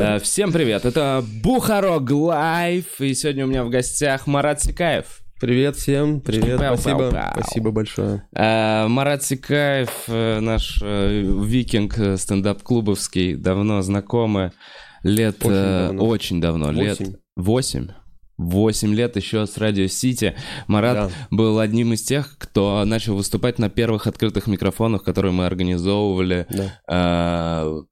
Э, Всем привет, это Бухарог Лайв, и сегодня у меня в гостях Марат Сикаев. Привет всем, привет, Пау, спасибо, пау, пау. спасибо большое. Э, Марат Секаев, э, наш викинг стендап-клубовский, давно знакомы, лет Очень давно. очень давно, лет Восемь. восемь. Восемь лет еще с Радио Сити. Марат Да. был одним из тех, кто начал выступать на первых открытых микрофонах, которые мы организовывали Да. э,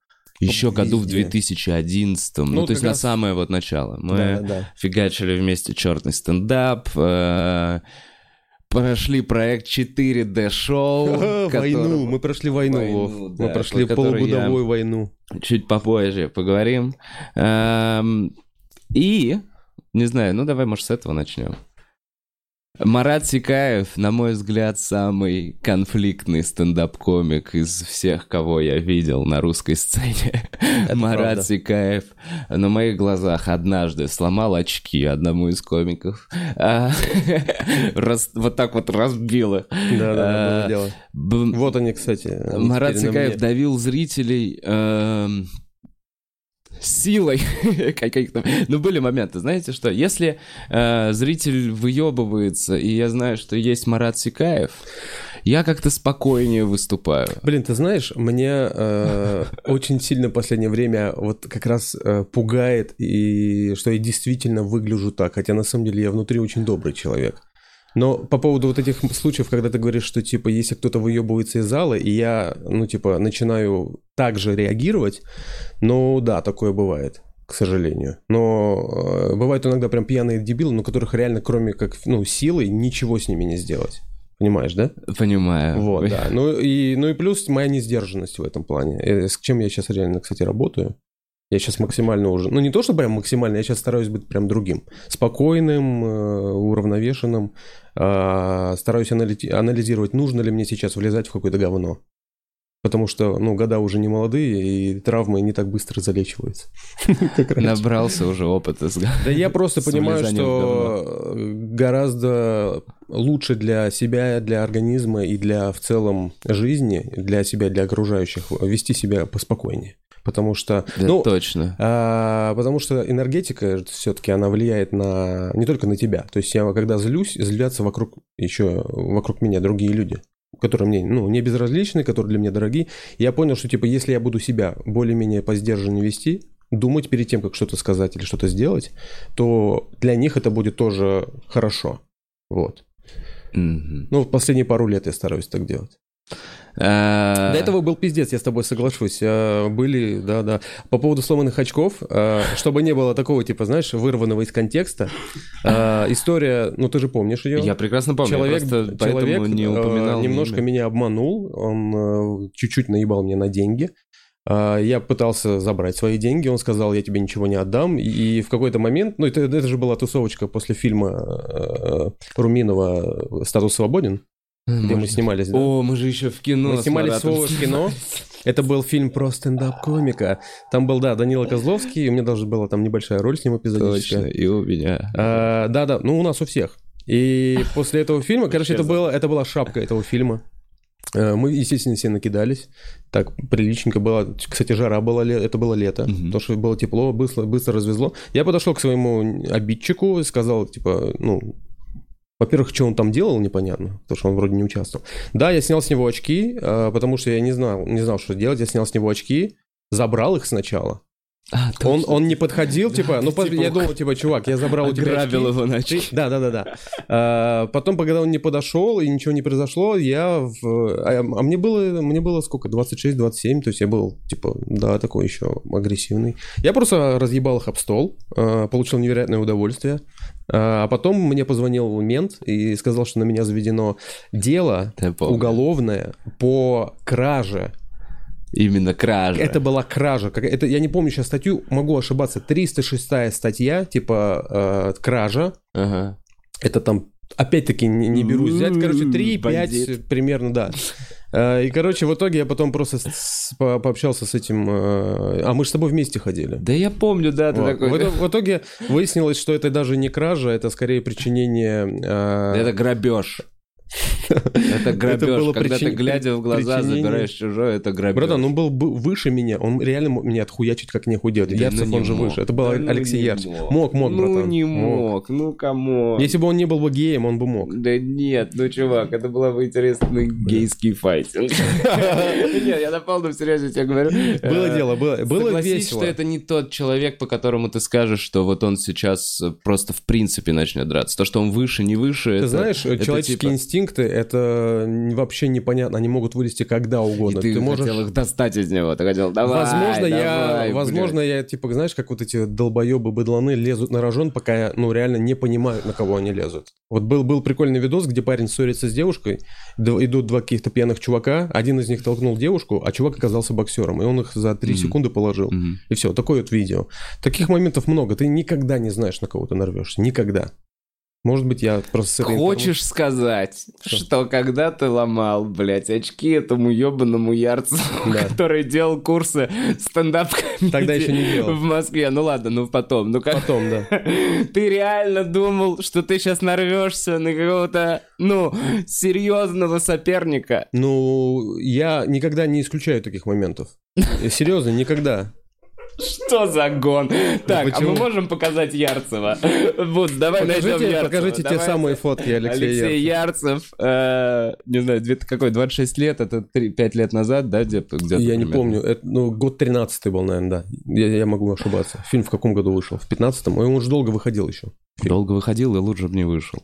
еще году в Везде. 2011. Ну, Ну, то есть как на раз- самое вот начало. Мы Да, да. фигачили вместе черный стендап, э, прошли проект 4D шоу. Ага, Войну, мы прошли войну, Войну, Вов. да, мы прошли полугодовую войну. Чуть попозже поговорим. Эм, И, не знаю, ну давай, может, с этого начнем. Марат Сикаев, на мой взгляд, самый конфликтный стендап-комик из всех, кого я видел на русской сцене. Марат правда. Сикаев на моих глазах однажды сломал очки одному из комиков. А, Вот так вот разбил их. Да, да, да, было А, Вот они, кстати. Марат Сикаев давил зрителей эм, силой каких-то. Ну, были моменты, знаете что, если э, зритель выебывается, и я знаю, что есть Марат Сикаев, я как-то спокойнее выступаю. Блин, ты знаешь, мне э, очень сильно в последнее время вот как раз э, пугает, и что я действительно выгляжу так, хотя на самом деле я внутри очень добрый человек. Но по поводу вот этих случаев, когда ты говоришь, что, типа, если кто-то выебывается из зала, и я, ну, типа, начинаю так же реагировать, ну, да, такое бывает, к сожалению. Но э, бывают иногда прям пьяные дебилы, но которых реально, кроме как, ну, силой, ничего с ними не сделать. Понимаешь, да? Понимаю. Вот, да. Ну и, ну и плюс моя несдержанность в этом плане. Э, С чем я сейчас реально, кстати, работаю. Я сейчас максимально уже... Ну, не то, что прям максимально, я сейчас стараюсь быть прям другим. Спокойным, э, уравновешенным. а, Стараюсь аналити- анализировать, нужно ли мне сейчас влезать в какое-то говно. Потому что, ну, года уже не молодые, и травмы не так быстро залечиваются. Набрался уже опыта. Да я просто понимаю, что гораздо лучше для себя, для организма и для в целом жизни, для себя, для окружающих, вести себя поспокойнее. Потому что, Да, ну, точно. а, потому что энергетика все-таки она влияет на не только на тебя. То есть я когда злюсь, злятся вокруг еще вокруг меня другие люди которые мне, ну, не безразличны, которые для меня дорогие. Я понял, что, типа, если я буду себя более-менее по сдержаннее вести, думать перед тем, как что-то сказать или что-то сделать, то для них это будет тоже хорошо. Вот. Мгм. Ну, в последние пару лет я стараюсь так делать. А, До этого был пиздец, я с тобой соглашусь. А, Были, да-да. По поводу сломанных очков, а, чтобы не было такого, типа, знаешь, вырванного из контекста, история, ну, ты же помнишь ее. Я прекрасно помню, человек, человек, не э, упоминал немножко меня обманул, он э, чуть-чуть наебал мне на деньги. Я пытался забрать свои деньги, он сказал, я тебе ничего не отдам. И- И в какой-то момент, ну это, это же была тусовочка после фильма э, Руминова «Статус свободен», где мы снимались. да. О, мы же еще в кино Мы с снимались снова в кино. Это был фильм про стендап-комика. Там был, да, Данила Козловский, у меня даже была там небольшая роль с ним эпизодическая. Точно, и у меня. А, Да-да, ну у нас у всех. И после этого фильма, короче, это, было, это была шапка этого фильма. Э, Мы, естественно, все накидались. Так приличненько было. Кстати, жара была, это было лето. Мгм. Потому что было тепло, быстро, быстро развезло. Я подошел к своему обидчику и сказал, типа, ну, во-первых, что он там делал, непонятно, потому что он вроде не участвовал. Да, я снял с него очки, э, потому что я не знал, не знал, что делать. Я снял с него очки, забрал их сначала. А, Он, точно. он не подходил, типа, ну, типа, я думал, типа, чувак, я забрал у тебя очки. Его на Ты- очки. Да, да, да, да. А, Потом, когда он не подошел и ничего не произошло, я в... А, а мне было, мне было сколько? 26-27, то есть я был, типа, да, такой еще агрессивный. Я просто разъебал их об стол, а, получил невероятное удовольствие. А потом мне позвонил мент и сказал, что на меня заведено дело уголовное по краже Именно кража. это была кража. Это, я не помню сейчас статью, могу ошибаться. 306 статья, типа э, кража. Ага. Это там, опять-таки, не, не берусь взять. Короче, 3-5 Бандит. примерно, да. Э, И, короче, в итоге я потом просто с- по- пообщался с этим... э, А мы же с тобой вместе ходили. Да я помню, да, ты Вот. такой... В, итоге, в итоге выяснилось, что это даже не кража, это скорее причинение... э, Это грабеж. Это грабеж. было Когда ты, причин- глядя в глаза, причинение. забираешь чужое, это грабеж. Братан, он был бы выше меня, он реально мог меня отхуячить как нехуй делать. Да Ярцев, ну не он же мог. выше. Это был Да ну Алексей не Ярцев. мог. Мог, мог, Ну братан. не Мог. мог, ну кому? Если бы он не был бы геем, он бы мог. Да нет, ну чувак, это была бы интересный гейский файтинг. Нет, я на полном серьезе тебе говорю. Было Э, дело, было, было весело. что это не тот человек, по которому ты скажешь, что вот он сейчас просто в принципе начнет драться. То, что он выше, не выше, Ты это- знаешь, это человеческие типа- инстинкты, это вообще непонятно, они могут вылезти когда И угодно. ты, можешь... хотел их достать из него, ты хотел, давай, возможно, я, давай, возможно, я, типа, знаешь, как вот эти долбоебы быдланы лезут на рожон, пока я, ну, реально не понимаю, на кого они лезут. Вот был, был прикольный видос, где парень ссорится с девушкой, идут два каких-то пьяных чувака, один из них толкнул девушку, а чувак оказался боксером, и он их за три Мгм. секунды положил. Мгм. И все, такое вот видео. Таких моментов много, ты никогда не знаешь, на кого ты нарвешься, никогда. Может быть, я просто Хочешь сказать, Что? что когда ты ломал, блядь, очки этому ебаному ярцу, Да. который делал курсы стендап Тогда еще не делал. в Москве, ну ладно, ну потом, ну как... Потом, да. Ты реально думал, что ты сейчас нарвешься на какого-то, ну, серьезного соперника? Ну, я никогда не исключаю таких моментов. Серьезно, никогда. Что за гон? Так, а мы можем показать Ярцева? Вот, давай найдем Ярцева. покажите те самые фотки Алексея Алексей. Ярцев, э, не знаю, какой, 26 лет, это 5 лет назад, да, где-то? Я не помню. Ну, год 13 был, наверное, да. Я, могу ошибаться. Фильм в каком году вышел? В 15-м? Ой, Он уже долго выходил еще. Долго выходил, и лучше бы не вышел.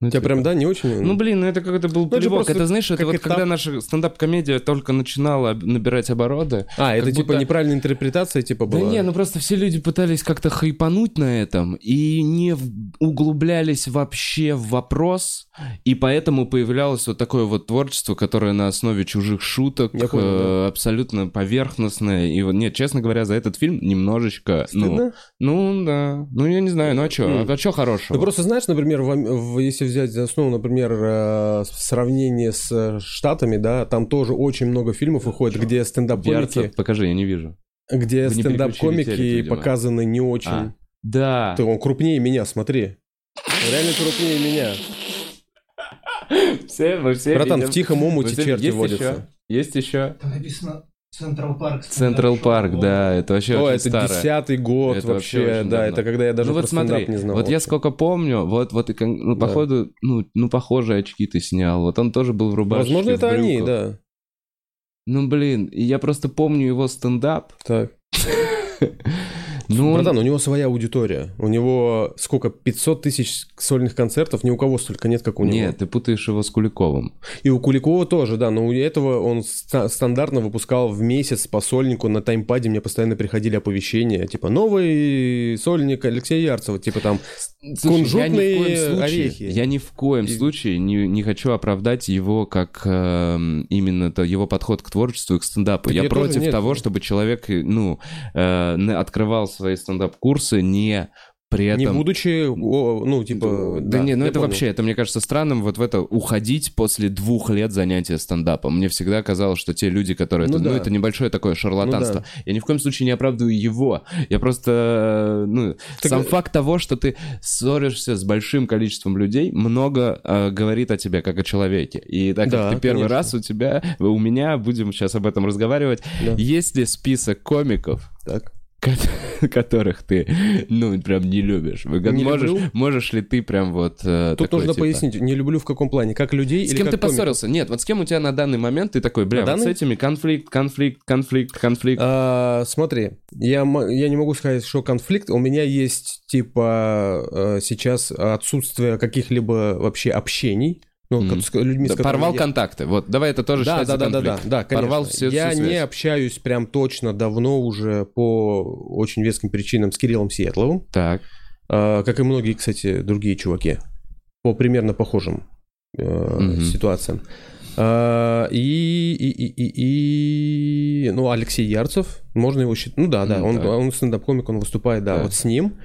Ну, тебя типа. прям, да, не очень? Ну, блин, ну это какой-то был это же плевок. просто Это, знаешь, это вот этап. когда наша стендап-комедия только начинала набирать обороты. а, это типа будто- неправильная интерпретация типа была? Да не, ну просто все люди пытались как-то хайпануть на этом и не углублялись вообще в вопрос, и поэтому появлялось вот такое вот творчество, которое на основе чужих шуток, Я понял, э, абсолютно поверхностное. И вот, нет, честно говоря, за этот фильм немножечко, ну, Стыдно? ну, да, ну, я не знаю, ну а что, М. а что хорошего? Ну просто знаешь, например, в, в- если взять за основу, например, э, в сравнении с Штатами, да, там тоже очень много фильмов выходит, где стендап-комики, покажи, я не вижу. где стендап-комики показаны не очень. А, да. Ты, он крупнее меня, смотри. Он Реально крупнее меня. Все, мы все Братан, видим. в тихом омуте черти есть водятся. еще? Есть еще? Там написано Central Park. Central Park, да, это вообще О, очень это старое. десятый год Это вообще, вообще да, давно. это когда я даже ну вот смотри, не знал. вот я сколько помню, вот, вот ну, Да. походу, ну, ну, похожие очки ты снял, вот он тоже был в рубашке, Возможно, это они, да. Ну, блин, я просто помню его стендап, Так. ну, он- Братан, у него своя аудитория. У него сколько? 500 тысяч сольных концертов. Ни у кого столько нет, как у него. Нет, ты путаешь его с Куликовым. И у Куликова тоже, да. Но у этого он ста- стандартно выпускал в месяц по сольнику. На таймпаде мне постоянно приходили оповещения. Типа, новый сольник Алексея Ярцева. Типа там Слушай, я ни в Кунжутные коем случае, орехи. Я ни в коем И- случае не, не хочу оправдать его как эм, именно то, его подход к творчеству и к стендапу. Так я я против нет. того, чтобы человек, э, ну, э, на- открывал свои стендап-курсы не при этом... не будучи, о, ну, типа... Да, не, ну это понял. вообще, это мне кажется странным, вот в это уходить после двух лет занятия стендапом. Мне всегда казалось, что те люди, которые... Ну это, ну, да. это небольшое такое шарлатанство. Ну Я ни в коем случае не оправдываю его. Я просто... Ну, Так, сам э, факт того, что ты ссоришься с большим количеством людей, много э, говорит о тебе как о человеке. И так Да, как ты первый конечно. раз у тебя, у меня, будем сейчас об этом разговаривать, Да. есть ли список комиков, Так. Ко- которых ты, ну, прям не любишь. Вы Не можешь, люблю. можешь ли ты прям вот э, Тут такой, нужно типа, пояснить, не люблю в каком плане, как людей С или кем как ты комиков? поссорился? Нет, вот с кем у тебя на данный момент ты такой, бля, На вот с данный? этими конфликт, конфликт, конфликт, конфликт. А, смотри, я, я не могу сказать, что конфликт. У меня есть, типа, э, сейчас отсутствие каких-либо вообще общений. Ну, как с людьми, с Да, которыми порвал я- контакты. Вот, давай это тоже Да, считать да, да, да, да, да, конечно. Порвал все, я всю не связь. общаюсь прям точно давно уже по очень веским причинам с Кириллом Сиэтловым, Так. а, как и многие, кстати, другие чуваки, по примерно похожим э, Мгм. ситуациям. А, и, и, и, и, и, ну, Алексей Ярцев, можно его считать, ну да, да, Ну, он, так. он стендап-комик, он выступает, да, Да. вот с ним.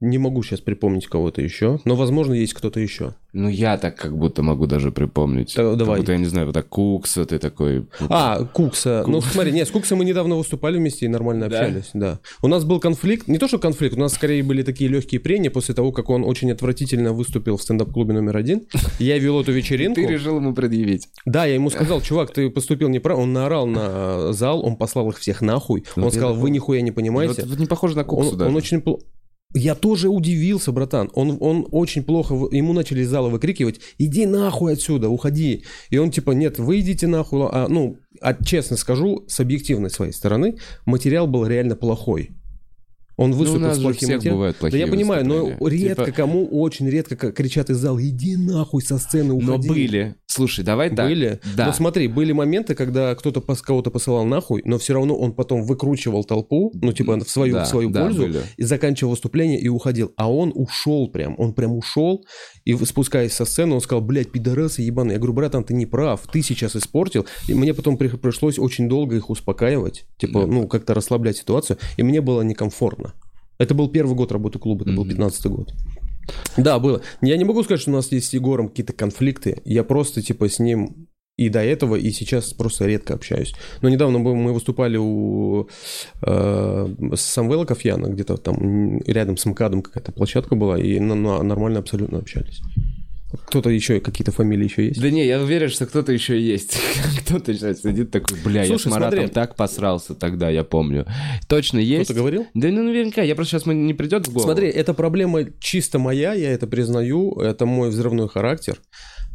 Не могу сейчас припомнить кого-то еще, но, возможно, есть кто-то еще. Ну, я так как будто могу даже припомнить. Да, Как давай. будто, я не знаю, вот так Кукса, ты такой... А, Кукса. Ну, смотри, нет, с Куксом мы недавно выступали вместе и нормально Да? общались, да. У нас был конфликт, не то что конфликт, у нас скорее были такие легкие прения после того, как он очень отвратительно выступил в стендап-клубе номер один. Я вел эту вечеринку. Ты решил ему предъявить. Да, я ему сказал, чувак, ты поступил неправильно. Он наорал на зал, он послал их всех нахуй. Ну, Он это сказал, да. вы нихуя не понимаете. вот не похоже на Куксу даже. он очень. Я тоже удивился, братан. Он, он очень плохо... Ему начали из зала выкрикивать, иди нахуй отсюда, уходи. И он типа, нет, вы идите нахуй. А, ну, а, честно скажу, с объективной своей стороны, материал был реально плохой. Он Ну, у выступил нас с же плохим всех бывают Да плохие я понимаю, но редко Типа, кому, очень редко кричат из зала, иди нахуй со сцены, уходи. Но были. Слушай, давай так. Были. Да. Но смотри, были моменты, когда кто-то кого-то посылал нахуй, но все равно он потом выкручивал толпу, ну, типа, в свою, Да, в свою да, пользу, были. и заканчивал выступление и уходил. А он ушел прям, он прям ушел, и спускаясь со сцены, он сказал, блядь, пидорасы ебаные. Я говорю, братан, ты не прав, ты сейчас испортил. И мне потом при- пришлось очень долго их успокаивать, типа, ну, как-то расслаблять ситуацию, и мне было некомфортно. Это был первый год работы клуба, это был 15 год. Да, было. Я не могу сказать, что у нас есть с Егором какие-то конфликты. Я просто, типа, с ним и до этого, и сейчас просто редко общаюсь. Но недавно мы выступали у э, Самвела Кофьяна, где-то там рядом с МКАДом какая-то площадка была, и на- на- нормально абсолютно общались. Кто-то еще, какие-то фамилии еще есть? Да не, я уверен, что кто-то еще есть. кто-то сейчас сидит такой, бля, я с Слушай, Маратом смотри. так посрался тогда, я помню. Точно есть. Кто-то говорил? Да ну наверняка, я просто сейчас не придет в голову. Смотри, эта проблема чисто моя, я это признаю, это мой взрывной характер.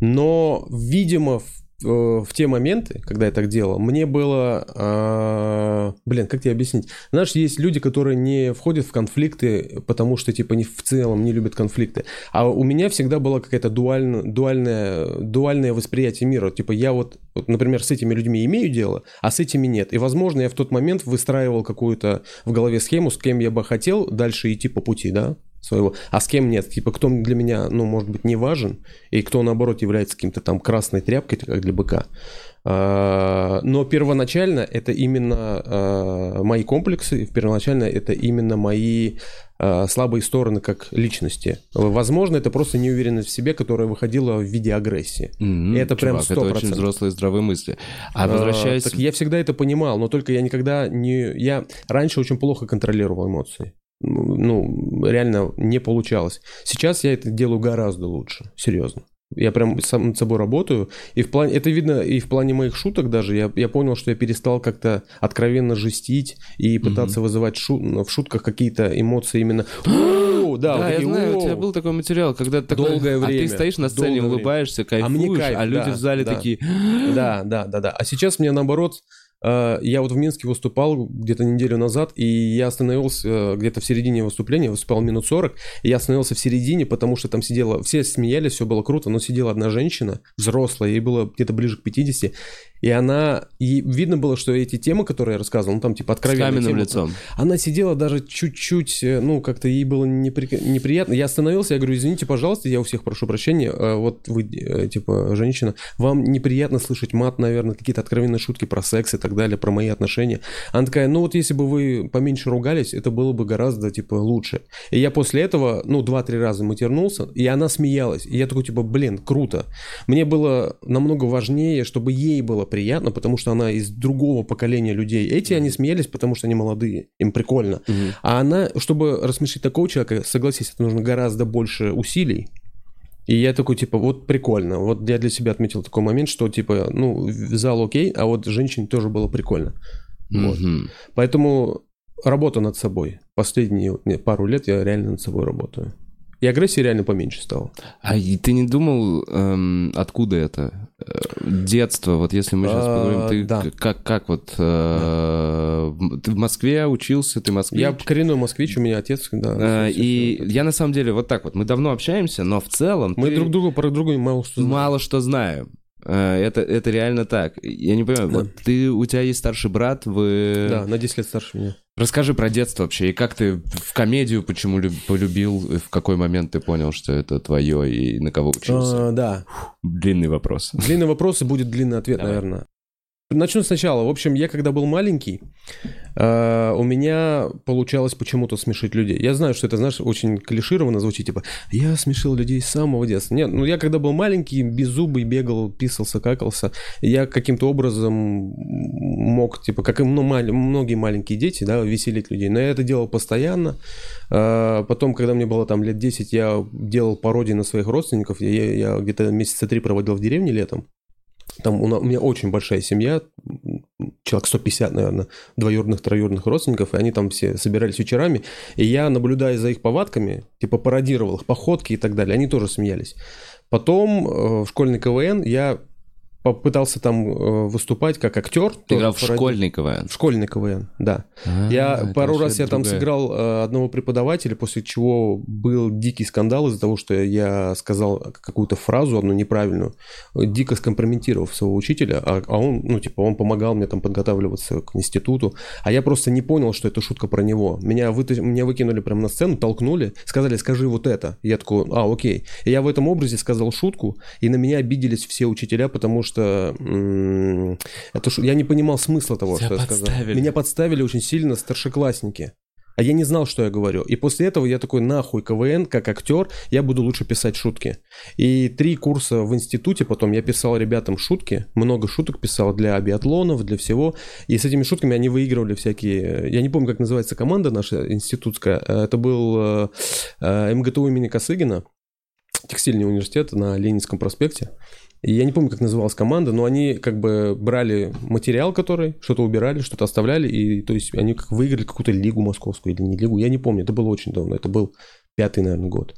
Но, видимо, в, в те моменты, когда я так делал, мне было... а, блин, как тебе объяснить? Знаешь, есть люди, которые не входят в конфликты, потому что, типа, не в целом не любят конфликты. А у меня всегда было какое-то дуально, дуальное, дуальное восприятие мира. Типа, я вот, вот, например, с этими людьми имею дело, а с этими нет. И, возможно, я в тот момент выстраивал какую-то в голове схему, с кем я бы хотел дальше идти по пути, да, своего, а с кем нет. Типа, кто для меня, ну, может быть, не важен, и кто, наоборот, является каким-то там красной тряпкой, как для быка. А, Но первоначально это именно а, мои комплексы, первоначально это именно мои а, слабые стороны как личности. Возможно, это просто неуверенность в себе, которая выходила в виде агрессии. Мгм, это прям чувак, это очень 100%. взрослые здравые мысли. А А, возвращаясь... так я всегда это понимал, но только я никогда не... Я раньше очень плохо контролировал эмоции. Ну, реально не получалось. Сейчас я это делаю гораздо лучше, серьезно. Я прям сам над собой работаю. И в плане, это видно и в плане моих шуток даже. Я, я понял, что я перестал как-то откровенно жестить и пытаться вызывать шу- в шутках какие-то эмоции именно. «О, Да, Да, вот я такие, знаю, у тебя был такой материал, когда ты такой... Долгое А ты время, стоишь на сцене, время. улыбаешься, кайфуешь, а, мне кайф, люди да, в зале да. такие... Да, да, да, да. А сейчас мне наоборот, я вот в Минске выступал где-то неделю назад, и я остановился э, где-то в середине выступления, выступал минут 40, и я остановился в середине, потому что там сидела, все смеялись, все было круто, но сидела одна женщина, взрослая, ей было где-то ближе к 50, и она, и видно было, что эти темы, которые я рассказывал, ну там типа откровенные темы, лицом. она сидела даже чуть-чуть, э, ну, как-то ей было непри- неприятно. Я остановился, я говорю, извините, пожалуйста, я у всех прошу прощения, э, вот вы, э, типа, женщина, вам неприятно слышать мат, наверное, какие-то откровенные шутки про секс и так далее, про мои отношения. Она такая, ну, вот если бы вы поменьше ругались, это было бы гораздо, типа, лучше. И я после этого, ну, два-три раза матернулся, и она смеялась. И я такой, типа, блин, круто. Мне было намного важнее, чтобы ей было приятно, потому что она из другого поколения людей. Эти, они смеялись, потому что они молодые, им прикольно. А она, чтобы рассмешить такого человека, согласись, это нужно гораздо больше усилий. И я такой, типа, вот прикольно. Вот я для себя отметил такой момент, что, типа, ну, зал окей, а вот женщине тоже было прикольно. Вот. Мгм. Поэтому работа над собой. Последние не, пару лет я реально над собой работаю. И агрессии реально поменьше стало. А и ты не думал, эм, откуда это? Детство, вот если мы сейчас А, поговорим, ты да. как, как вот... э, Ты в Москве учился, ты москвич? Я коренной москвич, у меня отец, да. Э, И я на самом деле вот так вот, мы давно общаемся, но в целом Мы ты- друг друга про друга мало что знаем. мало что знаем. Э, Это, это реально так. Я не понимаю, Да. вот ты, у тебя есть старший брат, вы... Да, на 10 лет старше меня. Расскажи про детство вообще, и как ты в комедию почему люб- полюбил, и в какой момент ты понял, что это твое, и на кого учился? А, да. Длинный вопрос. Длинный вопрос и будет длинный ответ, Давай. наверное. Начну сначала. В общем, я когда был маленький, э, у меня получалось почему-то смешить людей. Я знаю, что это, знаешь, очень клишированно звучит, типа, я смешил людей с самого детства. Нет, ну я когда был маленький, беззубый, бегал, писался, какался, я каким-то образом мог, типа, как и ну, мал- многие маленькие дети, да, веселить людей. Но я это делал постоянно. Э, Потом, когда мне было там лет 10, я делал пародии на своих родственников. Я, я где-то месяца три проводил в деревне летом. Там у, у меня очень большая семья, человек 150, наверное, двоюродных, троюродных родственников, и они там все собирались вечерами, и я, наблюдая за их повадками, типа пародировал их походки и так далее, они тоже смеялись. Потом э, в школьный КВН я попытался там э, выступать как актер. Ты играл в пароди- школьный КВН. В школьный КВН, да. А, Я пару раз я там другая. сыграл э, одного преподавателя, после чего был дикий скандал из-за того, что я сказал какую-то фразу, одну неправильную, дико скомпрометировав своего учителя, а, а он, ну, типа, он помогал мне там подготавливаться к институту, а я просто не понял, что это шутка про него. Меня, выта- меня выкинули прямо на сцену, толкнули, сказали, скажи вот это. Я такой, а, окей. И я в этом образе сказал шутку, и на меня обиделись все учителя, потому что м, это ш- я не понимал смысла того, Тебя что я сказал. подставили. Меня подставили очень сильно старшеклассники. А я не знал, что я говорю. И после этого я такой, нахуй КВН, как актер, я буду лучше писать шутки. И три курса в институте потом я писал ребятам шутки, много шуток писал для биатлонов, для всего. И с этими шутками они выигрывали всякие... Я не помню, как называется команда наша институтская. Э, Это был э, э, МГТУ имени Косыгина, текстильный университет на Ленинском проспекте. Я не помню, как называлась команда, но они как бы брали материал, который что-то убирали, что-то оставляли, и то есть они как выиграли какую-то лигу московскую или не лигу, я не помню, это было очень давно, это был пятый, наверное, год.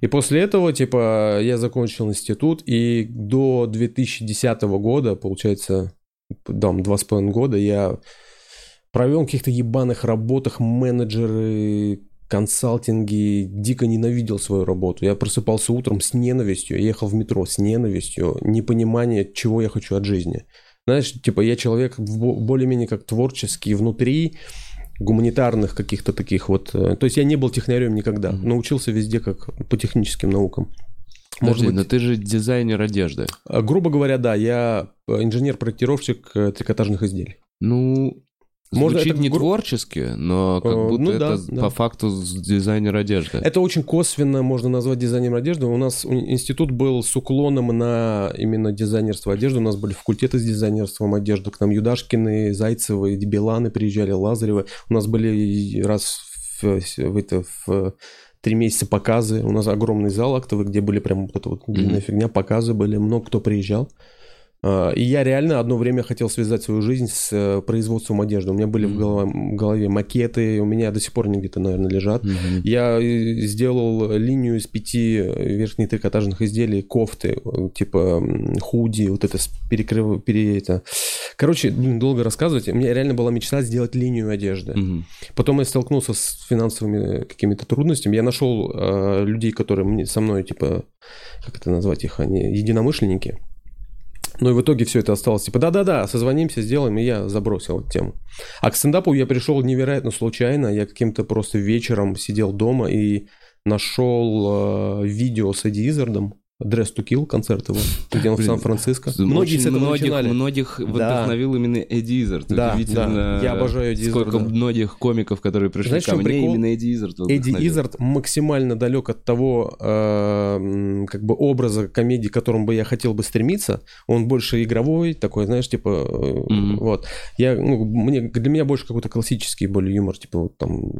И после этого, типа, я закончил институт, и до 2010 года, получается, там, два с половиной года, я провел каких-то ебаных работах, менеджеры, консалтинги, дико ненавидел свою работу. Я просыпался утром с ненавистью, я ехал в метро с ненавистью, непонимание, чего я хочу от жизни. Знаешь, типа я человек более-менее как творческий внутри, гуманитарных каких-то таких вот... э, То есть я не был технарем никогда, Мгм. научился везде как по техническим наукам. Подожди, Может быть, но ты же дизайнер одежды. а, грубо говоря, да, я э, инженер-проектировщик э, трикотажных изделий. Ну, Можно звучит это не творчески, но как Э, будто ну это да, по факту дизайнер одежды. Это очень косвенно можно назвать дизайнером одежды. У нас институт был с уклоном на именно дизайнерство одежды. У нас были факультеты с дизайнерством одежды. К нам Юдашкины, Зайцевы, Беланы приезжали, Лазаревы. У нас были раз в, в это, в три месяца показы. У нас огромный зал актовый, где были прям вот эта вот длинная Мгм. фигня, показы были. Много кто приезжал. А, И я реально одно время хотел связать свою жизнь с э, производством одежды. У меня были в Мгм. голова- в голове макеты, у меня до сих пор они где-то, наверное, лежат. Мгм. Я э, сделал линию из пяти верхних трикотажных изделий, кофты, э, типа худи, вот это перекрыв... пере... это. Короче, блин, долго рассказывать. У меня реально была мечта сделать линию одежды. Мгм. Потом я столкнулся с финансовыми какими-то трудностями. Я нашел э, людей, которые мне, со мной, типа, как это назвать их, они единомышленники. Ну и в итоге все это осталось типа, да-да-да, созвонимся, сделаем, и я забросил эту тему. А к стендапу я пришел невероятно случайно. Я каким-то просто вечером сидел дома и нашел э, видео с Эдди Изардом, Dress to Kill, концерт его, где он в Сан-Франциско. Многие Очень с этого многих, начинали. многих Да. вдохновил именно Эдди Изард. Да, Удивительно, да. Я обожаю Эдди Сколько Изарда. многих комиков, которые пришли Знаешь, ко мне, прикол? именно Эдди Изард Эдди. Изард максимально далек от того э, как бы образа комедии, к которому бы я хотел бы стремиться. Он больше игровой, такой, знаешь, типа э, Мгм. вот. Я, ну, мне, для меня больше какой-то классический более юмор, типа вот там,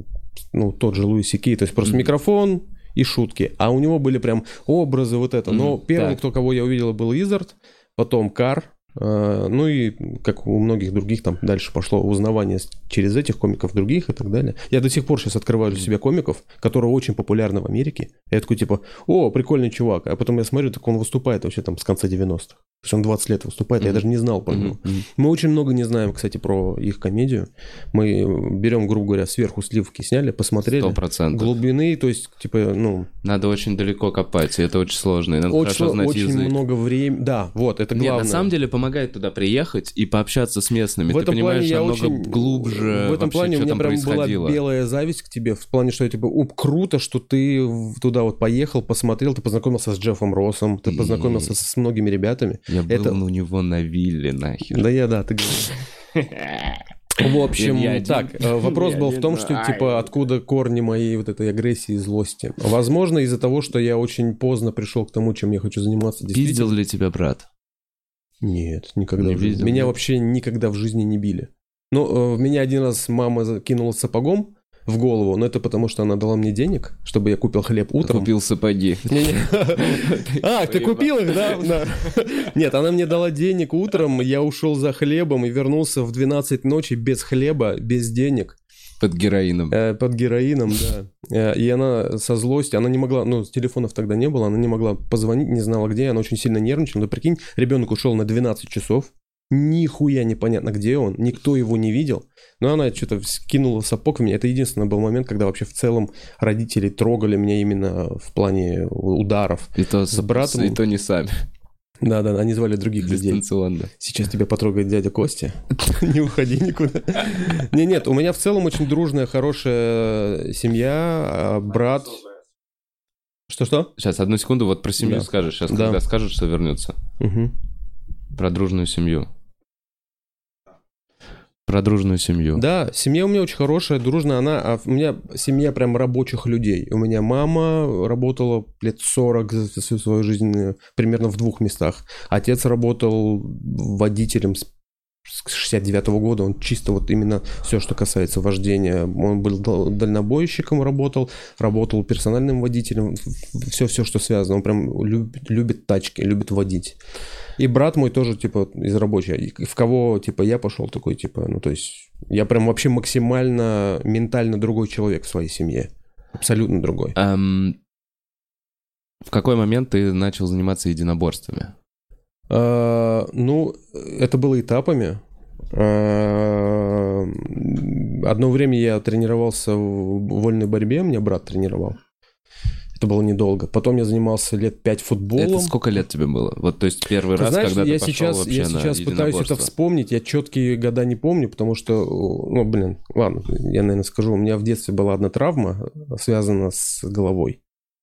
ну, тот же Луис Сикей, то есть просто Мгм. микрофон и шутки. А у него были прям образы вот это. Но Мгм, первым, так. кто кого я увидел, был Изард, потом Кар, ну и как у многих других там дальше пошло узнавание через этих комиков других и так далее. Я до сих пор сейчас открываю для себя комиков, которые очень популярны в Америке. Я такой типа, о, прикольный чувак. А потом я смотрю, так он выступает вообще там с конца 90-х. То есть он 20 лет выступает, я Мгм. даже не знал про него. Мгм. Мы очень много не знаем, кстати, про их комедию. Мы берем, грубо говоря, сверху сливки сняли, посмотрели. Сто процентов. Глубины, то есть, типа, ну, Надо очень далеко копать, и это очень сложно. И надо очень, хорошо знать очень язык. много времени. Да, вот, это Нет, главное. на самом деле Главное помогает туда приехать и пообщаться с местными. В этом Ты понимаешь плане я намного очень глубже В этом вообще, плане у меня прям происходило. была белая зависть к тебе, в плане, что типа, уп, круто, что ты туда вот поехал, посмотрел, ты познакомился с Джеффом Россом, ты И- познакомился с многими ребятами. Я был Это- у него на вилле, нахер. Да я, да, ты говоришь. В общем, Я один. так, э, вопрос Я был в один. том, что, типа, откуда корни моей вот этой агрессии и злости. Возможно, из-за того, что я очень поздно пришел к тому, чем я хочу заниматься. Пиздил ли тебя брат? Нет, никогда Не в жизни. Меня нет? вообще никогда в жизни не били. Ну, э, в меня один раз мама закинула сапогом в голову, но это потому, что она дала мне денег, чтобы я купил хлеб утром. Купил сапоги. А, ты купил их, да? Да. Нет, она мне дала денег утром, я ушел за хлебом и вернулся в 12 ночи без хлеба, без денег, Под героином. э, под героином, да. Э, И она со злостью, она не могла, ну, телефонов тогда не было, она не могла позвонить, не знала где, она очень сильно нервничала. Ну, прикинь, ребенок ушел на 12 часов, нихуя непонятно, где он, никто его не видел. Но она что-то скинула сапог в меня. Это единственный был момент, когда вообще в целом родители трогали меня именно в плане ударов. И то с братом. И то не сами. Да-да, они звали других людей. Сейчас тебя потрогает дядя Костя. Не уходи никуда. Не, нет, у меня в целом очень дружная, хорошая семья, а брат. Что-что? Сейчас, одну секунду, вот про семью Да. скажешь. Сейчас, Да. когда скажешь, что вернется. Про дружную семью. Про дружную семью. Да, семья у меня очень хорошая, дружная. Она, а у меня семья прям рабочих людей. У меня мама работала лет 40 за всю свою жизнь э, примерно в двух местах. Отец работал водителем с с 69 года, он чисто вот именно все, что касается вождения. Он был дал- дальнобойщиком работал, работал персональным водителем, все-все, что связано. Он прям любит, любит тачки, любит водить. И брат мой тоже, типа, из рабочих. В кого, типа, я пошел такой, типа, ну, то есть, я прям вообще максимально ментально другой человек в своей семье. Абсолютно другой. Эм, в какой момент ты начал заниматься единоборствами? А, ну, это было этапами. А, одно время я тренировался в вольной борьбе, меня брат тренировал. Это было недолго. Потом я занимался лет пять футболом. Это сколько лет тебе было? Вот, то есть первый Ты раз, знаешь, когда я ты пошел сейчас, я сейчас пытаюсь это вспомнить, я четкие года не помню, потому что, ну, блин, ладно, я, наверное, скажу, у меня в детстве была одна травма, связана с головой,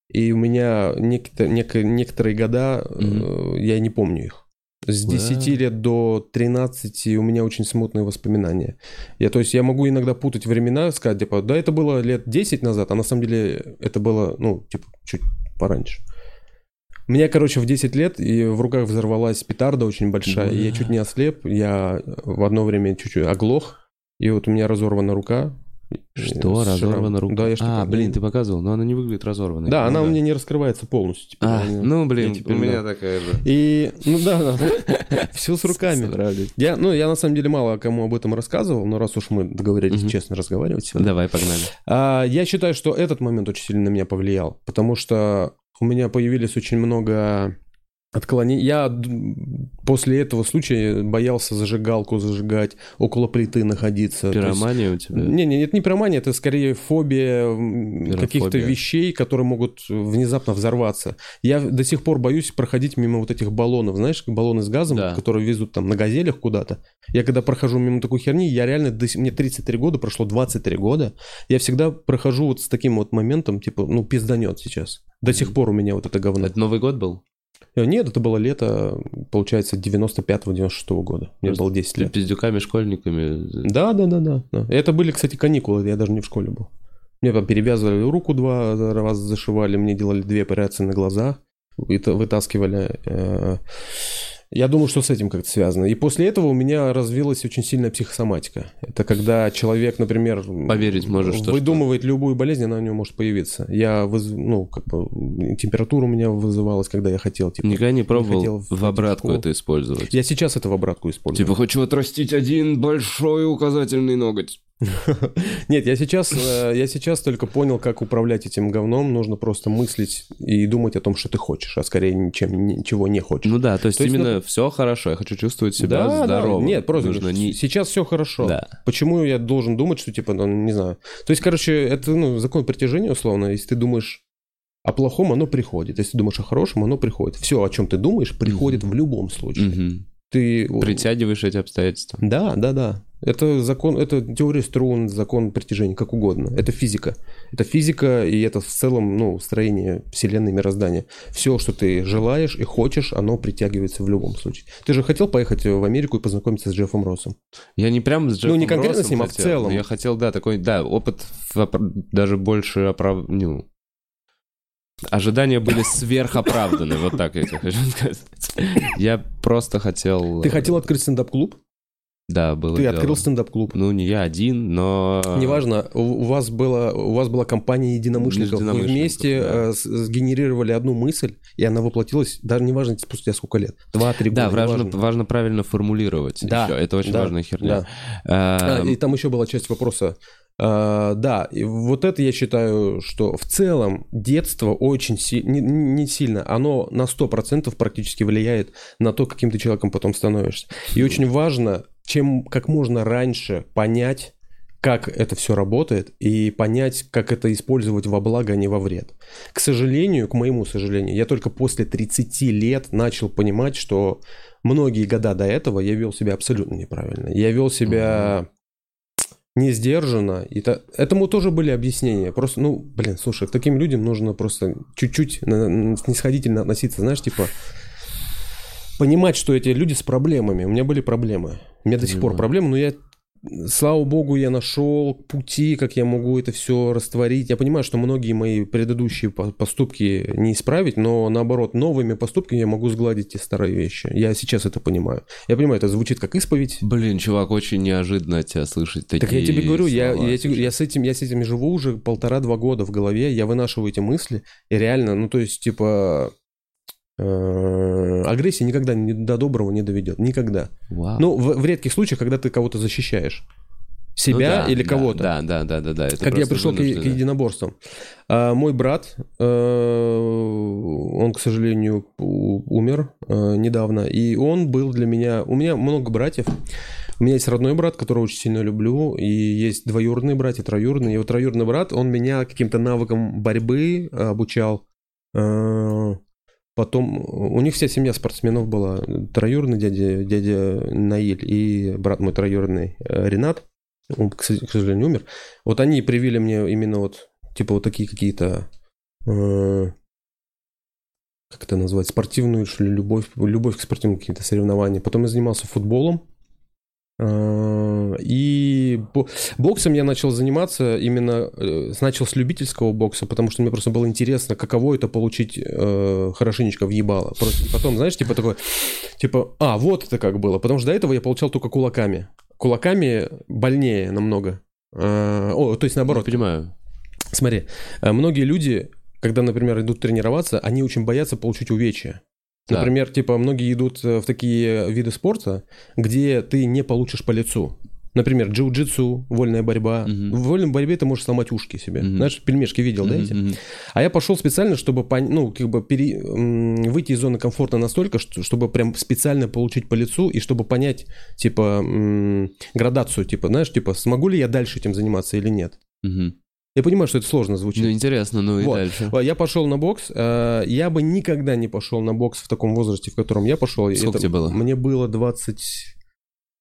и у меня некто- нек- некоторые года, э, я не помню их. С Да. 10 лет до 13 у меня очень смутные воспоминания. Я, то есть я могу иногда путать времена, сказать, типа, да, это было лет 10 назад, а на самом деле это было, ну, типа, чуть пораньше. Меня, короче, в 10 лет и в руках взорвалась петарда очень большая, и я чуть не ослеп, я в одно время чуть-чуть оглох, и вот у меня разорвана рука. Что, С разорвана рука? Да, я что-то- А, блин, ты показывал, но она не выглядит разорванной. Да, она Ну у меня не раскрывается полностью. теперь. А, Она- ну, блин, я теперь, у меня да. такая же. И, ну да, да. Все с руками. Я, ну, я на самом деле мало кому об этом рассказывал, но раз уж мы договорились честно разговаривать сегодня. Давай, погнали. А, я считаю, что этот момент очень сильно на меня повлиял, потому что у меня появились очень много отклонений. Я после этого случая боялся зажигалку зажигать, около плиты находиться. То есть- Пиромания у тебя? не, не, это не пиромания, это скорее фобия Пирофобия. каких-то вещей, которые могут внезапно взорваться. Я до сих пор боюсь проходить мимо вот этих баллонов, знаешь, баллоны с газом, Да. которые везут там на газелях куда-то. Я когда прохожу мимо такой херни, я реально, до мне 33 года, прошло 23 года, я всегда прохожу вот с таким вот моментом, типа, ну, пизданет сейчас. До сих пор у меня вот это говно. Это Новый год был? Э, Нет, это было лето, получается, 95-96 года. Мне Просто было 10 Ты лет. пиздюками, школьниками. Да, да, да, да, да. Это были, кстати, каникулы, я даже не в школе был. Мне там перевязывали руку два раза, зашивали, мне делали две операции на глазах, выта- вытаскивали. э, Я думаю, что с этим как-то связано. И после этого у меня развилась очень сильная психосоматика. Это когда человек, например, Поверить можешь, что- выдумывает любую болезнь, она у него может появиться. Я, выз- ну, как бы, температура у меня вызывалась, когда я хотел, типа, Никогда не пробовал хотел в- в обратку это использовать? я сейчас это в обратку использую. Типа, хочу отрастить один большой указательный ноготь. Нет, я сейчас, э, я сейчас только понял, как управлять этим говном. Нужно просто мыслить и думать о том, что ты хочешь, а скорее ничем, ничего не хочешь. Ну да, то есть То есть, именно все хорошо, я хочу чувствовать себя да, здоровым. да, нет, просто Нужно не... сейчас все хорошо. Да. Почему я должен думать, что типа, ну, не знаю. То есть, короче, это ну, закон притяжения условно. Если ты думаешь о плохом, оно приходит. Если ты думаешь о хорошем, оно приходит. Все, о чем ты думаешь, приходит в любом случае. Мгм. ты... Притягиваешь эти обстоятельства. Да, да, да. Это закон, это теория струн, закон притяжения, как угодно. Это физика. Это физика, и это в целом, ну, строение Вселенной, мироздания. Все, что ты желаешь и хочешь, оно притягивается в любом случае. Ты же хотел поехать в Америку и познакомиться с Джеффом Россом? Я не прям с Джеффом Ну, не конкретно Россом с ним, а в хотел. целом. Я хотел, да, такой, да, опыт даже больше оправ... ну, Ожидания были сверхоправданы, вот так я тебе хочу сказать. Я просто хотел... Ты хотел открыть стендап-клуб? Да, было Ты дело. открыл стендап-клуб. Ну, не я один, но... Неважно, у вас, была, у вас была компания единомышленников, вы вместе да. э, сгенерировали одну мысль, и она воплотилась, даже неважно спустя сколько лет, два-три года, Да, важно, важно правильно формулировать. Да, ещё. Это очень да, важная херня. да. А, Эм, и там еще была часть вопроса. А, да, и вот это я считаю, что в целом детство очень си- не, не сильно, оно на 100% практически влияет на то, каким ты человеком потом становишься. И очень важно, чем как можно раньше понять, как это все работает, и понять, как это использовать во благо, а не во вред. К сожалению, к моему сожалению, я только после 30 лет начал понимать, что многие года до этого я вел себя абсолютно неправильно. Я вел себя не сдержанно. И та- Этому тоже были объяснения. Просто, ну, блин, слушай, к таким людям нужно просто чуть-чуть снисходительно относиться. Знаешь, типа, понимать, что эти люди с проблемами. У меня были проблемы. У меня до сих пор проблемы, но я, слава богу, я нашел пути, как я могу это все растворить. Я понимаю, что многие мои предыдущие по- поступки не исправить, но наоборот, новыми поступками я могу сгладить те старые вещи. Я сейчас это понимаю. Я понимаю, это звучит как исповедь. Блин, чувак, очень неожиданно тебя слышать такие Так я тебе говорю, я, слова. я, тебе- я с этим, я с этим живу уже полтора-два года в голове, я вынашиваю эти мысли, и реально, ну то есть, типа, агрессия никогда не- до доброго не доведет, никогда. Вау. Ну, в, в редких случаях, когда ты кого-то защищаешь. Ну Себя да, или да, кого-то. Да, да, да, да, да. это Как я пришел к, к вынужденно. единоборствам. А, мой брат, э, он, к сожалению, умер э, недавно, и он был для меня... У меня много братьев. У меня есть родной брат, которого очень сильно люблю, и есть двоюродные братья, троюродные. И вот троюродный брат, он меня каким-то навыкам борьбы э, обучал. Потом у них вся семья спортсменов была. Троюродный дядя, дядя Наиль и брат мой троюродный э, Ренат. Он, к сожалению, умер. Вот они привили мне именно вот, типа, вот такие какие-то, э, как это назвать, спортивную, что ли, любовь, любовь к спортивным каким-то соревнованиям. Потом я занимался футболом. Э, И бо- боксом я начал заниматься именно, э, начал с любительского бокса, потому что мне просто было интересно, каково это получить э, хорошенечко въебало. Просто и потом, знаешь, типа такой, типа, а, вот это как было. Потому что до этого я получал только кулаками. Кулаками больнее намного. Э, О, то есть наоборот. понимаю. Смотри, многие люди, когда, например, идут тренироваться, они очень боятся получить увечья. Да. Например, типа, многие идут э, в такие виды спорта, где ты не получишь по лицу. Например, джиу-джитсу, вольная борьба. Мгм. В вольной борьбе ты можешь сломать ушки себе. Мгм. Знаешь, пельмешки видел, да, Мгм, эти? мгм. А я пошел специально, чтобы, ну, как бы пере- выйти из зоны комфорта настолько, что- чтобы прям специально получить по лицу и чтобы понять, типа, градацию, типа, знаешь, типа, смогу ли я дальше этим заниматься или нет. Мгм. Я понимаю, что это сложно звучит. Ну, интересно, ну и Вот. дальше. А, Я пошел на бокс. э, Я бы никогда не пошел на бокс в таком возрасте, в котором я пошел. Сколько тебе было? Мне было 20...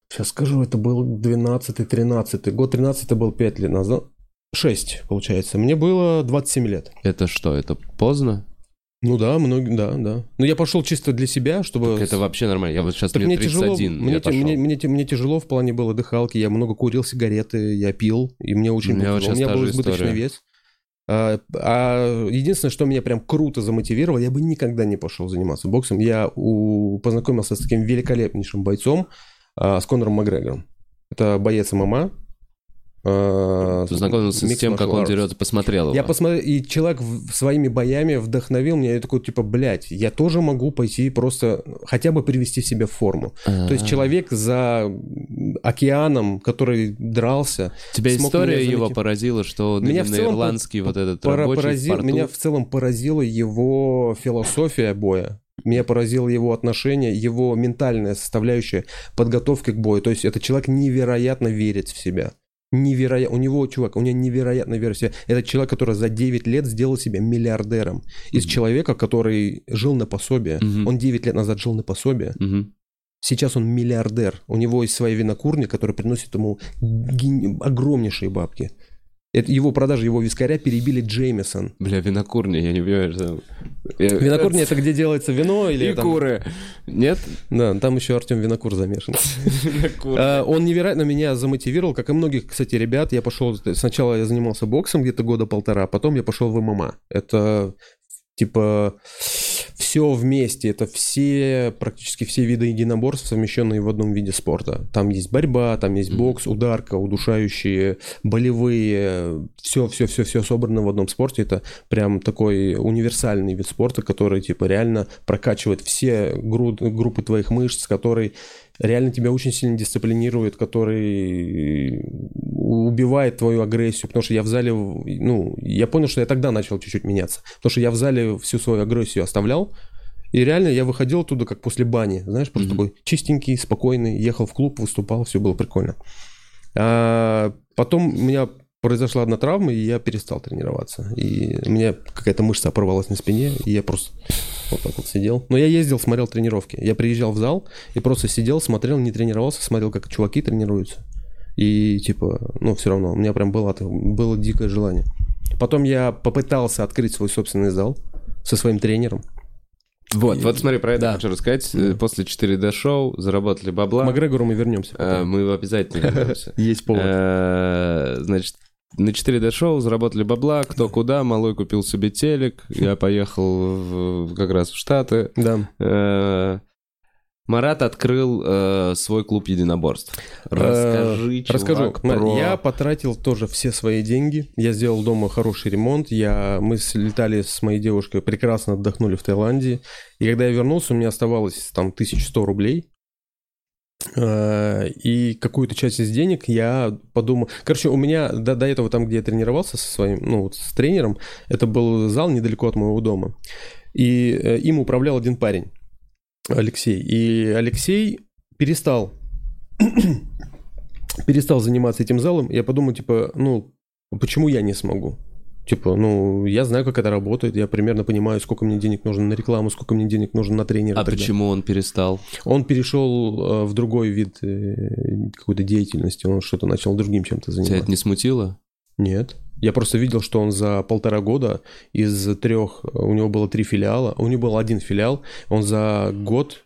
Сейчас скажу, это был 12-13. Год 13 был 5 лет назад. 6, получается. Мне было 27 лет. Это что, это поздно? Ну да, многие, да, да. Но я пошел чисто для себя, чтобы... Это вообще нормально. Я вот сейчас Так мне мне тяжело, 31, мне, те- мне, мне те- мне тяжело в плане было дыхалки, я много курил сигареты, я пил, и мне очень У меня вот У меня был избыточный история. вес. А, а единственное, что меня прям круто замотивировало, я бы никогда не пошел заниматься боксом. Я у- познакомился с таким великолепнейшим бойцом, а, с Конором Макгрегором. Это боец ММА. Познакомился с Mixed тем, как он дерется, посмотрел его. Я посмотрел, и человек своими боями вдохновил меня. Я такой, типа, блядь, я тоже могу пойти просто хотя бы привести себя в форму. То есть А. человек за океаном, который дрался, Тебя история его поразила, что Меня в целом ирландский вот этот рабочий поразил, меня в целом поразила его философия боя. Меня поразило его отношение, его ментальная составляющая подготовки к бою. То есть этот человек невероятно верит в себя. Невероятно. У него, чувак, у него невероятно вера в себя. Это человек, который за 9 лет сделал себя миллиардером. Из человека, который жил на пособие. Мгм. Он 9 лет назад жил на пособие. Мгм. Сейчас он миллиардер. У него есть своя винокурня, которая приносит ему ген- огромнейшие бабки. Это его продажи, его вискаря перебили Джеймисон. Бля, винокурня, я не понимаю, что... Я- Винокурня это где делается вино или И там- куры. Нет? Да, там еще Артем Винокур замешан. А, Он невероятно меня замотивировал, как и многих, кстати, ребят. Я пошел, сначала я занимался боксом где-то года полтора, а потом я пошел в ММА. Это типа все вместе, это все, практически все виды единоборств, совмещенные в одном виде спорта. Там есть борьба, там есть бокс, ударка, удушающие, болевые, все, все, все, все собрано в одном спорте. Это прям такой универсальный вид спорта, который типа реально прокачивает все гру- группы твоих мышц, который реально тебя очень сильно дисциплинирует, который убивает твою агрессию, потому что я в зале, ну, я понял, что я тогда начал чуть-чуть меняться, потому что я в зале всю свою агрессию оставлял, и реально я выходил оттуда как после бани, знаешь, просто Мгм. такой чистенький, спокойный, ехал в клуб, выступал, все было прикольно. А потом у меня произошла одна травма, и я перестал тренироваться. И у меня какая-то мышца порвалась на спине, и я просто вот так вот сидел. Но я ездил, смотрел тренировки. Я приезжал в зал и просто сидел, смотрел, не тренировался, смотрел, как чуваки тренируются. И типа, ну, все равно, у меня прям было, было дикое желание. Потом я попытался открыть свой собственный зал со своим тренером. Вот, вот смотри, про это Да. хочу рассказать. Э, После 4D-шоу заработали К бабла. Макгрегору мы вернемся. Э, Мы обязательно вернемся. Есть повод. Э, Значит, на 4D-шоу заработали бабла, кто куда, малой купил себе телек, я поехал в- как раз в Штаты. Да. Э, Марат открыл э, свой клуб единоборств. Расскажи, чувак, Расскажу. про... Я потратил тоже все свои деньги. Я сделал дома хороший ремонт. Я... Мы слетали с моей девушкой, прекрасно отдохнули в Таиланде. И когда я вернулся, у меня оставалось там 1100 рублей. Э, И какую-то часть из денег я подумал... Короче, у меня до, до этого, там, где я тренировался со своим, ну, вот с тренером, это был зал недалеко от моего дома. И э, им управлял один парень, Алексей. И Алексей перестал перестал заниматься этим залом, я подумал, типа, ну, почему я не смогу? Типа, ну, я знаю, как это работает, я примерно понимаю, сколько мне денег нужно на рекламу, сколько мне денег нужно на тренера. А далее. почему он перестал? Он перешел э, в другой вид э, какой-то деятельности, он что-то начал другим чем-то Тебя заниматься. это не смутило? Нет. Я просто видел, что он за полтора года из трех, у него было три филиала, у него был один филиал, он за год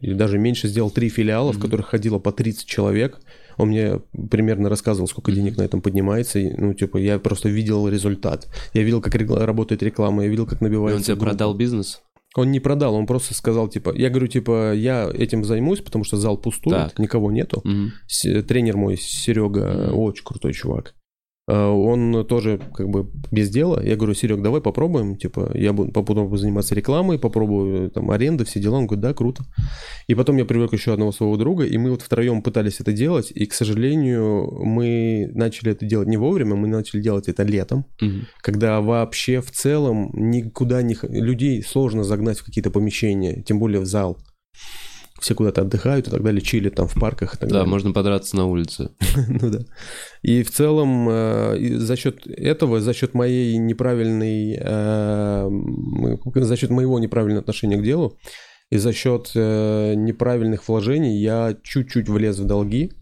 или даже меньше сделал три филиала, в Мгм. которых ходило по 30 человек. Он мне примерно рассказывал, сколько денег на этом поднимается. И, ну, типа, я просто видел результат. Я видел, как регла- работает реклама, я видел, как И набивается. он тебе группа. продал бизнес? Он не продал, он просто сказал, типа, я говорю, типа, я этим займусь, потому что зал пустует, Так. никого нету. С- тренер мой, Серега, Мгм. очень крутой чувак. А, Он тоже как бы без дела. Я говорю, Серег, давай попробуем. Типа, я буду, попробую заниматься рекламой, попробую там аренды, все дела. Он говорит, да, круто. И потом я привлек еще одного своего друга, и мы вот втроем пытались это делать. И, к сожалению, мы начали это делать не вовремя, мы начали делать это летом, Мгм. когда вообще в целом никуда не... Людей сложно загнать в какие-то помещения, тем более в зал. Все куда-то отдыхают и так далее, чили там в парках и так Да, далее. можно подраться на улице. Ну да. И в целом э, за счет этого, за счет моей неправильной, э, за счет моего неправильного отношения к делу и за счет э, неправильных вложений я чуть-чуть влез в долги,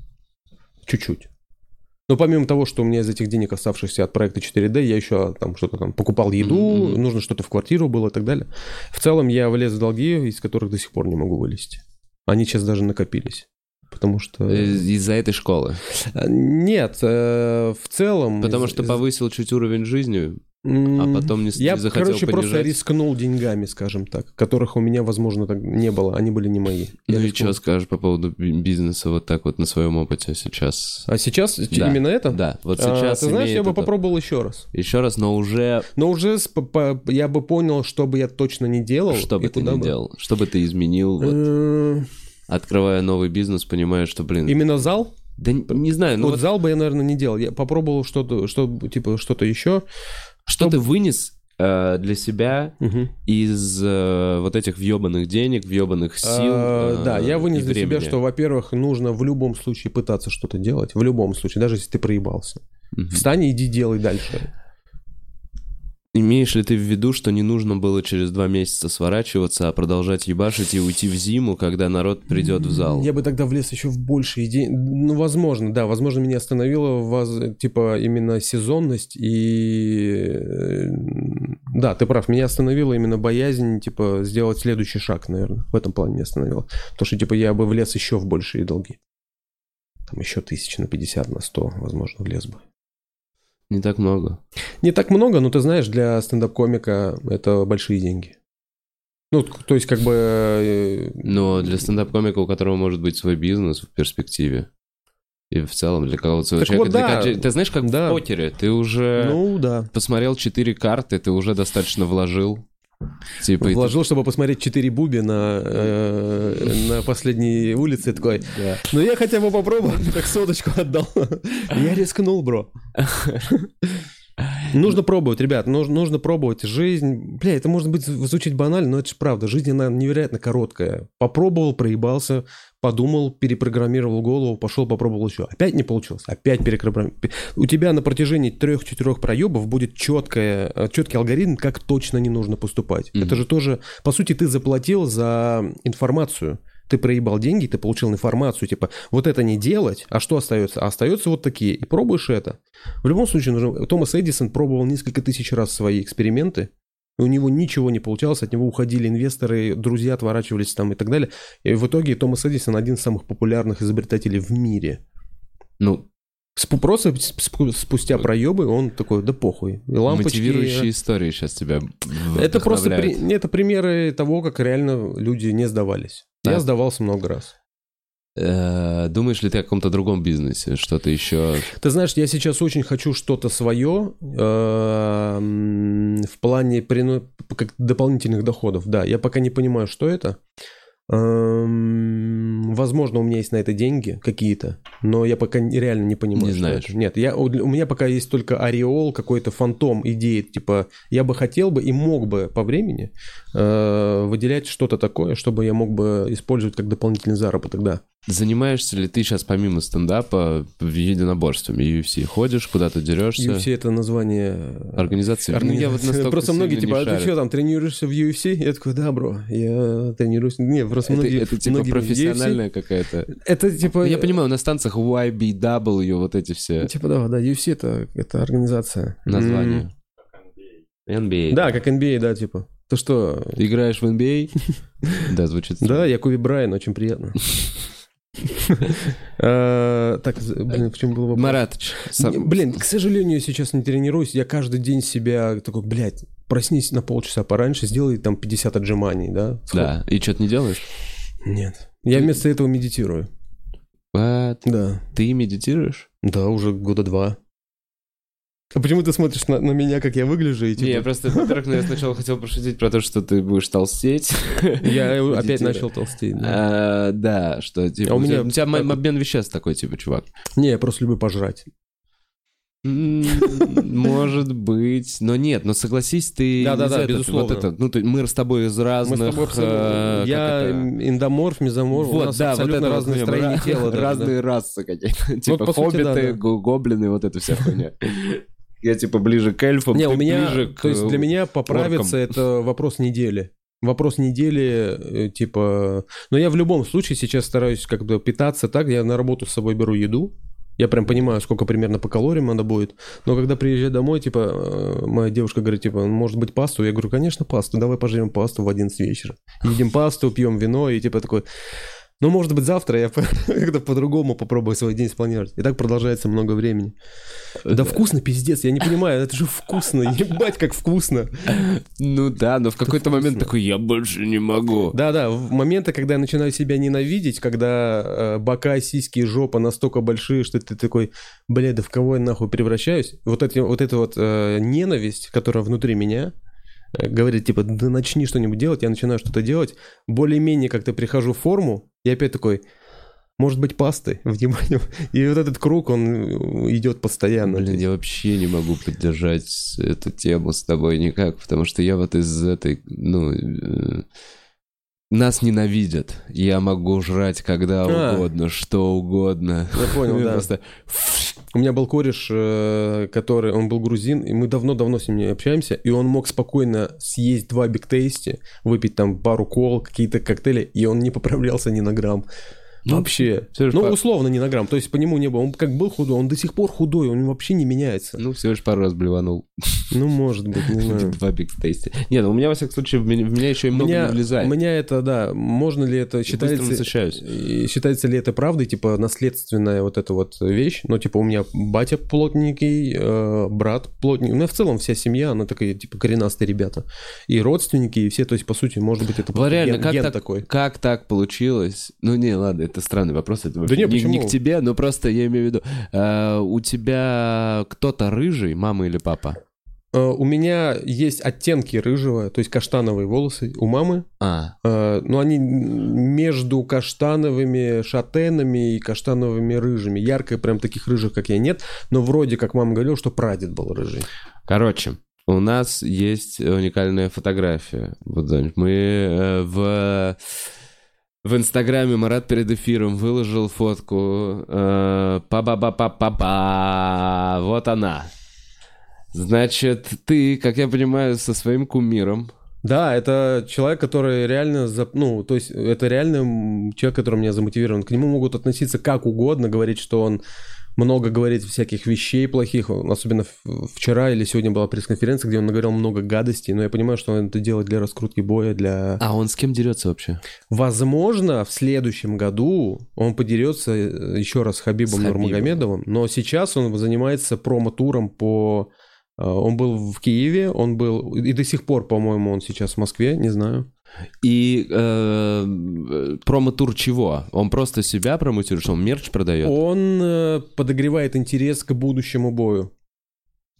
чуть-чуть. Но помимо того, что у меня из этих денег, оставшихся от проекта 4D, я еще там что-то там покупал еду, Мгм. нужно что-то в квартиру было и так далее. В целом я влез в долги, из которых до сих пор не могу вылезти. Они сейчас даже накопились. Потому что... Из-за этой школы. А, Нет, э, в целом... Потому что повысил чуть уровень жизни, а потом не, Я, не захотел короче, просто понижать. рискнул деньгами, скажем так, которых у меня, возможно, так не было. Они были не мои. Ну Я и рискнул. что скажешь по поводу би- бизнеса вот так вот на своем опыте сейчас? А сейчас Да. именно это? Да, вот А, сейчас ты знаешь, я бы это- попробовал еще раз. Еще раз, но уже Но уже я бы понял, что бы я точно не делал. что и бы ты ни бы. делал, что бы ты изменил, вот, Э, открывая новый бизнес, понимаешь, что, блин, Именно зал? да н- не знаю, ну вот, вот зал бы я, наверное, не делал. Я попробовал что-то, что, типа, что-то еще. что ты вынес э, для себя Мгм. из э, вот этих въебанных денег, въебанных сил А, э, Да, я вынес для себя, что, во-первых, нужно в любом случае пытаться что-то делать. В любом случае, даже если ты проебался. Мгм. Встань и иди делай дальше. Имеешь ли ты в виду, что не нужно было через два месяца сворачиваться, а продолжать ебашить и уйти в зиму, когда народ придет в зал? Я бы тогда влез еще в большие деньги. Ну, возможно, да, возможно, меня остановила, воз- типа, именно сезонность и... э, Да, ты прав, меня остановила именно боязнь, типа, сделать следующий шаг, наверное. В этом плане меня остановила. Потому что, типа, я бы влез еще в большие долги. Там еще тысяч на 50, на 100, возможно, влез бы. Не так много. Не так много, но ты знаешь, для стендап-комика это большие деньги. Ну, то есть, как бы... э, Но для стендап-комика, у которого может быть свой бизнес в перспективе, и в целом для кого-то своего Так человека, вот, для да. ка- ты знаешь, как Да. в покере, ты уже Ну, да. посмотрел четыре карты, ты уже достаточно вложил. Типа, Вложил, чтобы посмотреть 4 буби на, э, на последней улице. Такой, ну я хотя бы попробовал, так соточку отдал. Я рискнул, бро. Нужно пробовать, ребят, нужно, нужно пробовать. Жизнь, бля, это может быть звучит банально, но это же правда. Жизнь, она невероятно короткая. Попробовал, проебался, подумал, перепрограммировал голову, пошел, попробовал еще. Опять не получилось, опять перепрограммировал. У тебя на протяжении трех-четырех проебов будет четкая, э, четкий алгоритм, как точно не нужно поступать. Мгм. Это же тоже, по сути, ты заплатил за информацию. Ты проебал деньги, ты получил информацию, типа, вот это не делать, а что остается? А остается вот такие, и пробуешь это. В любом случае, нужно... Томас Эдисон пробовал несколько тысяч раз свои эксперименты, у него ничего не получалось, от него уходили инвесторы, друзья отворачивались там и так далее. И в итоге Томас Эдисон один из самых популярных изобретателей в мире. ну, Спу- Просто спу- спустя проебы он такой, да похуй. И лампочки... мотивирующие истории сейчас тебя Это просто при- это примеры того, как реально люди не сдавались. Да. Я сдавался много раз. Э, Думаешь ли ты о каком-то другом бизнесе? Что-то еще... Ты знаешь, я сейчас очень хочу что-то свое эм, в плане дополнительных доходов. Да, я пока не понимаю, что это. Эм, Возможно, у меня есть на это деньги какие-то, но я пока реально не понимаю. Не что знаешь. это. Нет, я, у у меня пока есть только ореол, какой-то фантом идеи, типа я бы хотел бы и мог бы по времени э, выделять что-то такое, чтобы я мог бы использовать как дополнительный заработок, да. Занимаешься ли ты сейчас помимо стендапа единоборствами? UFC ходишь, куда-то дерешься? UFC это название Организации? Ну, я вот Просто многие типа, а ты что там, тренируешься в UFC? Я такой, да, бро, я тренируюсь. Не, просто Это, многие... это типа многие UFC. профессиональная какая-то... Это типа... Я понимаю, на станциях YBW вот эти все Типа, да, да, UFC это, это организация. названия. NBA. М, Да, как NBA, да, типа. То что... Ты играешь в NBA? Да, звучит Да, я Коби Брайан, очень приятно. Так, блин, в чем был вопрос? Маратыч. Блин, к сожалению, сейчас не тренируюсь. Я каждый день себя такой, блядь, проснись на полчаса пораньше, сделай там 50 отжиманий, да? сход. Да, и что-то не делаешь? Нет. Я вместо этого медитирую. What? Да. Ты медитируешь? Да, уже года два. А почему ты смотришь на, на меня, как я выгляжу? И, типа, Не, я просто, во-первых, ну, я сначала хотел пошутить про то, что ты будешь толстеть. я опять начал толстеть. Да. А, что типа А у тебя обмен веществ такой, типа, чувак. Не, я просто люблю пожрать. Может быть, но нет, но согласись, ты Да-да-да, безусловно. Вот это, ну, ты- мы с тобой из Мы разных... с тобой абсолютно... э, Я это? эндоморф, мезоморф, у Вот, нас да, вот абсолютно это вот разные хуйня, строения тела. Разные расы какие-то. Типа хоббиты, гоблины, вот эта вся хуйня. Я типа ближе к эльфам, Не, у меня, ближе к... то есть для меня поправиться это вопрос недели. Вопрос недели, э, типа... Но я в любом случае сейчас стараюсь как бы питаться так, я на работу с собой беру еду, я прям понимаю, сколько примерно по калориям надо будет. Но когда приезжаю домой, типа, э, моя девушка говорит, типа, может быть, пасту? Я говорю, конечно, пасту, давай пожрем пасту в 11 вечера. Едим пасту, пьем вино, и типа такой... Ну, может быть, завтра я как-то по-другому попробую свой день спланировать. И так продолжается много времени. Да вкусно, пиздец, я не понимаю, это же вкусно, ебать, как вкусно. Ну да, но в какой-то момент такой, я больше не могу. Да-да, в моменты, когда я начинаю себя ненавидеть, когда э, бока, сиськи и жопа настолько большие, что ты такой, бля, да в кого я нахуй превращаюсь? Вот, эти, вот эта вот э, ненависть, которая внутри меня, э, говорит, типа, да начни что-нибудь делать, я начинаю что-то делать, более-менее как-то прихожу в форму, и опять такой, может быть, пасты, внимание. И вот этот круг, он э, идет постоянно. Блин, я вообще не могу поддержать эту тему с тобой никак, потому что я вот из этой, ну, э, нас ненавидят. Я могу жрать когда А. угодно, что угодно. Я понял, да. просто У меня был кореш, э, который, он был грузин, и мы давно-давно с ним не общаемся, и он мог спокойно съесть два бигтейсти, выпить там пару кол, какие-то коктейли, и он не поправлялся ни на грамм. Ну, вообще. всё же Ну, условно, не на грамм. То есть по нему не было. Он как был худой, он до сих пор худой, он вообще не меняется. Ну, всего лишь пару раз блеванул. Ну, может быть, не знаю. Два биг тейсти. Нет, ну, у меня, во всяком случае, в меня, еще и много не влезает. у меня это, да, можно ли это считается... Считается ли это правдой, типа, наследственная вот эта вот вещь? Ну, типа, у меня батя плотненький, э, брат плотненький. У меня в целом вся семья, она такая, типа, коренастые ребята. И родственники, и все, то есть, по сути, может быть, это реально, как так, такой. как так получилось? Ну, не, ладно, это странный вопрос. Это вообще не, не, не к тебе, но просто я имею в виду. э, у тебя кто-то рыжий, мама или папа? Э, У меня есть оттенки рыжего, то есть каштановые волосы у мамы. А, Э, Но они между каштановыми шатенами и каштановыми рыжими. Ярко прям таких рыжих, как я, нет. Но вроде как мама говорила, что прадед был рыжий. короче, у нас есть уникальная фотография. Мы э, в... В Инстаграме Марат перед эфиром выложил фотку. э, Па-ба-ба-па-па-ба. Вот она. Значит, ты, как я понимаю, со своим кумиром. Да, это человек, который реально, ну, то есть это реально человек, который меня замотивирован. К нему могут относиться как угодно, говорить, что он много говорит всяких вещей плохих, особенно вчера или сегодня была пресс-конференция, где он наговорил много гадостей, но я понимаю, что он это делает для раскрутки боя, для... А он с кем дерется вообще? Возможно, в следующем году он подерется э, еще раз с Хабибом С Хабибом. Нурмагомедовым, но сейчас он занимается промо-туром по... э, Он был в Киеве, он был... И до сих пор, по-моему, он сейчас в Москве, не знаю. И э, промо-тур чего? Он просто себя промотирует, что он мерч продает? Он э, подогревает интерес к будущему бою.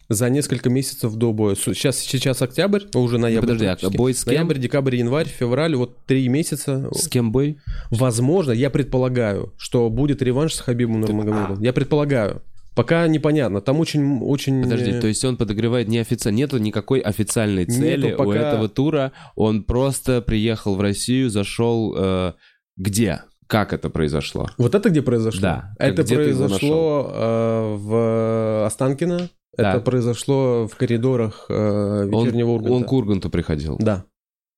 За несколько месяцев до боя. Сейчас, сейчас октябрь, уже ноябрь. Подожди, а бой с кем? Ноябрь, декабрь, январь, февраль, вот три месяца. С кем бой? Возможно, я предполагаю, что будет реванш с Хабибом Нурмагомедовым. Я предполагаю. Пока непонятно. Там очень... очень Подожди, э, то есть он подогревает неофициально. Нету никакой официальной цели Нету у пока- этого тура. Он просто приехал в Россию, зашел э, где? Как это произошло? Вот это где произошло? Да. Это Где произошло э, в Останкино. Да. Это произошло в коридорах э, Он, вечернего Урганта. он к Урганту приходил. Да.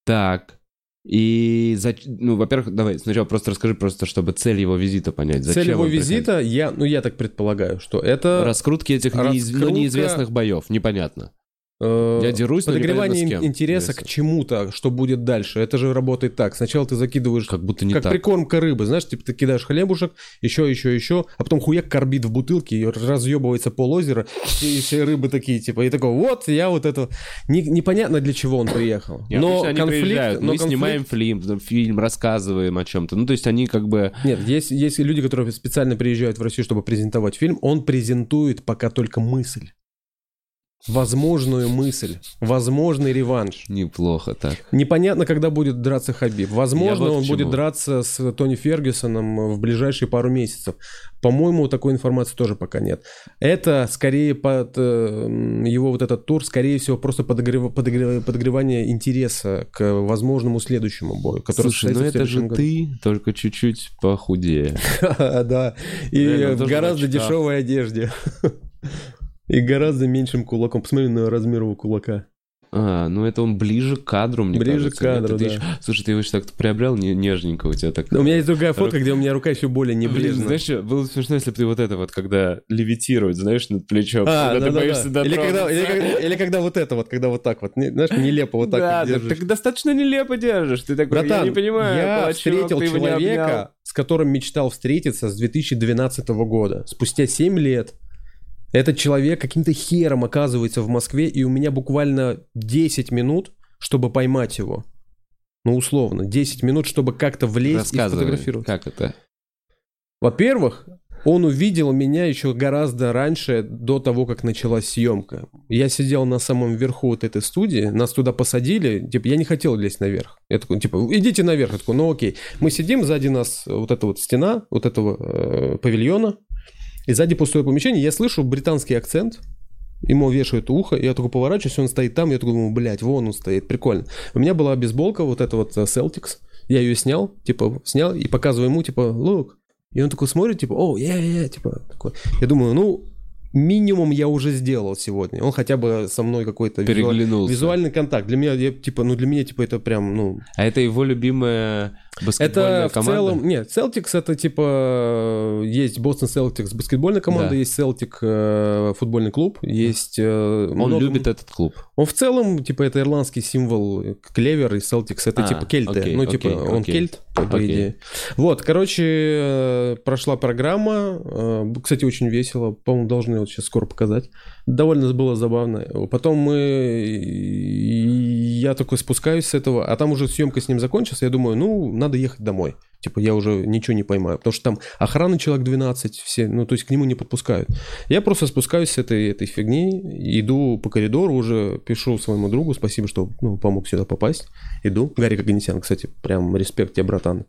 Так. И, за... ну, во-первых, давай сначала просто расскажи, просто чтобы цель его визита понять. Зачем Цель его визита, я, ну я так предполагаю, что это Раскрутки этих неиз- ну, раскрутка- неизвестных боев, непонятно. Э, Я дерусь, но подогревание кем. интереса к Интересно. чему-то, что будет дальше. Это же работает так. Сначала ты закидываешь Как будто не как так. прикормка рыбы, знаешь, типа ты кидаешь хлебушек, еще, еще, еще, а потом хуяк корбит в бутылке, и разъебывается пол озера, и все рыбы такие, типа, и такой, вот, я вот это... Не- непонятно, для чего он приехал. Не, но они конфликт... приезжают, но мы конфликт- снимаем фильм, фильм, рассказываем о чем-то. Ну, то есть они как бы... Нет, есть, есть люди, которые специально приезжают в Россию, чтобы презентовать фильм. Он презентует пока только мысль. Возможную мысль. Возможный реванш. Неплохо так. Непонятно, когда будет драться Хабиб. Возможно, вот он будет драться с Тони Фергюсоном в ближайшие пару месяцев. По-моему, такой информации тоже пока нет. Это скорее под э, его вот этот тур, скорее всего, просто подогрев- подогрев- подогревание интереса к возможному следующему бою, который Слушай, ну это же году. ты, только чуть-чуть похудее. Да, и в гораздо дешевой одежде. И гораздо меньшим кулаком. Посмотри на размер его кулака. А, ну это он ближе к кадру, мне Ближе кажется. к кадру, да. ещё- Слушай, ты его еще так приобрел не- нежненько у тебя так. У меня есть другая фотка, где у меня рука еще более Блин, небрежна. знаешь, что, было бы смешно, если бы ты вот это вот, когда левитирует, знаешь, над плечом, А, когда ты да, да, боишься да. Или когда, или, когда, или когда вот это вот, когда вот так вот, не- знаешь, нелепо вот так да, вот да, держишь. так достаточно нелепо держишь. Ты такой, Братан, я не понимаю, я кулачок, встретил не человека, с которым мечтал встретиться с 2012 года. Спустя 7 лет этот человек каким-то хером оказывается в Москве, и у меня буквально 10 минут, чтобы поймать его. Ну, условно, 10 минут, чтобы как-то влезть и сфотографировать. как это? Во-первых, он увидел меня еще гораздо раньше, до того, как началась съемка. Я сидел на самом верху вот этой студии, нас туда посадили, типа, я не хотел лезть наверх. Я такой, типа, идите наверх. Я такой, ну окей. Мы сидим, сзади нас вот эта вот стена, вот этого э, павильона, и сзади пустое помещение, я слышу британский акцент, ему вешают ухо, я такой поворачиваюсь, он стоит там, я такой думаю, блядь, вон он стоит, прикольно. У меня была бейсболка, вот эта вот э, Celtics, я ее снял, типа, снял и показываю ему, типа, look. И он такой смотрит, типа, о, я, я, типа, такой. Я думаю, ну, минимум я уже сделал сегодня. Он хотя бы со мной какой-то визуальный контакт. Для меня, я, типа, ну для меня, типа, это прям, ну... А это его любимая баскетбольная Это в команда? целом... Нет, Celtics это, типа, есть Бостон Celtics баскетбольная команда, Да. есть Celtic э, футбольный клуб, есть... э, Он много- любит этот клуб. Он в целом, типа, это ирландский символ клевер и Celtics, это А, типа кельты. окей, ну, типа, окей, он окей. кельт, по Окей. идее. Вот, короче, э, прошла программа. э, Кстати, очень весело. По-моему, должны вот сейчас скоро показать. Довольно было забавно. Потом мы... Я такой спускаюсь с этого, а там уже съемка с ним закончилась. Я думаю, ну, надо ехать домой. Типа, я уже ничего не поймаю. Потому что там охраны человек 12, все, ну, то есть к нему не подпускают. Я просто спускаюсь с этой, этой фигни, иду по коридору, уже пишу своему другу, спасибо, что ну, помог сюда попасть. Иду. Гарик Аганесян, кстати, прям респект тебе, братан.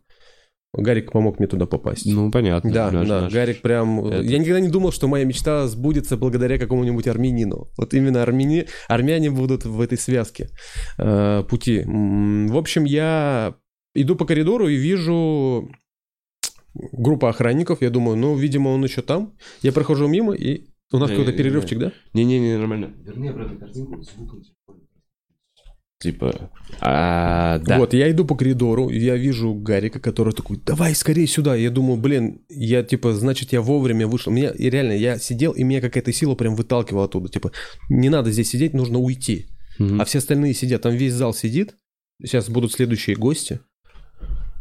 Гарик помог мне туда попасть. Ну, понятно. Да, Наш- да, наш. Гарик прям... Это- Я никогда не думал, что моя мечта сбудется благодаря какому-нибудь армянину. Вот именно армяне, армяне будут в этой связке э, пути. В общем, я иду по коридору и вижу группу охранников. Я думаю, ну, видимо, он еще там. Я прохожу мимо, и у нас какой-то перерывчик, да? Не-не-не, нормально. Верни обратно картинку, звук Типа, а, да. Вот, я иду по коридору, я вижу Гарика, который такой, давай скорее сюда. Я думаю, блин, я типа, значит, я вовремя вышел. Меня, и реально, я сидел, и меня какая-то сила прям выталкивала оттуда. Типа, не надо здесь сидеть, нужно уйти. Мгм. А все остальные сидят, там весь зал сидит. Сейчас будут следующие гости.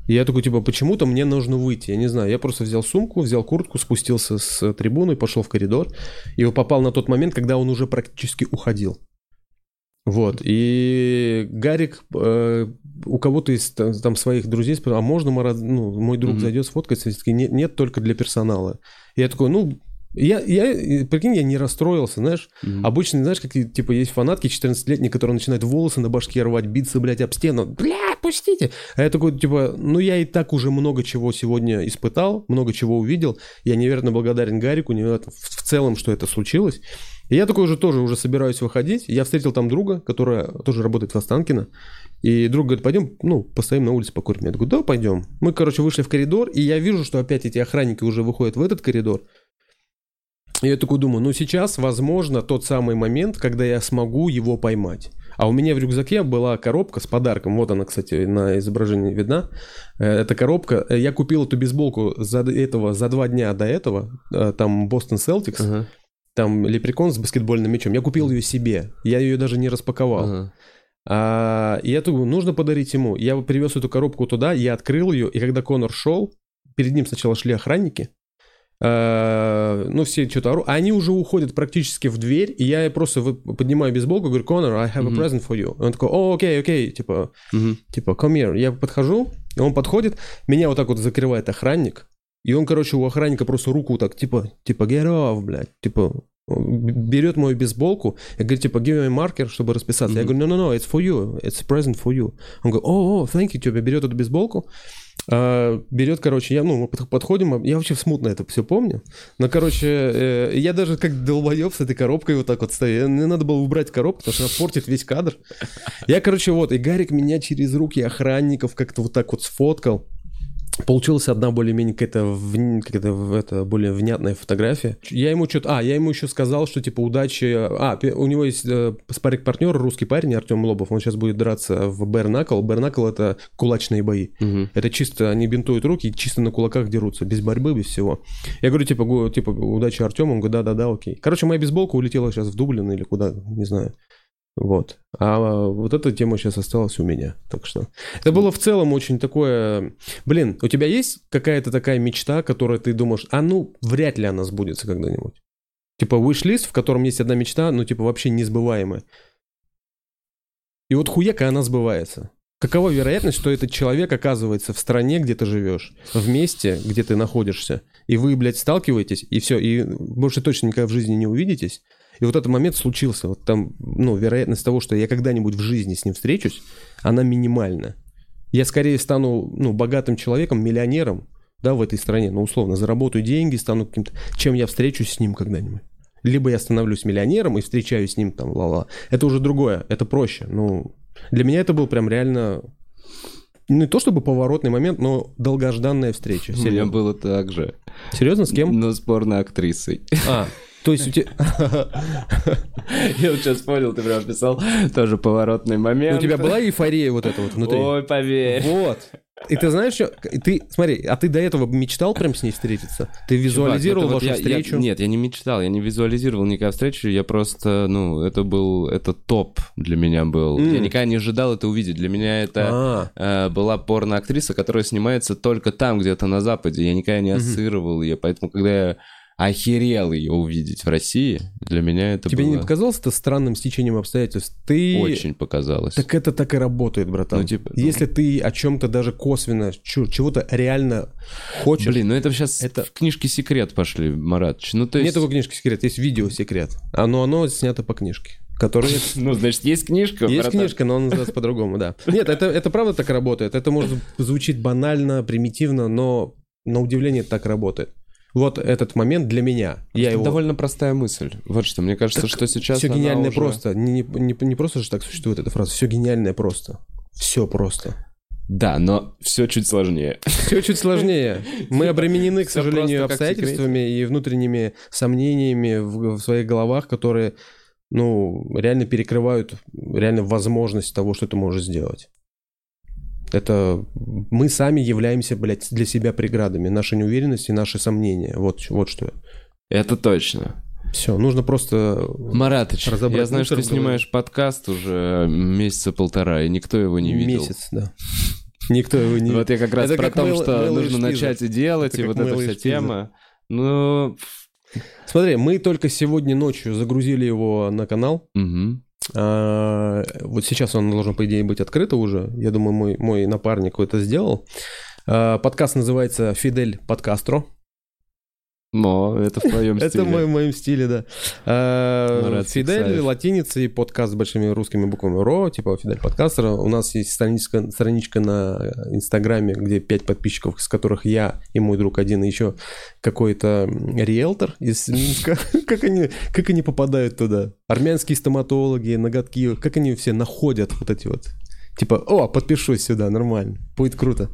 И я такой, типа, почему-то мне нужно выйти. Я не знаю, я просто взял сумку, взял куртку, спустился с трибуны, пошел в коридор. И попал на тот момент, когда он уже практически уходил. Вот, и Гарик э, у кого-то из там, своих друзей спросил, а можно Марат, ну, мой друг Мгм. зайдет сфоткаться? И такие, нет, нет, только для персонала. И я такой, ну, я, я, прикинь, я не расстроился, знаешь, Мгм. Обычно, знаешь, какие, типа, есть фанатки 14-летние, которые начинают волосы на башке рвать, биться, блядь, об стену. Бля, пустите! А я такой, типа, ну, я и так уже много чего сегодня испытал, много чего увидел. Я невероятно благодарен Гарику, невероятно в целом, что это случилось. И я такой уже тоже уже собираюсь выходить. Я встретил там друга, которая тоже работает в Останкино. И друг говорит, пойдем, ну, постоим на улице покурим. Я такой, да, пойдем. Мы, короче, вышли в коридор, и я вижу, что опять эти охранники уже выходят в этот коридор. И я такой думаю, ну сейчас, возможно, тот самый момент, когда я смогу его поймать. А у меня в рюкзаке была коробка с подарком. Вот она, кстати, на изображении видна. Э, Эта коробка. э, Я купил эту бейсболку за этого, за два дня до этого. Э, Там Бостон Селтикс. Ага, Там лепрекон с баскетбольным мячом. Я купил ее себе. Я ее даже не распаковал. ага. А, и я думаю, нужно подарить ему. Я привез эту коробку туда, я открыл ее, и когда Конор шел, перед ним сначала шли охранники, а, ну, все что-то ору, они уже уходят практически в дверь, и я просто поднимаю бейсболку, говорю, Конор, I have a present for you. И он такой, о, окей, окей, типа, Мгм. типа, come here. Я подхожу, он подходит, меня вот так вот закрывает охранник, и он, короче, у охранника просто руку так, типа, типа, get off, блядь, типа, берет мою бейсболку, и говорит, типа, give me marker, чтобы расписаться. Я Мгм. говорю, no, no, no, it's for you, it's a present for you. Он говорит, о, о, thank you, типа, берет эту бейсболку, а, берет, короче, я, ну, мы под- подходим, я вообще смутно это все помню, но, короче, э, я даже как долбоеб с этой коробкой вот так вот стою, мне надо было убрать коробку, потому что она портит весь кадр. Я, короче, вот, и Гарик меня через руки охранников как-то вот так вот сфоткал. Получилась одна более-менее какая-то, какая-то это, более внятная фотография. Я ему что-то... А, я ему еще сказал, что типа удачи... А, у него есть э, спарринг-партнер, русский парень Артем Лобов. Он сейчас будет драться в Бернакл. Бернакл — это кулачные бои. Мгм. Это чисто, они бинтуют руки и чисто на кулаках дерутся, без борьбы, без всего. Я говорю, типа, го- типа удачи Артему, он говорит, да-да-да, окей. Короче, моя бейсболка улетела сейчас в Дублин или куда, не знаю. Вот. А вот эта тема сейчас осталась у меня. Так что это было в целом очень такое... Блин, у тебя есть какая-то такая мечта, которая ты думаешь, а ну, вряд ли она сбудется когда-нибудь? Типа wish-лист, в котором есть одна мечта, ну, типа, вообще несбываемая. И вот хуяка она сбывается. Какова вероятность, что этот человек оказывается в стране, где ты живешь, в месте, где ты находишься, и вы, блядь, сталкиваетесь, и все, и больше точно никогда в жизни не увидитесь, и вот этот момент случился, вот там, ну, вероятность того, что я когда-нибудь в жизни с ним встречусь, она минимальна. Я скорее стану, ну, богатым человеком, миллионером, да, в этой стране, ну, условно, заработаю деньги, стану каким-то, чем я встречусь с ним когда-нибудь. Либо я становлюсь миллионером и встречаюсь с ним там, ла-ла. Это уже другое, это проще. Ну, для меня это был прям реально, не то чтобы поворотный момент, но долгожданная встреча. У меня Серьезно. было так же. Серьезно, с кем? Но с порно-актрисой. А, То есть у тебя... Я вот сейчас понял, ты прям писал тоже поворотный момент. У тебя была эйфория вот эта вот внутри? Ой, поверь. Вот. И ты знаешь, что... Ты, смотри, а ты до этого мечтал прям с ней встретиться? Ты визуализировал Чувак, это вот вашу я- я- встречу? нет, я не мечтал, я не визуализировал никакую встречу, я просто, ну, это был, это топ для меня был. М. Я никогда не ожидал это увидеть. Для меня это А, э, была порноактриса, которая снимается только там, где-то на Западе. Я никогда не ассоциировал ее, поэтому, когда я охерел ее увидеть в России, для меня это тебе было не показалось это странным стечением обстоятельств? Ты... очень показалось. Так это так и работает, братан. Ну, типа, ну. Если ты о чем-то даже косвенно, чего-то реально хочешь... Блин, ну это сейчас это- в книжке «Секрет» пошли, Маратович. Ну, то есть... Нет такой книжки секрет, есть видео секрет. Оно, оно снято по книжке. Которая... Ну, значит, есть книжка, Есть братан. книжка, но она называется по-другому, да. Нет, это, это правда так работает. Это может звучить банально, примитивно, но на удивление так работает. Вот этот момент для меня. Я Это его... довольно простая мысль. Вот что, мне кажется, что сейчас Все гениальное уже- просто. Не, не, не, просто же так существует эта фраза. Все гениальное просто. Все просто. Да, но все чуть сложнее. Все чуть сложнее. Мы обременены, к сожалению, обстоятельствами и внутренними сомнениями в, в своих головах, которые, ну, реально перекрывают реально возможность того, что ты можешь сделать. Это мы сами являемся, блядь, для себя преградами. Наша неуверенность и наши сомнения. Вот, вот что. Это точно. Все, нужно просто... Маратыч, Разобрать я знаю, что ты снимаешь подкаст уже месяца полтора, и никто его не видел. Месяц, да. Никто его не... Вот я как раз про то, что нужно начать и делать, и вот эта вся тема. Ну, Смотри, мы только сегодня ночью загрузили его на канал. мгм. А, вот сейчас он должен, по идее, быть открыто уже. Я думаю, мой, мой напарник это сделал. А, подкаст называется «Фидель Подкастро». Но это в твоем Это стиле. в моем, моем стиле, да. А, «Фидель» Сиксаев. латиница и подкаст с большими русскими буквами «ро», типа «Фидель Подкастро». У нас есть страничка, страничка на Инстаграме, где пять подписчиков, из которых я и мой друг один, и еще какой-то риэлтор из Минска. Как они, как они попадают туда? Армянские стоматологи, ноготки, как они все находят вот эти вот Типа, о, подпишусь сюда, нормально, будет круто.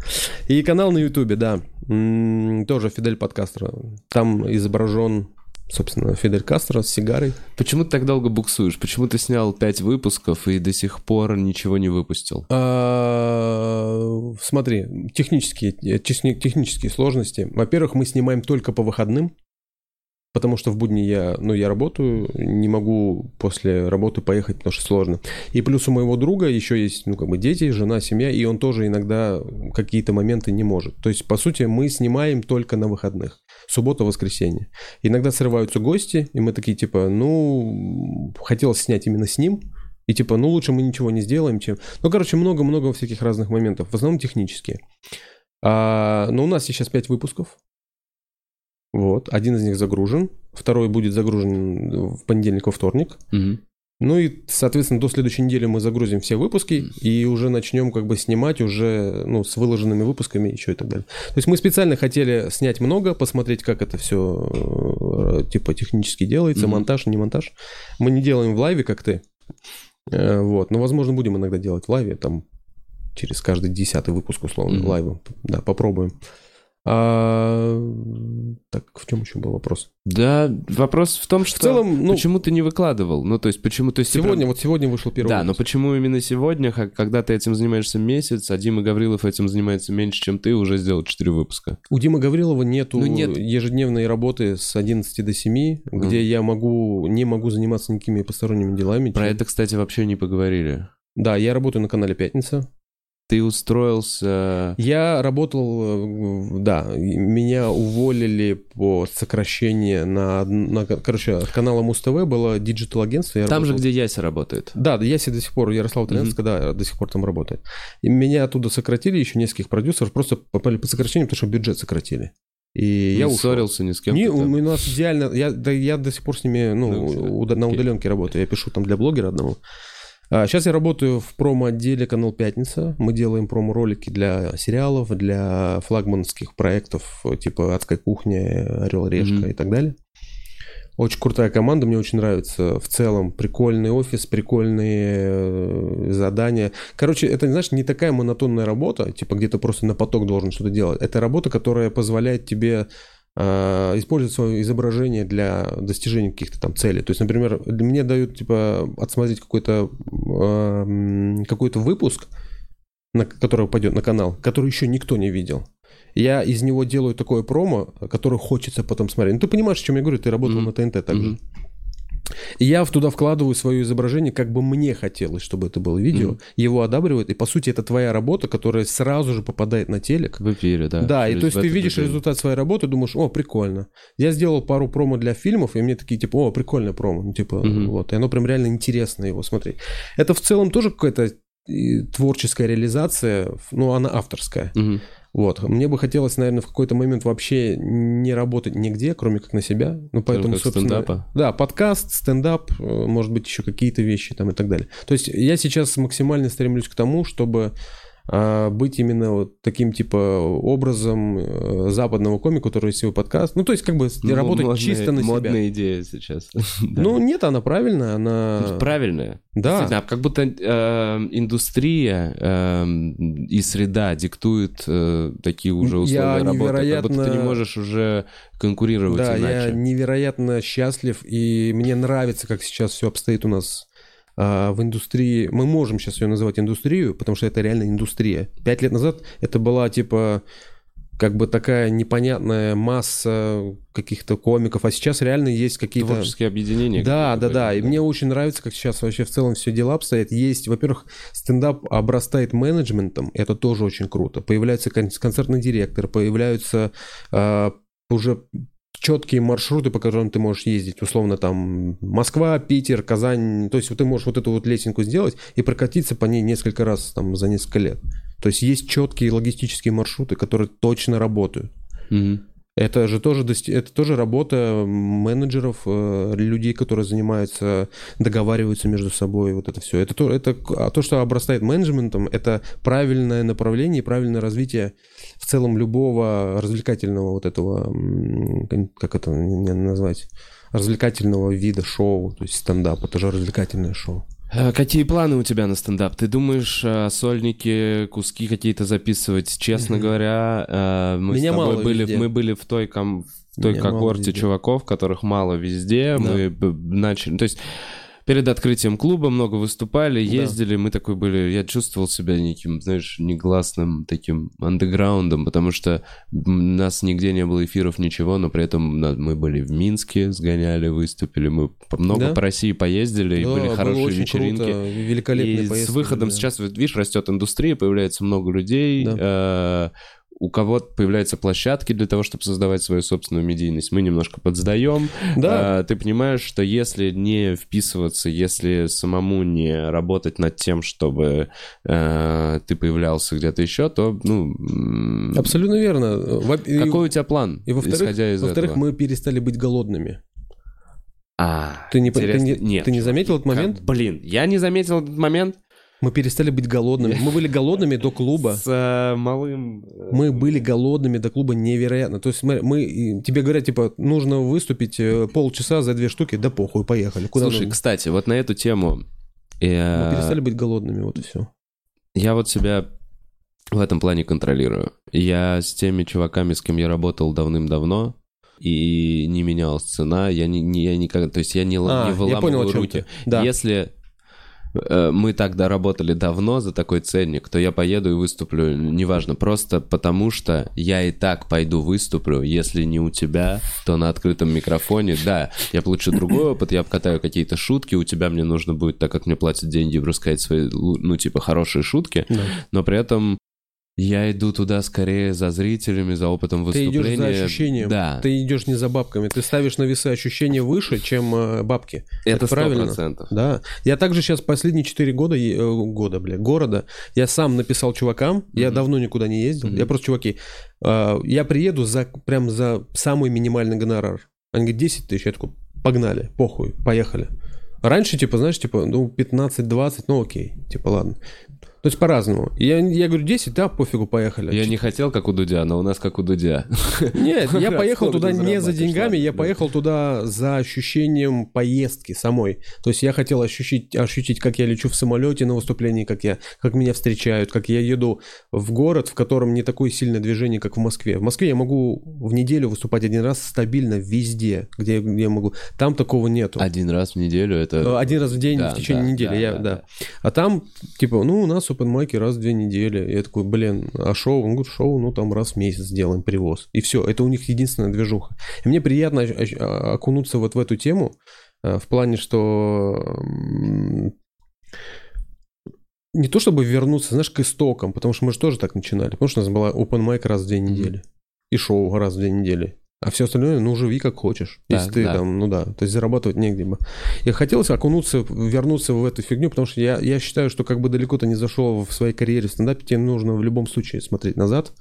И канал на Ютубе, да, тоже Фидель Подкастро. Там изображен, собственно, Фидель Кастро с сигарой. Почему ты так долго буксуешь? Почему ты снял пять выпусков и до сих пор ничего не выпустил? А, Смотри, технические, э, техни- технические сложности. Во-первых, мы снимаем только по выходным, потому что в будни я, ну, я работаю, не могу после работы поехать, потому что сложно. И плюс у моего друга еще есть, ну, как бы дети, жена, семья, и он тоже иногда какие-то моменты не может. То есть, по сути, мы снимаем только на выходных. Суббота, воскресенье. Иногда срываются гости, и мы такие, типа, ну, хотелось снять именно с ним, и типа, ну лучше мы ничего не сделаем, чем... Ну, короче, много-много всяких разных моментов. В основном технические. А, но у нас сейчас 5 выпусков. Вот. Один из них загружен. Второй будет загружен в понедельник, во вторник. Мгм. Ну и, соответственно, до следующей недели мы загрузим все выпуски и уже начнем как бы снимать уже, ну, с выложенными выпусками еще и так далее. То есть мы специально хотели снять много, посмотреть, как это все, типа, технически делается, Мгм. монтаж, не монтаж. Мы не делаем в лайве, как ты. Э, Вот, но, возможно, будем иногда делать в лайве, там, через каждый десятый выпуск, условно, Мгм. лайва. Да, попробуем. А, Так, в чем еще был вопрос? Да, вопрос в том, что... В целом, ну, почему ты не выкладывал? Ну, то есть, почему... То есть сегодня, прям- вот сегодня вышел первый Да, но выпуск. почему именно сегодня, когда ты этим занимаешься месяц, а Дима Гаврилов этим занимается меньше, чем ты, уже сделал 4 выпуска? У Димы Гаврилова нету Ну, нет. ежедневной работы с 11 до 7, Мгм. где я могу, не могу заниматься никакими посторонними делами. Про чем- это, кстати, вообще не поговорили. Да, я работаю на канале «Пятница». Ты устроился... Я работал, э, да, меня уволили по сокращению на, на короче, от канала Муз-ТВ было диджитал-агентство. я Там же, работал- где Яся работает. Да, да, Яси до сих пор, Ярослав Тренска, да, до сих пор там работает. И меня оттуда сократили, еще нескольких продюсеров, просто попали по сокращению, потому что бюджет сократили. И я не ушел. ссорился ни с кем. Не, у у нас идеально. Я, да, я до сих пор с ними, ну, Ну, всё. уда- на удаленке работаю. Я пишу там для блогера одного. А, сейчас я работаю в промо-отделе канал Пятница. Мы делаем промо-ролики для сериалов, для флагманских проектов, типа Адская кухня, Орел Решка Мгм. и так далее. Очень крутая команда, мне очень нравится. В целом, прикольный офис, прикольные э, задания. Короче, это, знаешь, не такая монотонная работа, типа где ты просто на поток должен что-то делать. Это работа, которая позволяет тебе а, использовать свое изображение для достижения каких-то там целей. То есть, например, мне дают, типа, отсмотреть какой-то а, какой-то выпуск, на, который пойдет на канал, который еще никто не видел. Я из него делаю такое промо, которое хочется потом смотреть. Ну, ты понимаешь, о чем я говорю, ты работал Мгм. на ТНТ также. Мгм. И я туда вкладываю свое изображение, как бы мне хотелось, чтобы это было видео. Мгм. Его одабривают, и по сути это твоя работа, которая сразу же попадает на телек. В эфире, да. Да, и то есть ты видишь день. результат своей работы, думаешь, о, прикольно. Я сделал пару промо для фильмов, и мне такие, типа, о, прикольное промо. Ну, типа, Мгм. вот. И оно прям реально интересно его смотреть. Это в целом тоже какая-то творческая реализация, ну, она авторская. Мгм. Вот. Мне бы хотелось, наверное, в какой-то момент вообще не работать нигде, кроме как на себя. Ну, поэтому, как собственно... стендапа. Да, подкаст, стендап, э, может быть, еще какие-то вещи там и так далее. То есть я сейчас максимально стремлюсь к тому, чтобы быть именно вот таким типа образом э, западного комика, который свой подкаст. Ну, то есть как бы Ну, работать модная- чисто на себя. Модная идея сейчас. Ну, нет, она правильная, она... Правильная. Да. Действительно, как будто э, индустрия э, и среда диктуют э, такие уже Я условия работы. Как будто ты не невероятно- можешь уже конкурировать Да, я невероятно счастлив, и мне нравится, как сейчас все обстоит у нас а, в индустрии. Мы можем сейчас ее называть индустрию, потому что это реально индустрия. Пять лет назад это была типа как бы такая непонятная масса каких-то комиков, а сейчас реально есть какие-то... Творческие объединения. Да, да, да. И мне очень нравится, как сейчас вообще в целом все дела обстоят. Есть, во-первых, стендап обрастает менеджментом, это тоже очень круто. Появляются кон- концертный директор, появляются а, уже четкие маршруты, по которым ты можешь ездить. Условно там Москва, Питер, Казань. То есть ты можешь вот эту вот лесенку сделать и прокатиться по ней несколько раз там за несколько лет. То есть есть четкие логистические маршруты, которые точно работают. Мгм. Это же тоже, это тоже работа менеджеров, э, людей, которые занимаются, договариваются между собой, вот это все. Это то, это, а то, что обрастает менеджментом, это правильное направление правильное развитие в целом любого развлекательного вот этого, как это назвать, развлекательного вида шоу, то есть стендап, это же развлекательное шоу. А Какие планы у тебя на стендап? Ты думаешь э, сольники, куски какие-то записывать? Честно Мгм. говоря, э, мы Меня с тобой мало были, везде. мы были в той, ком- в той Меня когорте чуваков, которых мало везде. Да. Мы начали, то есть перед открытием клуба много выступали, Да. ездили, мы такой были, я чувствовал себя неким, знаешь, негласным таким андеграундом, потому что у нас нигде не было эфиров, ничего, но при этом мы были в Минске, сгоняли, выступили, мы много Да? по России поездили, и Да, были было хорошие очень вечеринки. круто, великолепные И с поездки выходом были, да. сейчас, видишь, растет индустрия, появляется много людей, Да. У кого-то появляются площадки для того, чтобы создавать свою собственную медийность. Мы немножко подсдаем. Да. Э, ты понимаешь, что если не вписываться, если самому не работать над тем, чтобы э, ты появлялся где-то еще, то, ну... Абсолютно верно. Во- Какой у тебя план, И во-вторых, исходя из во-вторых этого? мы перестали быть голодными. А, Ты не, ты не, Нет, ты не заметил этот как- момент? Блин, я не заметил этот момент. Мы перестали быть голодными. Мы были голодными до клуба. С э, малым... э, Мы были голодными до клуба невероятно. То есть смотри, мы, и тебе говорят, типа, нужно выступить э, полчаса за две штуки, да похуй, поехали. Куда Слушай, нужно? кстати, вот на эту тему э, Мы перестали быть голодными, вот и все. я вот себя в этом плане контролирую. Я с теми чуваками, с кем я работал давным-давно, и не менялась цена, я, не, не- я никогда, то есть я не, А, не я понял, выламываю руки. Да. Если мы тогда работали давно за такой ценник, то я поеду и выступлю, неважно, просто потому что я и так пойду выступлю, если не у тебя, то на открытом микрофоне, да, я получу другой опыт, я обкатаю какие-то шутки, у тебя мне нужно будет, так как мне платят деньги, рассказать свои, ну, типа, хорошие шутки, Да. но при этом я иду туда скорее за зрителями, за опытом Ты выступления. идешь за ощущением. Да, Ты идешь не за бабками. Ты ставишь на весы ощущения выше, чем э, бабки. это сто правильно. Да. Я также сейчас последние 4 года, э, года, бля, города, я сам написал чувакам, я Мгм. давно никуда не ездил, Мгм. я просто, чуваки, э, я приеду за, прям за самый минимальный гонорар. Они говорят, 10 тысяч, я такой, погнали, похуй, поехали. Раньше, типа, знаешь, типа, ну, 15-20, ну, окей, типа, ладно. То есть по-разному. Я, я говорю, 10, да, пофигу, поехали. Я не хотел, как у Дудя, но у нас как у Дудя. Нет, я поехал туда не за деньгами, я поехал туда за ощущением поездки самой. То есть я хотел ощутить, ощутить, как я лечу в самолете на выступлении, как, я, как меня встречают, как я еду в город, в котором не такое сильное движение, как в Москве. В Москве я могу в неделю выступать один раз стабильно везде, где, где я могу. Там такого нету. Один раз в неделю это... Один раз в день Да, в течение да, недели, да, я, да, да, да. А там, типа, ну, у нас open майки раз в две недели. Я такой, блин, а шоу? Он говорит, шоу, ну, там раз в месяц сделаем привоз. И все, это у них единственная движуха. И мне приятно окунуться вот в эту тему, э, в плане, что не то чтобы вернуться, знаешь, к истокам, потому что мы же тоже так начинали. Потому что у нас была open mic раз в две недели. И шоу раз в две недели. А все остальное, ну, живи как хочешь. Да, Если ты да. там, ну да, то есть зарабатывать негде бы. Я хотелось окунуться, вернуться в эту фигню, потому что я, я считаю, что как бы далеко ты не зашел в своей карьере в стендапе, тебе нужно в любом случае смотреть назад,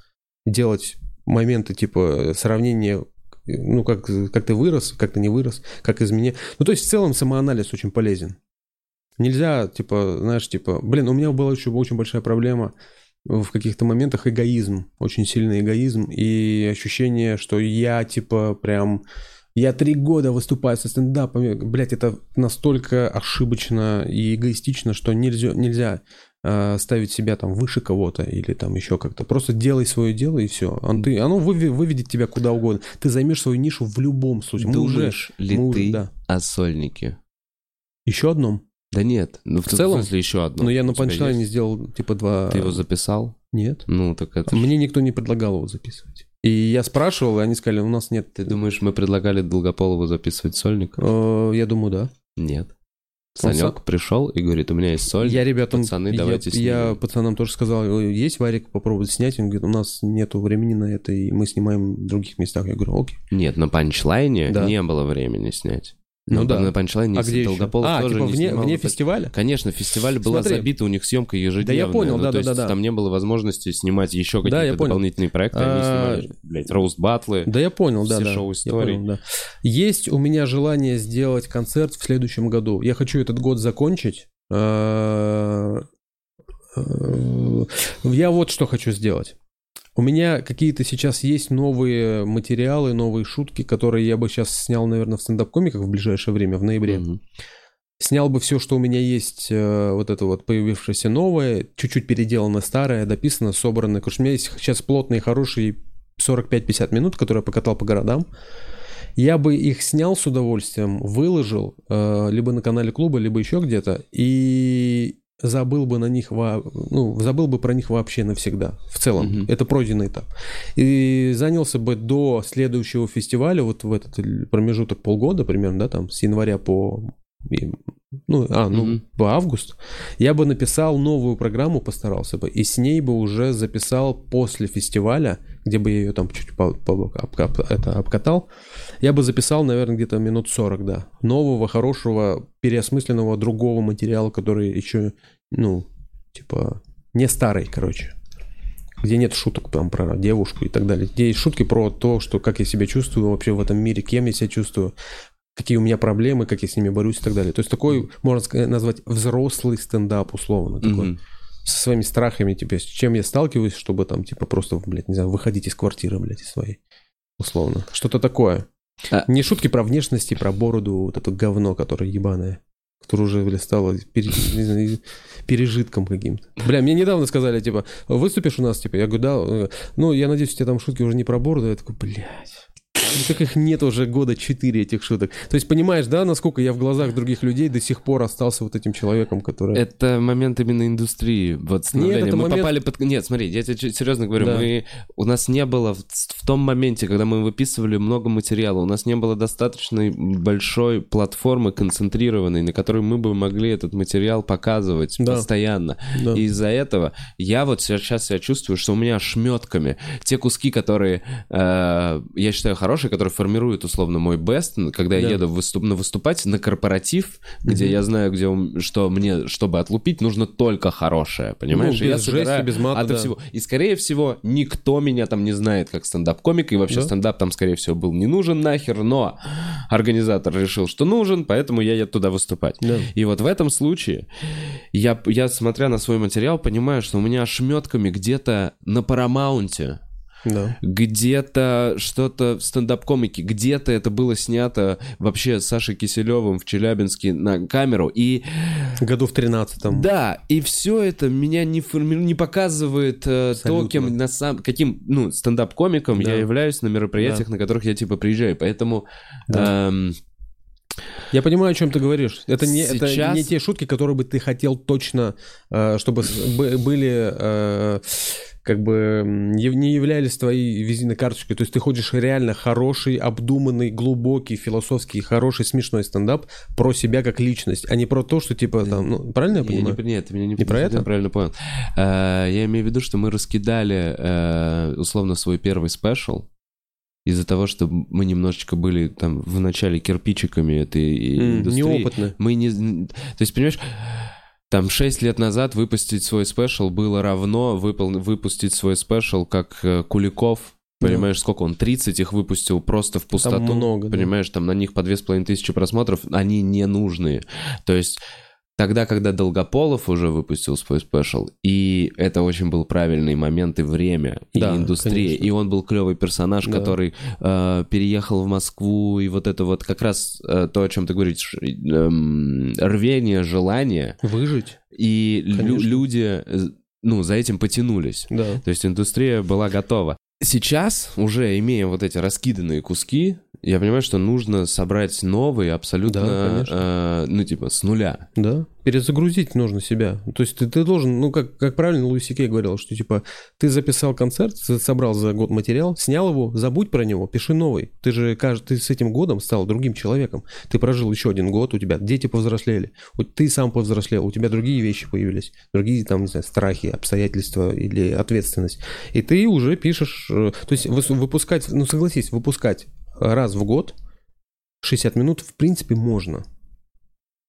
делать моменты типа сравнения, ну, как, как ты вырос, как ты не вырос, как изменил. Ну, то есть в целом самоанализ очень полезен. Нельзя, типа, знаешь, типа, блин, у меня была еще очень большая проблема в каких-то моментах эгоизм, очень сильный эгоизм и ощущение, что я, типа, прям... Я три года выступаю со стендапами. Блять, это настолько ошибочно и эгоистично, что нельзя, нельзя э, ставить себя там выше кого-то или там еще как-то. Просто делай свое дело и все. Он, ты, оно выведет тебя куда угодно. Ты займешь свою нишу в любом случае. Мы уже, Думаешь ли мы уже- ты да. о сольнике? Еще одном. Да нет, ну в, В целом? смысле еще одно. Но я на У тебя панчлайне сделал типа два... Ты его записал? Нет. Ну, так это... Мне никто не предлагал его записывать. И я спрашивал, и они сказали, у нас нет... Ты думаешь, мы предлагали Долгополову записывать сольник? Э, Я думаю, да. Нет. Он Санек пришел и говорит, у меня есть сольник. Я ребятам... пацаны, я- давайте Я снимем. пацанам тоже сказал, «Э, есть варик попробовать снять? Он говорит, у нас нету времени на это, и мы снимаем в других местах. Я говорю, окей. Нет, на панчлайне Да. не было времени снять. Ну Ну да. На панчлайне А где еще? Долгополов А, тоже типа не вне, снимал вне фестиваля? Конечно, фестиваль была Смотри. забита, у них съемка ежедневная. понял, ну, да, да, да, есть да. Там не было возможности снимать еще какие-то Да, я понял. дополнительные проекты. Они А, снимали, блядь, роуст-батлы. Да я понял, да, Все да. шоу Я историй. понял, да. Есть у меня желание сделать концерт в следующем году. Я хочу этот год закончить. Э, э, Я вот что хочу сделать. У меня какие-то сейчас есть новые материалы, новые шутки, которые я бы сейчас снял, наверное, в стендап-комиках в ближайшее время, в ноябре. Мгм. Снял бы все, что у меня есть, э, вот это вот появившееся новое, чуть-чуть переделано старое, дописано, собрано. Потому что у меня есть сейчас плотные, хорошие 45-50 минут, которые я покатал по городам. Я бы их снял с удовольствием, выложил, э, либо на канале клуба, либо еще где-то, и забыл бы на них, во- ну, забыл бы про них вообще навсегда, в целом. Мгм. Это пройденный этап. И занялся бы до следующего фестиваля, вот в этот промежуток полгода примерно, да, там, с января по и- ну, а, ну, Мгм. по август, я бы написал новую программу, постарался бы, и с ней бы уже записал после фестиваля, где бы я ее там чуть по, это, обкатал, я бы записал, наверное, где-то минут 40, да, нового, хорошего, переосмысленного другого материала, который еще, ну, типа, не старый, короче где нет шуток там про девушку и так далее. Где есть шутки про то, что как я себя чувствую вообще в этом мире, кем я себя чувствую, какие у меня проблемы, как я с ними борюсь и так далее. То есть такой, можно сказать, назвать взрослый стендап условно. Такой, Мгм. со своими страхами, типа, с чем я сталкиваюсь, чтобы там, типа, просто, блядь, не знаю, выходить из квартиры, блядь, из своей, условно. Что-то такое. А- Не шутки про внешность и про бороду, вот это говно, которое ебаное, которое уже, блядь, стало пере- знаю, пережитком каким-то. Бля, мне недавно сказали, типа, выступишь у нас, типа, я говорю, да, э, ну, я надеюсь, у тебя там шутки уже не про бороду, я такой, блядь. Как их нет уже года четыре этих шуток. То есть понимаешь, да, насколько я в глазах других людей до сих пор остался вот этим человеком, который... Это момент именно индустрии. Вот становления. это мы момент- попали под... Нет, смотри, я тебе серьезно говорю, Да. мы... у нас не было в... в том моменте, когда мы выписывали много материала, у нас не было достаточной большой платформы концентрированной, на которой мы бы могли этот материал показывать Да. постоянно. Да. И из-за этого я вот сейчас себя чувствую, что у меня шметками те куски, которые э, я считаю хорошие, хорошее, которое формирует, условно, мой бест, когда я Да. еду выступ- на выступать на корпоратив, где я знаю, где что мне, чтобы отлупить, нужно только хорошее, понимаешь? Ну, И я без жести, собираю без мата, ото да. всего. И, скорее всего, никто меня там не знает как стендап-комика, и вообще Да. стендап там, скорее всего, был не нужен нахер, но организатор решил, что нужен, поэтому я еду туда выступать. Да. И вот в этом случае я, я, смотря на свой материал, понимаю, что у меня ошметками где-то на Парамаунте, Да. где-то что-то в стендап-комике, где-то это было снято вообще с Сашей Киселевым в Челябинске на камеру. И Году в 13-м. да, и все это меня не, форми- не показывает э, то, кем на сам... каким ну, стендап-комиком Да. я являюсь на мероприятиях, на которых я типа приезжаю. Поэтому эм, Я понимаю, о чем ты говоришь. Это не, это Сейчас- не те шутки, которые бы ты хотел точно, э, чтобы были, э, как бы, не являлись твоей визитной карточкой. То есть ты ходишь реально хороший, обдуманный, глубокий, философский, хороший, смешной стендап про себя как личность, а не про то, что типа там, ну, правильно я Не, не, понимаю? нет, ты меня не, Не про это? правильно понял. Э, я имею в виду, что мы раскидали условно свой первый special из-за того, что мы немножечко были там в начале кирпичиками этой М, индустрии. Неопытны. Мы не... То есть, понимаешь, там 6 лет назад выпустить свой special было равно выпол- выпустить свой special, как э, Куликов. Понимаешь, сколько он? 30 их выпустил просто в пустоту. много, да. Понимаешь, там на них по 2500 просмотров, они ненужные. То есть Тогда, когда Долгополов уже выпустил свой спешл, и это очень был правильный момент и время, и Да, индустрия, конечно. и он был клевый персонаж, Да. который э, переехал в Москву, и вот это вот как раз э, то, о чем ты говоришь, эм, рвение, желание, Выжить? и лю- люди, э, ну, за этим потянулись. Да. То есть индустрия была готова. Сейчас, уже имея вот эти раскиданные куски, я понимаю, что нужно собрать новые абсолютно, Да, конечно. э, ну, типа, с нуля. Да, перезагрузить нужно себя. То есть ты, ты должен, ну, как, как правильно Луиси Кей говорил, что, типа, ты записал концерт, собрал за год материал, снял его, забудь про него, пиши новый. Ты же, кажд- ты с этим годом стал другим человеком. Ты прожил еще один год, у тебя дети повзрослели, вот ты сам повзрослел, у тебя другие вещи появились, другие, там, не знаю, страхи, обстоятельства или ответственность. И ты уже пишешь, э, то есть выпускать, ну, согласись, выпускать раз в год 60 минут, в принципе, можно.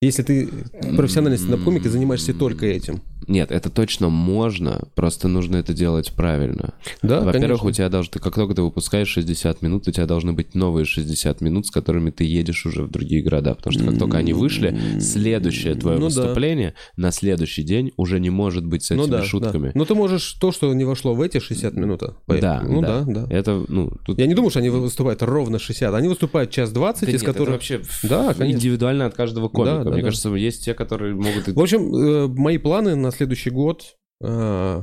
Если ты профессиональный стендап-комик и занимаешься только этим. Нет, это точно можно, просто нужно это делать правильно. Да, Во-первых, у тебя должны, как только ты выпускаешь 60 минут, у тебя должны быть новые 60 минут, с которыми ты едешь уже в другие города. Потому что как только они вышли, следующее твое Ну да. выступление на следующий день уже не может быть с этими ну да, шутками. Да. Но ты можешь то, что не вошло в эти 60 минут. Да, Ну да. да, да. Это, ну, тут... Я не думаю, что они выступают ровно 60. Они выступают час 20, Да из нет, которых... вообще Да, конечно. индивидуально от каждого комика. Да, да, Мне да. кажется, есть те, которые могут... В общем, э, мои планы на следующий год э,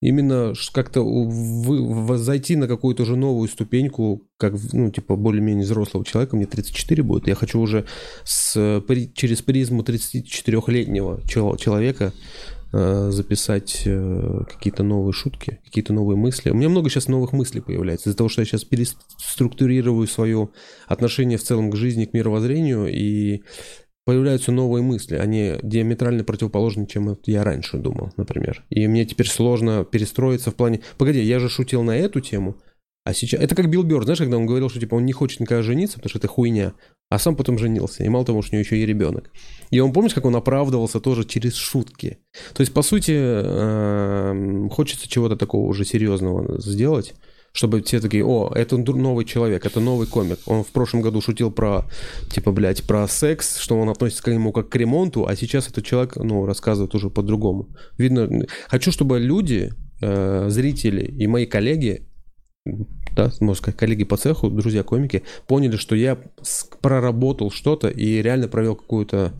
именно как-то зайти на какую-то уже новую ступеньку, как, ну, типа, более-менее взрослого человека, мне 34 будет, я хочу уже с, при- через призму 34-летнего чел- человека э, записать э, какие-то новые шутки, какие-то новые мысли. У меня много сейчас новых мыслей появляется из-за того, что я сейчас переструктурирую свое отношение в целом к жизни, к мировоззрению, и появляются новые мысли. Они диаметрально противоположны, чем я раньше думал, например. И мне теперь сложно перестроиться в плане... Погоди, я же шутил на эту тему, а сейчас... Это как Билл Бёрд, знаешь, когда он говорил, что типа он не хочет никогда жениться, потому что это хуйня, а сам потом женился. И мало того, что у него еще и ребенок. И он, помнишь, как он оправдывался тоже через шутки? То есть, по сути, эм, хочется чего-то такого уже серьезного сделать, чтобы все такие, о, это новый человек, это новый комик. Он в прошлом году шутил про, типа, блядь, про секс, что он относится к нему как к ремонту, а сейчас этот человек, ну, рассказывает уже по-другому. Видно, хочу, чтобы люди, э, зрители и мои коллеги, да, можно сказать, коллеги по цеху, друзья-комики, поняли, что я проработал что-то и реально провел какую-то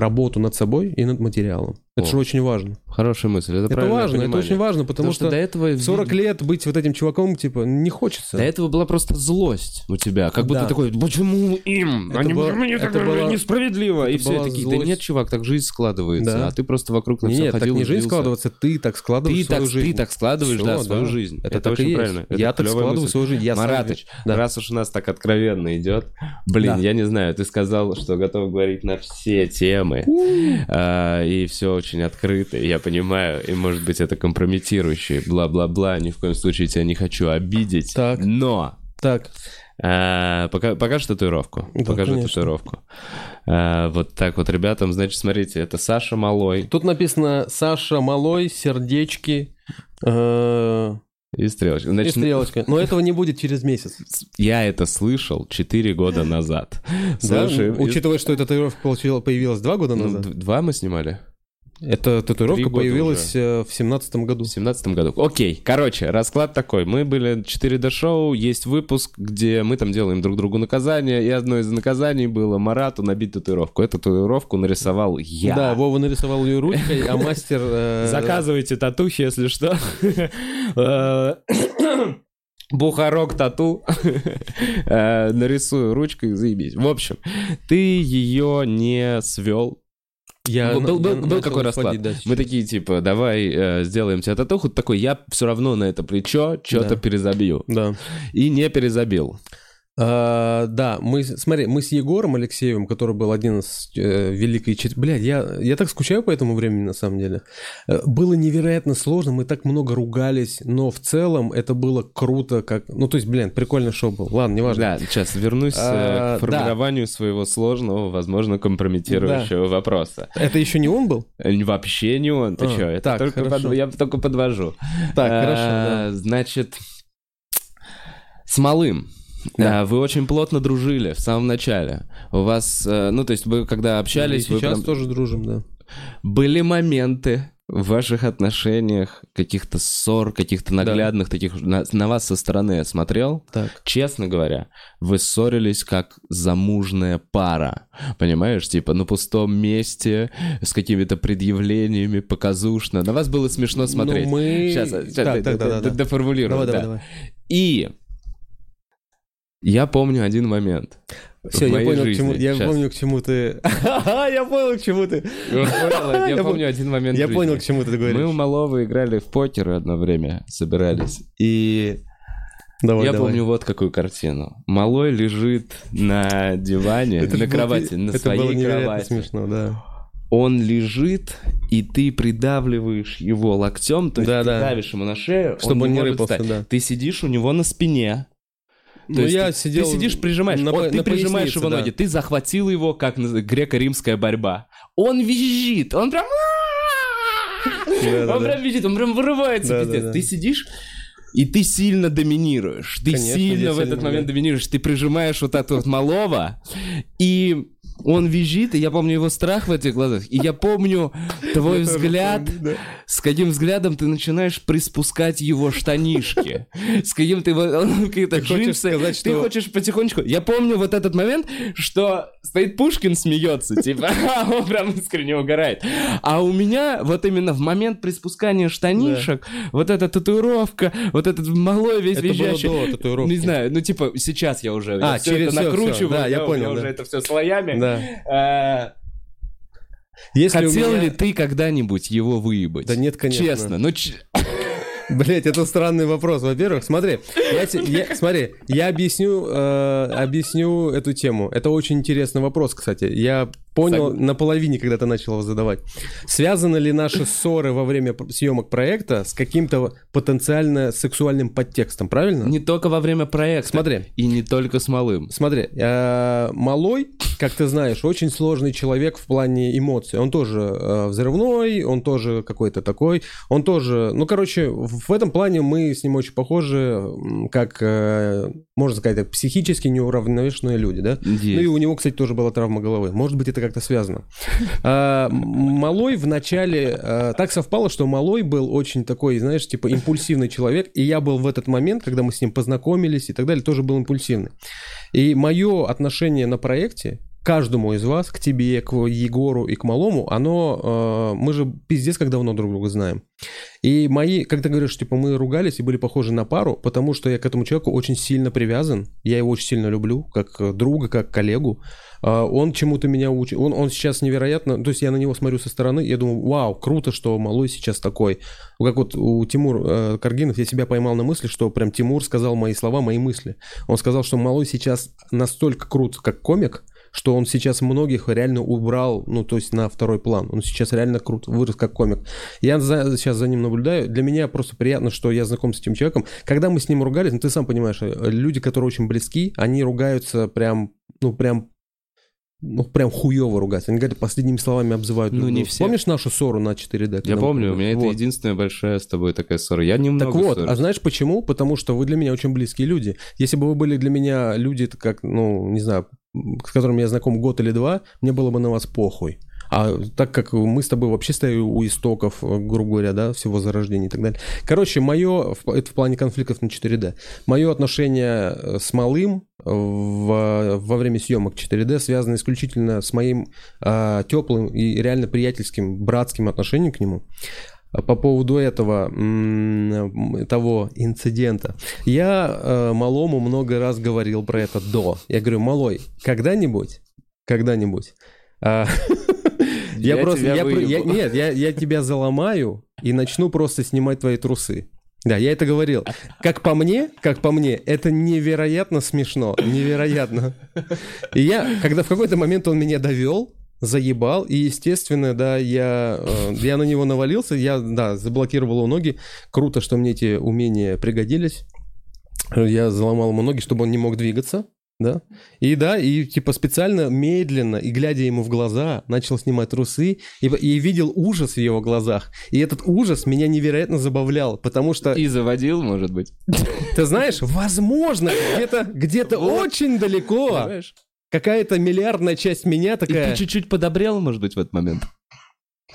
работу над собой и над материалом. Это О. же очень важно. Хорошая мысль. Это, Это важно, это понимание. очень важно, потому, Потому что, что до этого... в 40 лет быть вот этим чуваком, типа, не хочется. До этого была просто злость у тебя. Как будто Да. такой, почему им? Это Они, была- мне это так была- несправедливо. И это все была такие, да злость. нет, чувак, так жизнь складывается. Да. А ты просто вокруг на все Нет, так ходил не и жизнь злился. складывается, ты так складываешь Ты свою так, жизнь. ты так складываешь, Всё, да, свою да. жизнь. Это, Это, так и очень есть. правильно. Это Я так складываю мысль. свою жизнь. Я Маратыч, Да. раз уж у нас так откровенно идет, блин, Да. я не знаю, ты сказал, что готов говорить на все темы, а, и все очень открыто, я понимаю, и может быть это компрометирующее, бла-бла-бла, ни в коем случае тебя не хочу обидеть, Так. но Так, А, пока, покажешь татуировку? Да, Покажи конечно. татуировку. А, вот так вот, ребятам, значит, смотрите, это Саша Малой Тут написано Саша Малой, сердечки э, и Стрелочка. и Значит, стрелочка. Но этого не будет через месяц. я это слышал 4 года назад. Да? Слушай, Учитывая, что эта татуировка получила- появилась два года ну, назад. два мы снимали? Эта татуировка появилась э, в семнадцатом году. В семнадцатом году. Окей, короче, расклад такой. Мы были 4D-шоу, есть выпуск, где мы там делаем друг другу наказание, и одно из наказаний было Марату набить татуировку. Эту татуировку нарисовал я. Да, Вова нарисовал ее ручкой, а мастер... э, Заказывайте татухи, если что. Э, Бухарок тату. Нарисую ручкой, заебись. В общем, ты ее не свел. Я Был- был- на- был какой расклад? отводить, да, Мы такие, типа, давай э, сделаем тебе татуху. Такой, я все равно на это плечо что-то Да. перезабью. Да. И не перезабил. А, да, мы, смотри, мы с Егором Алексеевым, который был один из э, великой... чет- Блядь, я, я так скучаю по этому времени, на самом деле. Э, Было невероятно сложно, мы так много ругались, но в целом это было круто, как... Ну, то есть, блин, прикольный шоу был. Ладно, неважно. Да, сейчас вернусь э, А, к формированию своего сложного, возможно, компрометирующего вопроса. Это еще не он был? Э, Вообще не он, ты А, чё? Это так, только под- я только подвожу. Так, А, хорошо, да. Значит, с малым. Да. А, Вы очень плотно дружили в самом начале. У вас, э, ну, то есть вы когда И общались, вы сейчас прям- тоже дружим, да. были моменты в ваших отношениях, каких-то ссор, каких-то наглядных таких, на, на вас со стороны я смотрел, Так. честно говоря, вы ссорились как замужная пара. Понимаешь, типа на пустом месте, с какими-то предъявлениями, показушно. На вас было смешно смотреть. Ну, мы... Сейчас, сейчас Так, д- так, да, да, д- да. доформулирую. Давай, да. давай, давай. И я помню один момент. Все, я понял, к жизни. чему, я Щас. помню, к чему ты... Я понял, к чему ты... Я помню один момент Я понял, к чему ты Мы у говоришь. Малого играли в покер одно время, собирались. И Давай, я давай. помню вот какую картину. Малой лежит на диване, Это на было- кровати, на это своей было кровати. смешно, да. Он лежит, и ты придавливаешь его локтем, то есть Да, ты да. давишь ему на шею, Чтобы он не рыпался, да. Ты сидишь у него на спине. Ну, я ты, сидел ты сидишь, прижимаешь, на он- ты на прижимаешь его да. ноги, ты захватил его, как греко-римская борьба. Он визжит, он прям... Он прям визжит, он прям вырывается, пиздец. Ты сидишь, и ты сильно доминируешь. Ты Конечно, сильно в этот момент доминируешь. Ты прижимаешь вот этого вот малого, и он визжит, и я помню его страх в этих глазах. И я помню твой взгляд, с каким взглядом ты начинаешь приспускать его штанишки. С каким ты... Какие-то джинсы. сказать, Ты хочешь потихонечку... Я помню вот этот момент, что стоит Пушкин смеется, типа, он прям искренне угорает. А у меня вот именно в момент приспускания штанишек, вот эта татуировка, вот этот малой весь Это было визжащий. до татуировки. Не знаю, ну типа сейчас я уже А, я через это накручиваю, Да, я понял, меня да. уже это все слоями. Да. Э, Если Хотел меня- ли ты когда-нибудь его выебать? Да нет, конечно. Честно, ну ч- Блять, это странный вопрос. Во-первых, смотри, я, те- я- смотри, я объясню, э, объясню эту тему. Это очень интересный вопрос, кстати. Я понял на половине, когда ты начал его задавать. Связаны ли наши ссоры во время съемок проекта с каким-то потенциально сексуальным подтекстом, правильно? не только во время проекта. Смотри. И не только с малым. Смотри, э, Малой, как ты знаешь, очень сложный человек в плане эмоций. Он тоже э, взрывной, он тоже какой-то такой, он тоже... Ну, короче, в этом плане мы с ним очень похожи, как, э, можно сказать, так, психически неуравновешенные люди, да? Ну и у него, кстати, тоже была травма головы. Может быть, это как-то связано. А, Малой в начале... а, Так совпало, что Малой был очень такой, знаешь, типа импульсивный человек, и я был в этот момент, когда мы с ним познакомились и так далее, тоже был импульсивный. И мое отношение на проекте каждому из вас, к тебе, к Егору и к Малому, оно... э, мы же пиздец как давно друг друга знаем. И мои, ты говоришь, типа мы ругались и были похожи на пару, потому что я к этому человеку очень сильно привязан. Я его очень сильно люблю, как э, друга, как коллегу. А, Он чему-то меня учит. Он, он сейчас невероятно... То есть я на него смотрю со стороны, я думаю, вау, круто, что Малой сейчас такой. Как вот у Тимур э, Каргинов, я себя поймал на мысли, что прям Тимур сказал мои слова, мои мысли. Он сказал, что Малой сейчас настолько крут, как комик, что он сейчас многих реально убрал, ну, то есть на второй план. Он сейчас реально круто вырос как комик. Я за- сейчас за ним наблюдаю. Для меня просто приятно, что я знаком с этим человеком. Когда мы с ним ругались, ну, ты сам понимаешь, э, люди, которые очень близки, они ругаются прям, ну, прям ну, прям хуево ругаться. Они говорят, последними словами обзывают. Ну, не все. Помнишь нашу ссору на 4D? Я помню, у меня это Вот. единственная большая с тобой такая ссора. Я немного Так вот, ссорюсь. а знаешь почему? Потому что вы для меня очень близкие люди. Если бы вы были для меня люди, это как, ну, не знаю, с которыми я знаком год или два, мне было бы на вас похуй. А так как мы с тобой вообще стоим у истоков, э, грубо говоря, да, всего зарождения и так далее. Короче, мое, это в плане конфликтов на 4D, мое отношение э, с малым в- во время съемок 4D связано исключительно с моим а, теплым и реально приятельским, братским отношением к нему. А По поводу этого, того инцидента. Я э, малому много раз говорил про это до. Я говорю, малой, когда-нибудь, когда-нибудь, а, я Я просто, я нет, я, я тебя заломаю и начну просто снимать твои трусы. Да, я это говорил. Как по мне, как по мне, это невероятно смешно, невероятно. И я, когда в какой-то момент он меня довел, заебал, и, естественно, да, я, э, я на него навалился, я, да, заблокировал его ноги. Круто, что мне эти умения пригодились. Я заломал ему ноги, чтобы он не мог двигаться, да. И да, и типа специально, медленно, и глядя ему в глаза, начал снимать трусы, и, и видел ужас в его глазах. И этот ужас меня невероятно забавлял, потому что... И заводил, может быть. Ты знаешь, возможно, где-то где очень далеко Понимаешь? Какая-то миллиардная часть меня И такая... ты чуть-чуть подобрел, может быть, в этот момент?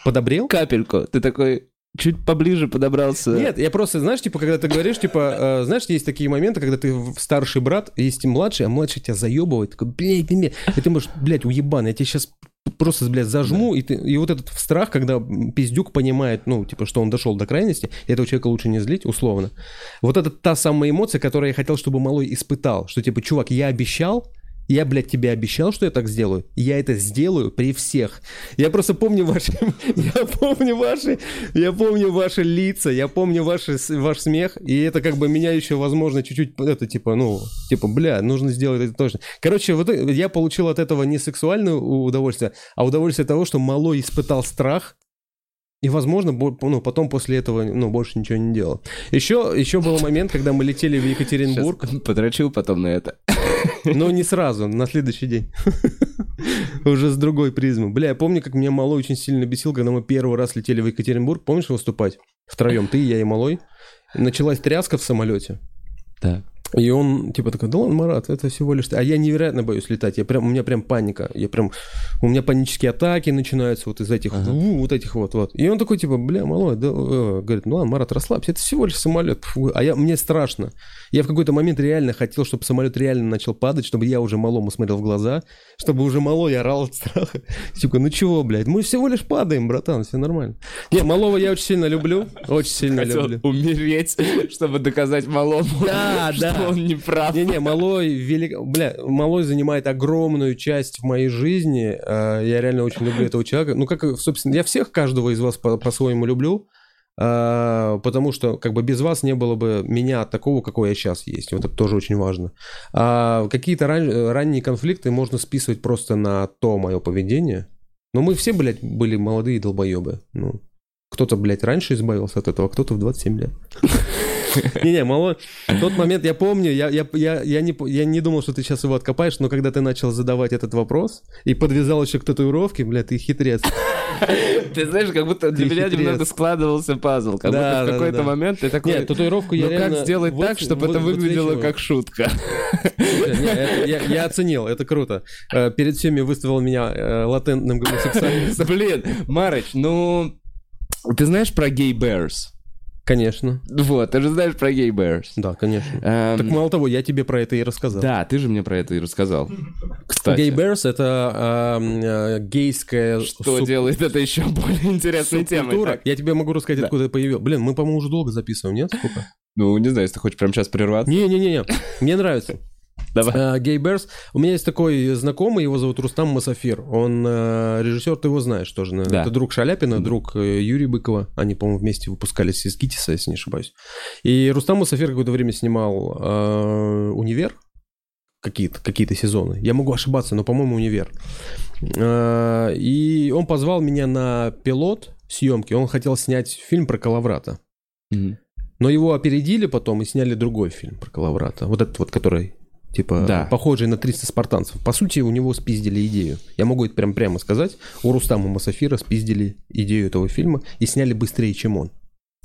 Подобрел? Капельку. Ты такой чуть поближе подобрался. Нет, я просто, знаешь, типа, когда ты говоришь, типа, э, знаешь, есть такие моменты, когда ты старший брат, есть и младший, а младший тебя заебывает, такой, блядь, блядь, и ты можешь, блядь, уебан, я тебя сейчас просто, блядь, зажму, и, ты, и вот этот страх, когда пиздюк понимает, ну, типа, что он дошел до крайности, и этого человека лучше не злить, условно. Вот это та самая эмоция, которую я хотел, чтобы малой испытал, что, типа, чувак, я обещал, я, блядь, тебе обещал, что я так сделаю. Я это сделаю при всех. Я просто помню ваши... Я помню ваши... Я помню ваши лица, я помню ваши, ваш смех, и это как бы меня еще, возможно, чуть-чуть, это, типа, ну, типа, бля, нужно сделать это точно. Короче, вот э, я получил от этого не сексуальное удовольствие, а удовольствие того, что малой испытал страх, и, возможно, ну, потом после этого, ну, больше ничего не делал. Еще, еще был момент, когда мы летели в Екатеринбург, Сейчас подрочил потом на это. но не сразу, на следующий день. Уже с другой призмы. Бля, я помню, как меня Малой очень сильно бесил, когда мы первый раз летели в Екатеринбург. Помнишь выступать? Втроем, ты, я и Малой. Началась тряска в самолете. Да. И он типа такой, да ладно, Марат, это всего лишь... ты». А я невероятно боюсь летать. Я прям, у меня прям паника. Я прям... У меня панические атаки начинаются вот из этих... Ага. у, вот этих вот, вот. И он такой типа, бля, малой, да... э», Говорит, ну ладно, Марат, расслабься, это всего лишь самолет. Фу. А я, мне страшно. Я в какой-то момент реально хотел, чтобы самолет реально начал падать, чтобы я уже малому смотрел в глаза, чтобы уже малой орал от страха. Типа, ну чего, блядь, мы всего лишь падаем, братан, все нормально. Не, малого я очень сильно люблю, очень сильно Хотел люблю. умереть, чтобы доказать малому, Да, что да. он не прав. Не-не, малой велик... Бля, малой занимает огромную часть в моей жизни. А, Я реально очень люблю этого человека. Ну, как, собственно, я всех, каждого из вас по- по-своему люблю. А, Потому что, как бы, без вас не было бы меня такого, какой я сейчас есть. Вот это тоже очень важно. А какие-то ран- ранние конфликты можно списывать просто на то мое поведение. Но мы все, блядь, были молодые долбоебы. Ну, кто-то, блядь, раньше избавился от этого, а кто-то в 27 лет. Не-не, мало. В тот момент я помню, я, я, я, я, не, я не думал, что ты сейчас его откопаешь, но когда ты начал задавать этот вопрос и подвязал еще к татуировке, бля, ты хитрец. Ты знаешь, как будто для меня немного складывался пазл. Как будто в какой-то момент ты такой... Нет, татуировку я ну реально... как сделать так, чтобы это выглядело как шутка? Я, я оценил, это круто. Э, Перед всеми выставил меня э, латентным гомосексуалистом. Блин, Марыч, ну... Ты знаешь про гей bears? Конечно. Вот, ты же знаешь про гей bears. Да, конечно. Эм, Так мало того, я тебе про это и рассказал. Да, ты же мне про это и рассказал. Кстати. Gay Bears это эм, э, гейская Что суб- делает это еще более интересной темой? Так. Я тебе могу рассказать, Да. откуда это появилось. Блин, мы, по-моему, уже долго записываем, нет? Сколько? Ну, не знаю, если ты хочешь прямо сейчас прерваться. Не-не-не, мне нравится. Давай. Гей Берс. У меня есть такой знакомый, его зовут Рустам Масафир. Он э, режиссер, ты его знаешь тоже. наверное. Да. Это друг Шаляпина, друг э, Юрия Быкова. Они, по-моему, вместе выпускались из Гитиса, если не ошибаюсь. И Рустам Масафир какое-то время снимал э, «Универ». какие-то какие сезоны. Я могу ошибаться, но, по-моему, универ. А, И он позвал меня на пилот съемки. Он хотел снять фильм про Калаврата. Мгм. Но его опередили потом и сняли другой фильм про Калаврата. Вот этот вот, который, типа, Да. похожий на 300 спартанцев. По сути, у него спиздили идею. Я могу это прям прямо сказать. У Рустама Масафира спиздили идею этого фильма и сняли быстрее, чем он.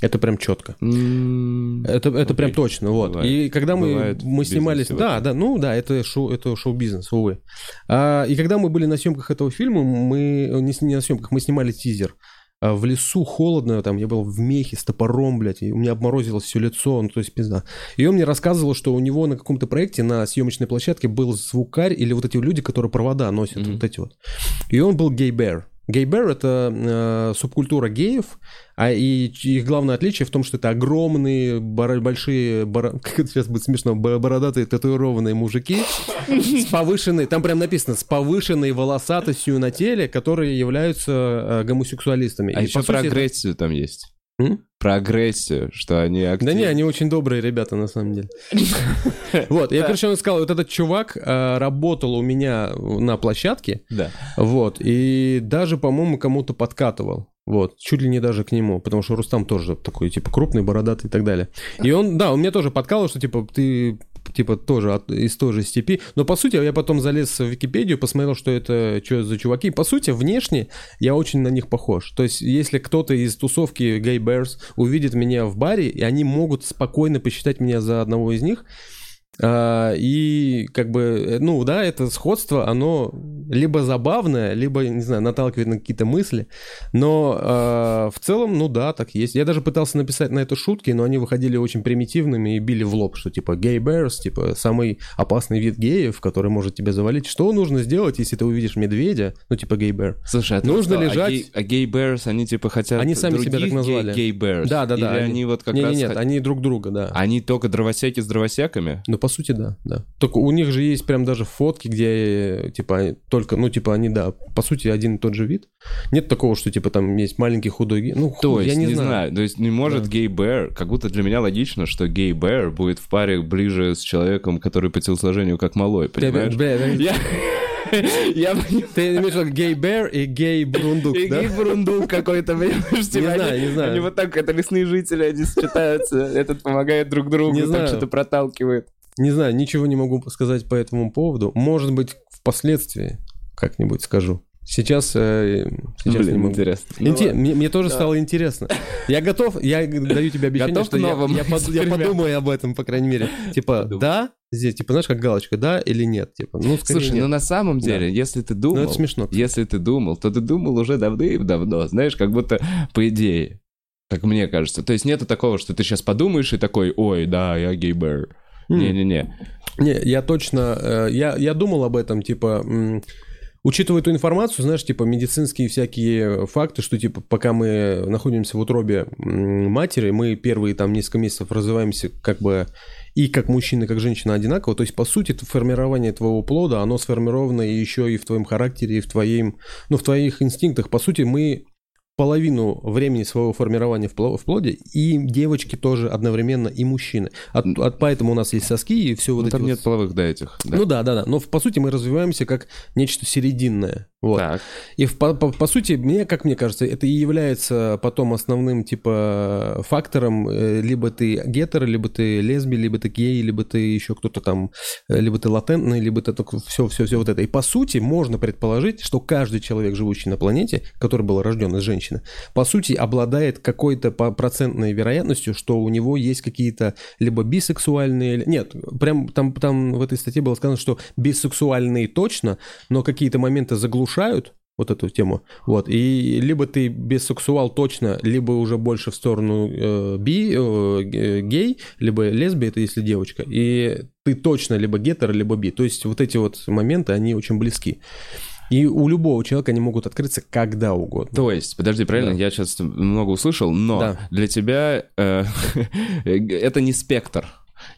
Это прям четко. М, Это, это Окей. прям точно, вот. Бывает. И когда мы, Бывает мы снимались... Да, да, ну да, это, шоу, это шоу-бизнес, увы. А, и когда мы были на съемках этого фильма, мы... Не, не на съемках, мы снимали тизер. А, в лесу холодно, там я был в мехе с топором, блядь, и у меня обморозилось все лицо, ну то есть пизда. И он мне рассказывал, что у него на каком-то проекте на съемочной площадке был звукарь или вот эти люди, которые провода носят, Мгм. вот эти вот. И он был гей-бэр. Гей-бэр — это э, субкультура геев, а и их главное отличие в том, что это огромные, бора- большие, бора- как это сейчас будет смешно, бо- бородатые татуированные мужики с повышенной, там прям написано, с повышенной волосатостью на теле, которые являются э, гомосексуалистами. А И, еще про сути, это- агрессию там есть. М? Про агрессию, что они Да активны. не, они очень добрые ребята, на самом деле. Вот, я, короче, он сказал, вот этот чувак э, работал у меня на площадке, Да. Вот, и даже, по-моему, кому-то подкатывал. Вот, чуть ли не даже к нему, потому что Рустам тоже такой, типа, крупный, бородатый и так далее. И он, да, он мне тоже подкалывал, что, типа, ты, типа, тоже от- из той же степи. Но, по сути, я потом залез в Википедию, посмотрел, что это, что за чуваки. По сути, внешне я очень на них похож. То есть, если кто-то из тусовки Gay Bears увидит меня в баре, и они могут спокойно посчитать меня за одного из них, а, и как бы, э, ну да, это сходство, оно либо забавное, либо, не знаю, наталкивает на какие-то мысли. Но а, в целом, ну да, так есть. Я даже пытался написать на это шутки, но они выходили очень примитивными и били в лоб, что типа гей bears, типа самый опасный вид геев, который может тебя завалить. Что нужно сделать, если ты увидишь медведя, ну типа гей bear? Слушай, а Нужно что, а лежать- гей- А гей- bears, они типа хотят Они сами себя так назвали. гей- гей- bears? Да, да, да. Или они вот как не, раз... Нет, хот- они друг друга, да. Они только дровосеки с дровосеками? Ну, по сути, да, да. Только у них же есть прям даже фотки, где, типа, только, ну, типа, они, да, по сути, один и тот же вид. Нет такого, что, типа, там есть маленький худой гей. Ну, То хуй, есть, я не, не, знаю. то есть не может Да. гей- bear, как будто для меня логично, что гей- bear будет в паре ближе с человеком, который по телосложению как малой, Бля, понимаешь? бля, бля, Я... Я. Ты имеешь в виду гей- bear и гей-брундук, И да? гей-бурундук какой-то, понимаешь? типа, знаю, они- не знаю. Они вот так, это лесные жители, они сочетаются, этот помогает друг другу, Не так знаю. что-то проталкивает. Не знаю, ничего не могу сказать по этому поводу. Может быть, впоследствии как-нибудь скажу. Сейчас, э, сейчас Блин, не могу. интересно. Ну Инте- ладно. мне, мне тоже стало интересно. Я готов, я даю тебе обещание, Готов что я- новым я, под- я подумаю об этом, по крайней мере. Типа, Подумай. да, здесь, типа, знаешь, как галочка, да или нет? Типа, ну, Слушай, нет. ну на самом Да. деле, если ты Ну, думал, это смешно. кстати. если ты думал, то ты думал уже давным-давно, знаешь, как будто по идее, как мне кажется. То есть нету такого, что ты сейчас подумаешь и такой, ой, да, я гей-бэр. Не-не-не. Не, я точно, э, я, я думал об этом, типа, учитывая эту информацию, знаешь, типа, медицинские всякие факты, что, типа, пока мы находимся в утробе матери, мы первые там несколько месяцев развиваемся как бы и как мужчина, и как женщина одинаково. То есть, по сути, это формирование твоего плода, оно сформировано еще и в твоем характере, и в твоем, ну, в твоих инстинктах. По сути, мы половину времени своего формирования в пло- в плоде, и девочки тоже одновременно, и мужчины. От, от- поэтому у нас есть соски и все вот Ну, эти там вот нет половых, да, этих. да. ну да, да, да. Но по сути мы развиваемся как нечто серединное. Вот. Так. И в- по, по- по сути, мне, как мне кажется, это и является потом основным типа фактором. э, Либо ты гетер, либо ты лесби, либо ты гей, либо ты еще кто-то там, э, либо ты латентный, либо ты все, все, все вот это. И по сути можно предположить, что каждый человек, живущий на планете, который был рожден из женщины, по сути обладает какой-то процентной вероятностью, что у него есть какие-то либо бисексуальные... Нет, прям там, там в этой статье было сказано, что бисексуальные точно, но какие-то моменты заглушают вот эту тему. Вот. И либо ты бисексуал точно, либо уже больше в сторону э, би, э, г- гей, либо лесби, это если девочка. И ты точно либо гетер, либо би. То есть вот эти вот моменты, они очень близки. И у любого человека они могут открыться когда угодно. То есть, подожди, правильно, Да. я сейчас много услышал, но Да. для тебя э, это не спектр.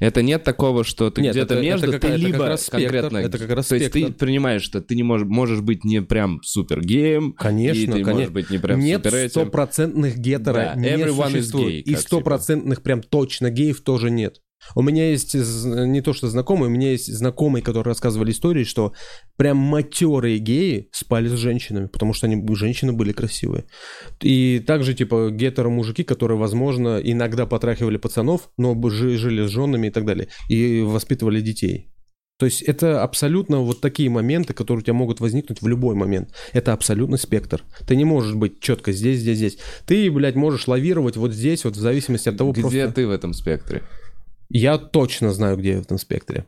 Это нет такого, что ты где-то между, ты либо конкретно... это как раз То есть ты принимаешь, что ты не можешь, можешь быть не прям супер геем, Конечно, и ты можешь быть не прям Нет стопроцентных гетера не существует. и как стопроцентных прям точно геев тоже нет. У меня есть не то что знакомые, у меня есть знакомые, которые рассказывали истории, что прям матерые геи спали с женщинами, потому что они женщины были красивые. И также типа гетеро-мужики, которые, возможно, иногда потрахивали пацанов, но жили с женами и так далее, и воспитывали детей. То есть это абсолютно вот такие моменты, которые у тебя могут возникнуть в любой момент. Это абсолютно спектр. Ты не можешь быть четко здесь, здесь, здесь. Ты, блядь, можешь лавировать вот здесь, вот в зависимости от того, Где просто... ты в этом спектре? Я точно знаю, где я в этом спектре.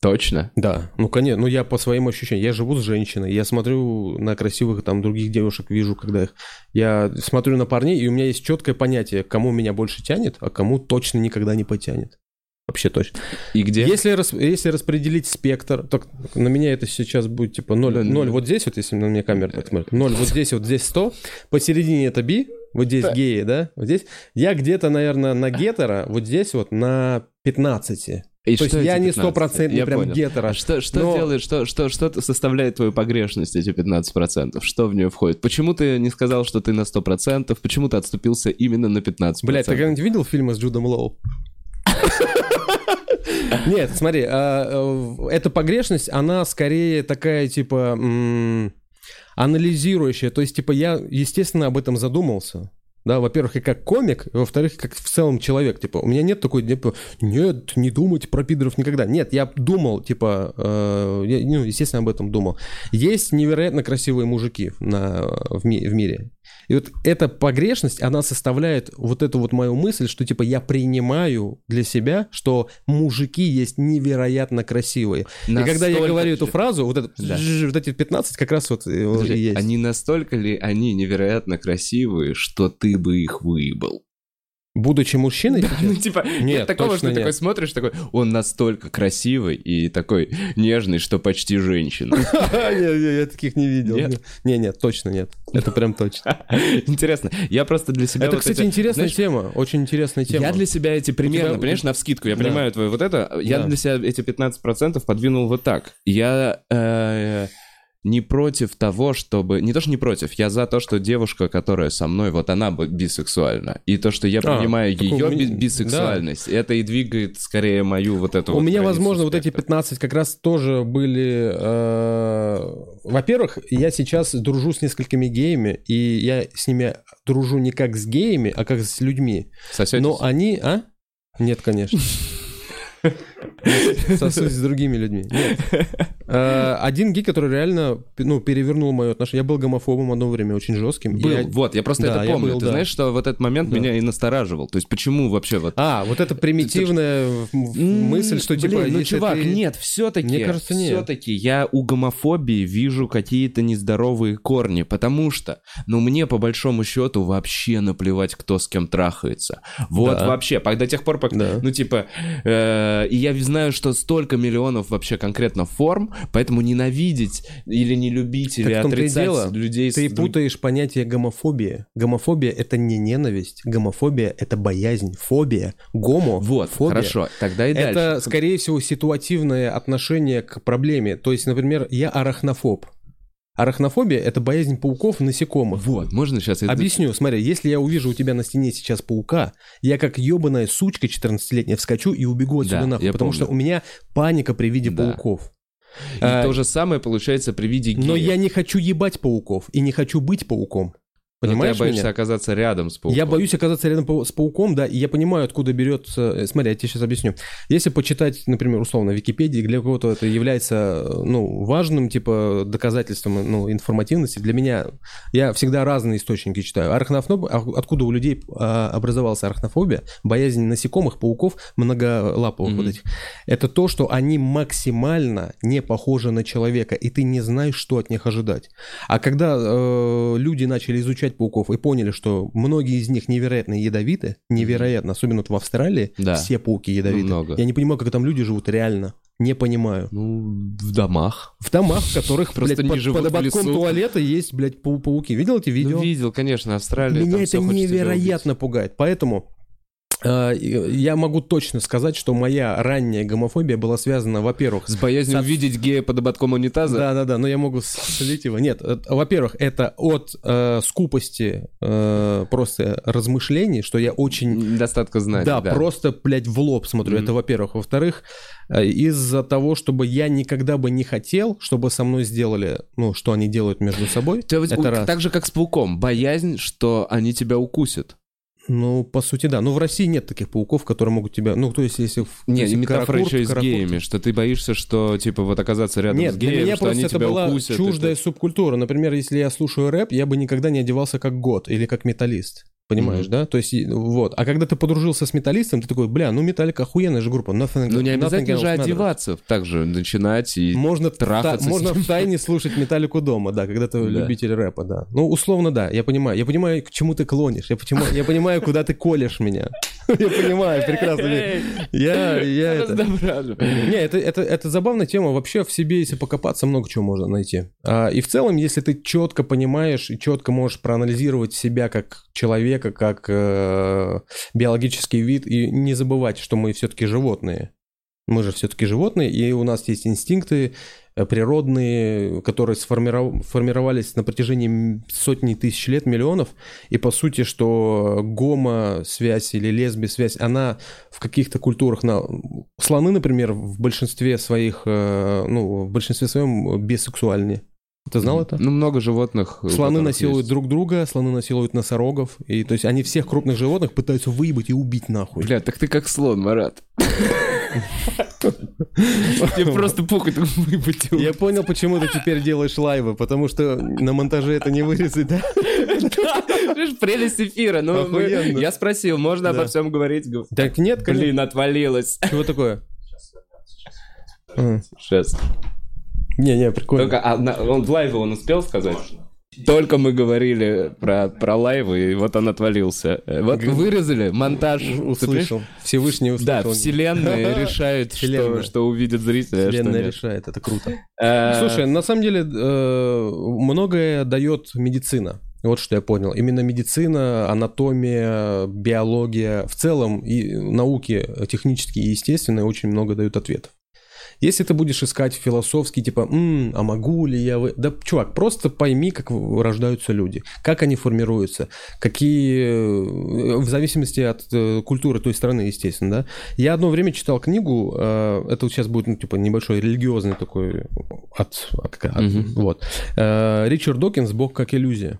Точно? Да, ну конечно, ну я по своим ощущениям, я живу с женщиной, я смотрю на красивых там других девушек, вижу, когда их, я смотрю на парней, и у меня есть четкое понятие, кому меня больше тянет, а кому точно никогда не потянет. Вообще точно. И где? Если, рас- если распределить спектр, то на меня это сейчас будет типа 0, Да, 0 да. вот здесь, вот если на меня камера так смотрит, 0 вот здесь, вот здесь 100, посередине это би, вот здесь Да. геи, да, вот здесь. Я где-то, наверное, на гетера, вот здесь вот на 15. И То есть я эти не 15? стопроцентный прям понял. гетеро. А что, что Но- делает, что, что, что составляет твою погрешность, эти 15%? Что в нее входит? Почему ты не сказал, что ты на 100%? Почему ты отступился именно на 15%? Блять, ты когда-нибудь видел фильмы с Джудом Лоу? Нет, смотри, а, э, эта погрешность, она скорее такая, типа, анализирующая. То есть, типа, я, естественно, об этом задумался. Да, во-первых, и как комик, и во-вторых, как в целом человек. Типа, у меня нет такой, типа, нет, не думать про пидоров никогда. Нет, я думал, типа, э, я, ну, естественно, об этом думал. Есть невероятно красивые мужики на, в, ми- в мире. И вот эта погрешность, она составляет вот эту вот мою мысль, что типа я принимаю для себя, что мужики есть невероятно красивые. И когда я Настолько говорю ли? эту фразу, вот, это, Да. вот эти 15 как раз вот э, Подожди, есть. Они настолько ли они невероятно красивые, что ты бы их выебал? Будучи мужчиной, Ну, типа, Нет, нет такого, что ты такой нет. смотришь, такой, он настолько красивый и такой нежный, что почти женщина. Не, я таких не видел. Нет? Не, нет, точно нет. Это прям точно. Интересно. Я просто для себя Это, кстати, интересная тема, очень интересная тема. Я для себя эти примерно, понимаешь, на вскидку, я Да. понимаю твое вот это, я Да. для себя эти 15% подвинул вот так. Я э, не против того, чтобы... Не то, что не против, я за то, что девушка, которая со мной, вот она бисексуальна. И то, что я А, принимаю у ее меня- бисексуальность, это и двигает скорее мою вот эту У вот меня, возможно, вот эти спектра. 15 как раз тоже были... э, Во-первых, я сейчас дружу с несколькими геями, и я с ними дружу не как с геями, а как с людьми. Сосётесь? Но они... А? Нет, конечно. Сосусь с другими людьми. Нет. Э, Один гей, который реально ну, перевернул мое отношение. Я был гомофобом одно время, очень жестким. Был, Я- вот, я просто Да, это помню. был, Ты да. знаешь, что вот этот момент Да. меня и настораживал. То есть почему вообще вот... А, вот эта примитивная в- мысль, что типа... Блин, ну, чувак, ты- нет, все-таки. Мне кажется, нет. Все-таки я у гомофобии вижу какие-то нездоровые корни, потому что, ну, мне по большому счету вообще наплевать, кто с кем трахается. Вот Да. вообще, до тех пор, пока, Да. ну, типа, э, и я знаю, что столько миллионов вообще конкретно форм, поэтому ненавидеть или не любить, или в том-то и отрицать людей Ты с путаешь понятие гомофобия. Гомофобия это не ненависть, гомофобия это боязнь, фобия, гомо. Вот, фобия. хорошо, тогда и Это, дальше. скорее всего, ситуативное отношение к проблеме. То есть, например, я арахнофоб. Арахнофобия это боязнь пауков, насекомых. Вот, можно сейчас... Объясню, смотри, если я увижу у тебя на стене сейчас паука, я как ебаная сучка 14-летняя вскочу и убегу отсюда Да, нахуй, потому помню. что у меня паника при виде Да. пауков. И А, то же самое получается при виде гея. Но я не хочу ебать пауков и не хочу быть пауком. Но Понимаешь ты боишься меня? оказаться рядом с пауком. Я боюсь оказаться рядом с пауком, да, и я понимаю, откуда берется... э, Смотри, я тебе сейчас объясню. Если почитать, например, условно, Википедии, для кого-то это является, э, ну, важным, типа, доказательством, ну, информативности, для меня... Я всегда разные источники читаю. Арахнофоб... Откуда у людей а, образовалась арахнофобия, боязнь насекомых, пауков, многолаповых Мгм. вот этих. Это то, что они максимально не похожи на человека, и ты не знаешь, что от них ожидать. А когда э, люди начали изучать пауков и поняли, что многие из них невероятно ядовиты, невероятно, особенно вот в Австралии, Да. все пауки ядовиты. много. Я не понимаю, как там люди живут реально. Не понимаю. Ну, в домах. В домах, в которых, Просто блядь, не под, живут под ободком туалета есть, блядь, пау- пауки. Видел эти видео? Ну, видел, конечно, Австралия. Меня это невероятно пугает. Поэтому Я могу точно сказать, что моя ранняя гомофобия была связана, во-первых, С боязнью Со- увидеть гея под ободком унитаза? Да, да, да, но я могу слить его. Нет, э, во-первых, это от э, скупости э, просто размышлений, что я очень Недостатка знаний, да, да. просто, блядь, в лоб смотрю. Мгм. Это, во-первых. Во-вторых, э, из-за того, чтобы я никогда бы не хотел, чтобы со мной сделали, ну, что они делают между собой. Это у- раз. Так же, как с пауком. Боязнь, что они тебя укусят. Ну, по сути, да. Ну, в России нет таких пауков, которые могут тебя... Ну, то есть, если... Не, если метафора каракурт, еще и с каракурт- геями, что ты боишься, что, типа, вот оказаться рядом Нет, с для геем, меня что просто они это тебя была укусят. чуждая это- субкультура. Например, если я слушаю рэп, я бы никогда не одевался как год или как металлист. Понимаешь, Мгм. да? То есть, вот. А когда ты подружился с металлистом, ты такой, бля, ну Металлика охуенная же группа. Nothing, Ну, не обязательно же matters». одеваться, так же начинать и... Можно, трахаться та- можно ним. в тайне слушать металлику дома, да, когда ты Да. любитель рэпа, да. Ну, условно, да, я понимаю. Я понимаю, к чему ты клонишь. Я, почему, я понимаю, куда ты колешь меня. Я понимаю, прекрасно. Я, я это... Не, это, это, это забавная тема. Вообще в себе, если покопаться, много чего можно найти. А, и в целом, если ты четко понимаешь и четко можешь проанализировать себя как человека, как э, биологический вид, и не забывать, что мы все-таки животные. Мы же все-таки животные, и у нас есть инстинкты природные, которые сформиров- формировались на протяжении сотни тысяч лет, миллионов. И по сути, что гомо-связь или лесби-связь, она в каких-то культурах... На... Слоны, например, в большинстве своих, э, ну, в большинстве своем бисексуальные. Ты знал это? Ну, много животных. Слоны насилуют есть. друг друга, слоны насилуют носорогов. И то есть они всех крупных животных пытаются выебать и убить нахуй. Бля, так ты как слон, Марат. Тебе просто похуй так выебать его. Я понял, почему ты теперь делаешь лайвы, потому что на монтаже это не вырезать, да? Видишь, прелесть эфира. Ну, я спросил, можно Да. обо всем говорить? Так нет, конечно. Блин, отвалилось. Чего такое? Сейчас. Не-не, прикольно. Только а, на- он в лайве он успел сказать? Только мы говорили про, про лайвы, и вот он отвалился. Э, Вот вырезали монтаж. Услышал. Всевышний Да, услышал. вселенная решает, что, Вселенная. что увидит зритель, а что Вселенная решает, это круто. Э, Слушай, на самом деле э, многое дает медицина. Вот что я понял. Именно медицина, анатомия, биология, в целом и науки технические и естественные очень много дают ответов. Если ты будешь искать философский, типа, «М, а могу ли я... вы-» Да, чувак, просто пойми, как рождаются люди, как они формируются, какие... э, В зависимости от э, культуры той страны, естественно, да. Я одно время читал книгу, э, это сейчас будет, ну, типа, небольшой религиозный такой от... от- от- Мгм. Вот. Ричард Докинс «Бог как иллюзия».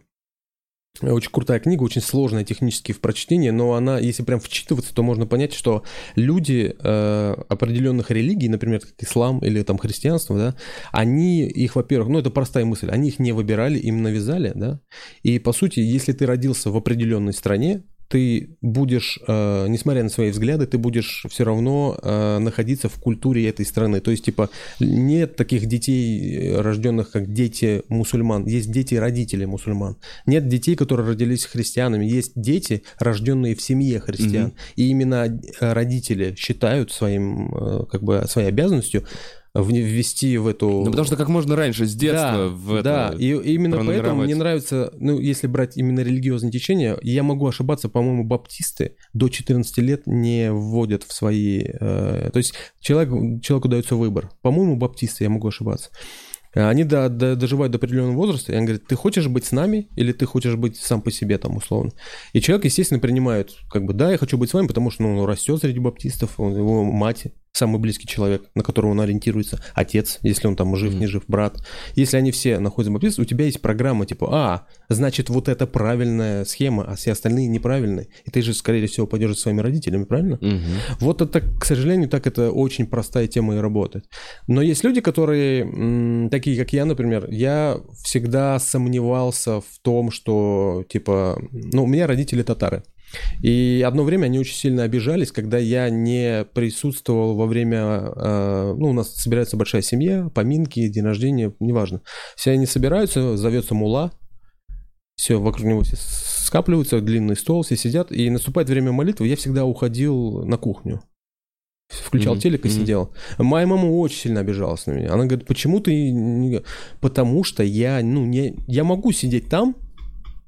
Очень крутая книга, очень сложная технически в прочтении, но она, если прям вчитываться, то можно понять, что люди э, определенных религий, например, как ислам или там христианство, да, они их, во-первых, ну это простая мысль, они их не выбирали, им навязали, да, и по сути, если ты родился в определенной стране, ты будешь, э, несмотря на свои взгляды, ты будешь все равно э, находиться в культуре этой страны. То есть, типа, нет таких детей, э, рожденных как дети мусульман. Есть дети родителей мусульман. Нет детей, которые родились христианами. Есть дети, рожденные в семье христиан. Мгм. И именно родители считают своим, э, как бы, своей обязанностью ввести в эту... Ну, потому что как можно раньше, с детства, Да, в это... да, и именно поэтому мне нравится, ну, если брать именно религиозные течения, я могу ошибаться, по-моему, баптисты до 14 лет не вводят в свои... э, то есть человек, человеку дается выбор. По-моему, баптисты, я могу ошибаться. Э, Они до- до- доживают до определенного возраста, и они говорят, ты хочешь быть с нами, или ты хочешь быть сам по себе там, условно. И человек, естественно, принимает, как бы, да, я хочу быть с вами, потому что ну, он растет среди баптистов, он, его мать самый близкий человек, на которого он ориентируется, отец, если он там жив, не жив, брат. Если они все находятся в баптистах, у тебя есть программа типа, а, значит, вот это правильная схема, а все остальные неправильные. И ты же, скорее всего, пойдешь за своими родителями, правильно? Мгм. Вот это, к сожалению, так это очень простая тема и работает. Но есть люди, которые, такие как я, например, я всегда сомневался в том, что, типа, ну, у меня родители татары. И одно время они очень сильно обижались, когда я не присутствовал во время... э, ну, у нас собирается большая семья, поминки, день рождения, неважно. Все они собираются, зовется мула, все вокруг него все скапливаются, длинный стол, все сидят, и наступает время молитвы, я всегда уходил на кухню. Включал Мгм, телек и мгм. сидел. Моя мама очень сильно обижалась на меня. Она говорит, почему ты... не-» Потому что я, ну, не... Я могу сидеть там,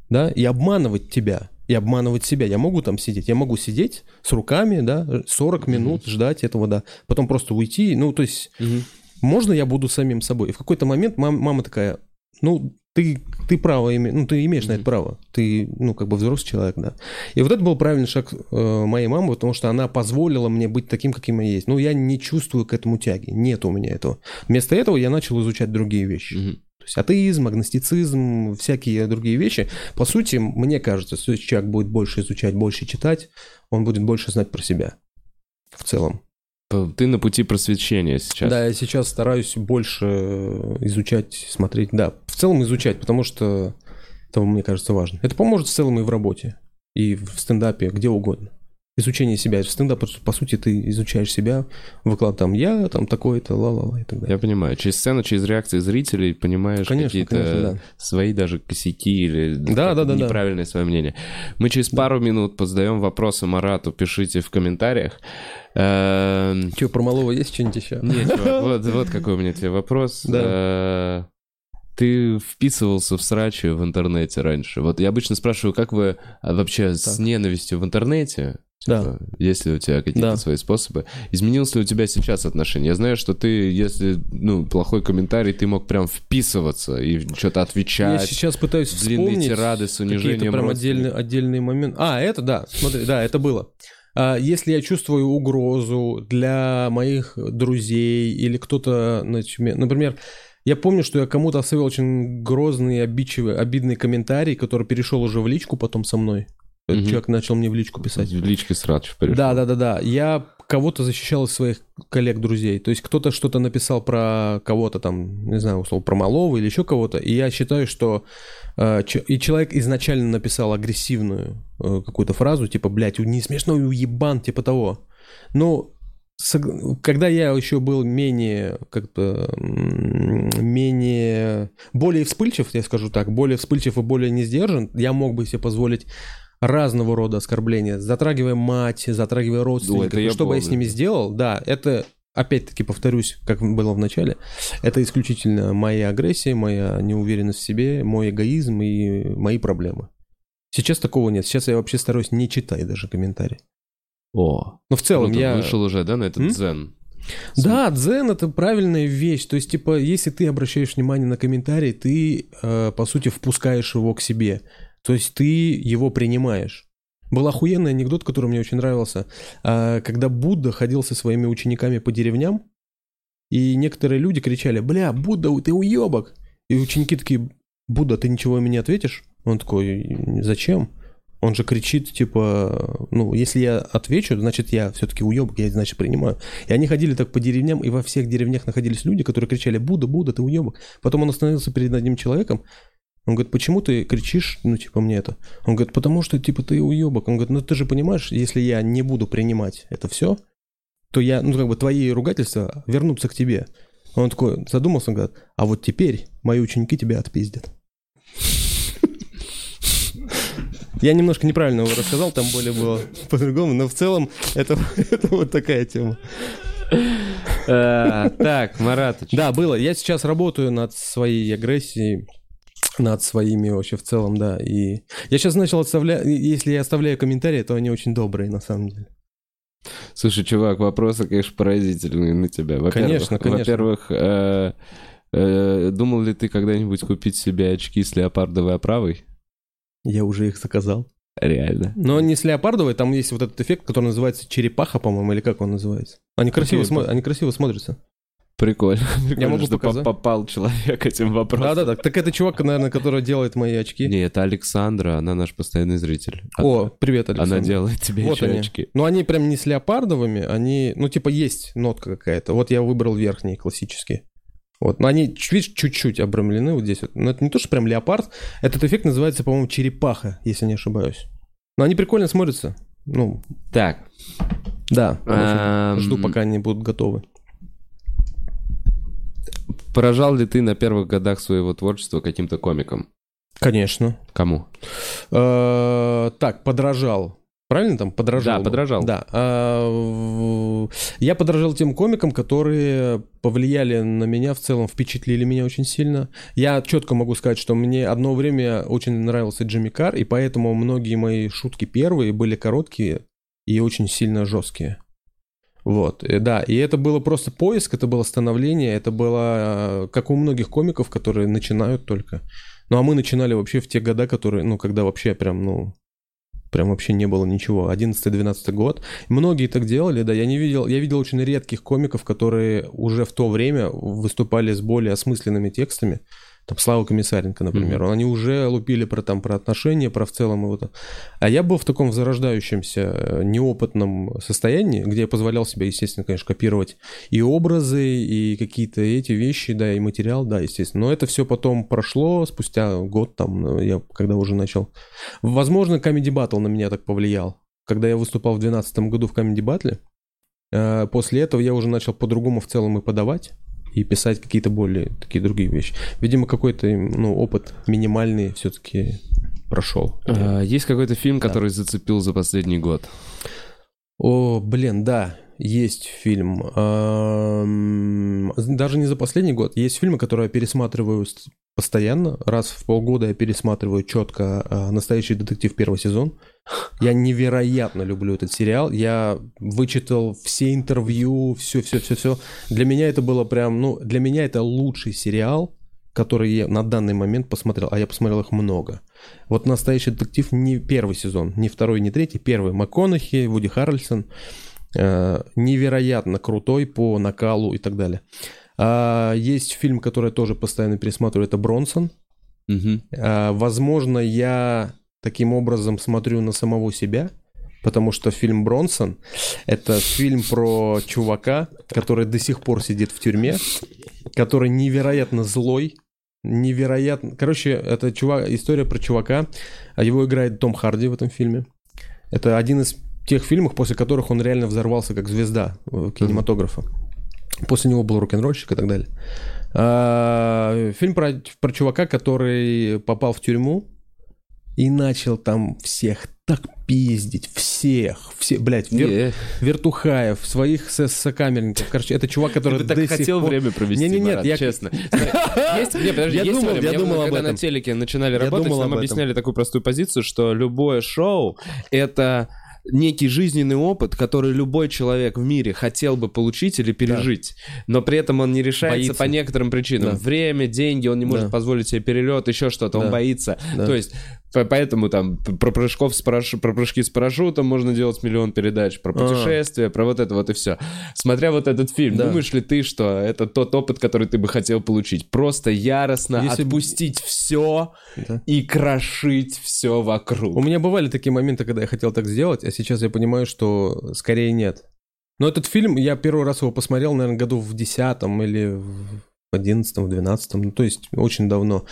да, и обманывать тебя. И обманывать себя. Я могу там сидеть, я могу сидеть с руками, да, 40 минут ждать этого, да, потом просто уйти, ну, то есть, можно я буду самим собой? И в какой-то момент мам- мама такая, ну, ты, ты право име, ну, ты имеешь на это право. Ты, ну, как бы взрослый человек, да. И вот это был правильный шаг э, моей мамы, потому что она позволила мне быть таким, каким я есть. Ну, я не чувствую к этому тяги. Нет у меня этого. Вместо этого я начал изучать другие вещи. Мгм. То есть атеизм, агностицизм, всякие другие вещи. По сути, мне кажется, что если человек будет больше изучать, больше читать, он будет больше знать про себя в целом. Ты на пути просвещения сейчас. Да, я сейчас стараюсь больше изучать, смотреть. Да, в целом изучать, потому что это, мне кажется, важно. Это поможет в целом и в работе, и в стендапе, где угодно. Изучение себя. Стендап, по, сути, ты изучаешь себя, выклад там я, там такой-то, ла-ла-ла и так далее. Я понимаю. Через сцену, через реакции зрителей понимаешь какие-то да. свои даже косяки или Да, да, да, да. неправильное свое мнение. Мы через пару минут позадаем вопросы Марату. Пишите в комментариях. Эм, Че, про малого есть что-нибудь еще? Нет, чувак, вот, вот какой у меня тебе вопрос. Да. Э, Ты вписывался в срачи в интернете раньше. Вот я обычно спрашиваю, как вы а, вообще с Так. ненавистью в интернете? Да. Типа, Есть ли у тебя какие-то Да. свои способы? Изменилось ли у тебя сейчас отношение? Я знаю, что ты, если, ну, плохой комментарий, ты мог прям вписываться и что-то Я отвечать. сейчас пытаюсь длинные вспомнить тирады с унижением прям отдельные, отдельные моменты. А, это да, смотри, да, это было. А, Если я чувствую угрозу для моих друзей или кто-то, например, я помню, что я кому-то оставил очень грозный, обидчивый, обидный комментарий, который перешел уже в личку потом со мной. Этот Мгм. Человек начал мне в личку писать. В личке срач. Да, да, да, да. Я кого-то защищал из своих коллег, друзей. То есть кто-то что-то написал про кого-то там, не знаю, условно, про Малого или еще кого-то. И я считаю, что э, и человек изначально написал агрессивную э, какую-то фразу, типа, блядь, не смешной уебан, типа того. Сог- когда я еще был менее, как-то, менее, более вспыльчив, я скажу так, более вспыльчив и более не сдержан, я мог бы себе позволить разного рода оскорбления, затрагивая мать, затрагивая родственников. я И что бы я с ними сделал, да, это, опять-таки повторюсь, как было в начале, это исключительно моя агрессия, моя неуверенность в себе, мой эгоизм и мои проблемы. Сейчас такого нет. Сейчас я вообще стараюсь не читать даже комментарии. О, Но в целом я... вышел уже, да, на этот М? дзен? Да, дзен это правильная вещь. То есть, типа, если ты обращаешь внимание на комментарий, ты, э, по сути, впускаешь его к себе. То есть ты его принимаешь. Был охуенный анекдот, который мне очень нравился. А, Когда Будда ходил со своими учениками по деревням, и некоторые люди кричали, бля, Будда, ты уебок. И ученики такие, Будда, ты ничего мне не ответишь? Он такой, зачем? Он же кричит, типа, ну, если я отвечу, значит, я все-таки уебок, я, значит, принимаю. И они ходили так по деревням, и во всех деревнях находились люди, которые кричали, Будда, Будда, ты уебок. Потом он остановился перед одним человеком, он говорит, почему ты кричишь, ну, типа, мне это? Он говорит, потому что, типа, ты уебок. Он говорит, ну, ты же понимаешь, если я не буду принимать это все, то я, ну, как бы, твои ругательства вернутся к тебе. Он такой задумался, он говорит, а вот теперь мои ученики тебя отпиздят. Я немножко неправильно его рассказал, там более было по-другому, но в целом это, это вот такая тема. Э, Так, Маратыч. Да, было. Я сейчас работаю над своей агрессией, над своими вообще в целом, да. И я сейчас начал оставлять, если я оставляю комментарии, то они очень добрые на самом деле. Слушай, чувак, вопросы, конечно, поразительные на тебя. Во-первых, Конечно, конечно. Во-первых, э, э, думал ли ты когда-нибудь купить себе очки с леопардовой оправой? Я уже их заказал. Реально. Но не с леопардовой, там есть вот этот эффект, который называется черепаха, по-моему, или как он называется. Они красиво, смо- они красиво смотрятся. Прикольно. Прикольно, могу что показать. по- попал человек этим вопросом. Да-да-да. Так это чувак, наверное, который делает мои очки. Не, это Александра, она наш постоянный зритель. А- О, привет, Александр. Она делает тебе Вот еще они. очки. Но они прям не с леопардовыми, они, ну, типа, есть нотка какая-то. Вот я выбрал верхние, классические. Вот, но они, видишь, чуть-чуть обрамлены вот здесь вот. Но это не то, что прям леопард. Этот эффект называется, по-моему, черепаха, если не ошибаюсь. Но они прикольно смотрятся. Ну, Так, да. Эм. Жду, пока они будут готовы. Поражал ли ты на первых годах своего творчества каким-то комиком? Конечно. Кому? Э, Так, подражал. Правильно там подражал? Да, подражал. Да. А, я подражал тем комикам, которые повлияли на меня в целом, впечатлили меня очень сильно. Я четко могу сказать, что мне одно время очень нравился Джимми Карр, и поэтому многие мои шутки первые были короткие и очень сильно жесткие. Вот, и да, и это было просто поиск, это было становление, это было э, как у многих комиков, которые начинают только. Ну, а мы начинали вообще в те года, которые, ну, когда вообще прям, ну, прям вообще не было ничего. 11-12 год. Многие так делали, да, я не видел, я видел очень редких комиков, которые уже в то время выступали с более осмысленными текстами. Там Слава Комиссаренко, например. Они уже лупили про там про отношения, про в целом его. А я был в таком зарождающемся э, неопытном состоянии, где я позволял себе, естественно, конечно, копировать и образы, и какие-то эти вещи, да, и материал, да, естественно. Но это все потом прошло спустя год, там, э, я когда уже начал. Возможно, Comedy Battle на меня так повлиял. Когда я выступал в 2012 году в Comedy Battle, э, после этого я уже начал по-другому в целом и подавать и писать какие-то более такие другие вещи. Видимо, какой-то ну, опыт минимальный все-таки прошел. А, Есть какой-то фильм, который зацепил за последний год? О, блин, да, есть фильм. Даже не за последний год. Есть фильмы, которые я пересматриваю постоянно. Раз в полгода я пересматриваю четко а, «Настоящий детектив» первый сезон. Я невероятно люблю этот сериал. Я вычитал все интервью, все-все-все-все. Для меня это было прям, ну, для меня это лучший сериал, который я на данный момент посмотрел, а я посмотрел их много. Вот «Настоящий детектив» не первый сезон, не второй, не третий, первый. МакКонахи, Вуди Харрельсон. Э, невероятно крутой по накалу и так далее. А, есть фильм, который я тоже постоянно пересматриваю, это «Бронсон». Мгм. А, Возможно, я таким образом смотрю на самого себя, потому что фильм «Бронсон» — это фильм про чувака, который до сих пор сидит в тюрьме, который невероятно злой, невероятно... Короче, это чувак... история про чувака, а его играет Том Харди в этом фильме. Это один из тех фильмов, после которых он реально взорвался как звезда э, кинематографа. После него был рок-н-ролльщик и так далее. А, Фильм про, про чувака, который попал в тюрьму и начал там всех так пиздить, всех, все, блядь, вер- Э, вертухаев, своих со- сокамерников. Короче, это чувак, который Ты так хотел пор- время провести, Не-не-нет, Марат, я- честно. Есть, не, подожди, Я есть думал- время. я думал об когда этом. на телеке начинали Я работать, думал нам объясняли такую простую позицию, что любое шоу — это некий жизненный опыт, который любой человек в мире хотел бы получить или пережить, но при этом он не решается Боится. по некоторым причинам. Да. Время, деньги, он не может Да. позволить себе перелет, еще что-то, он Да. боится. Да. То есть Поэтому там про прыжков с параш- про прыжки с парашютом можно делать миллион передач, про А. путешествия, про вот это вот и все. Смотря вот этот фильм, Да. думаешь ли ты, что это тот опыт, который ты бы хотел получить? Просто яростно Если отпустить все Да. и крошить все вокруг. У меня бывали такие моменты, когда я хотел так сделать, а сейчас я понимаю, что скорее нет. Но этот фильм, я первый раз его посмотрел, наверное, году в десятом или в одиннадцатом, в двенадцатом, ну, то есть очень давно.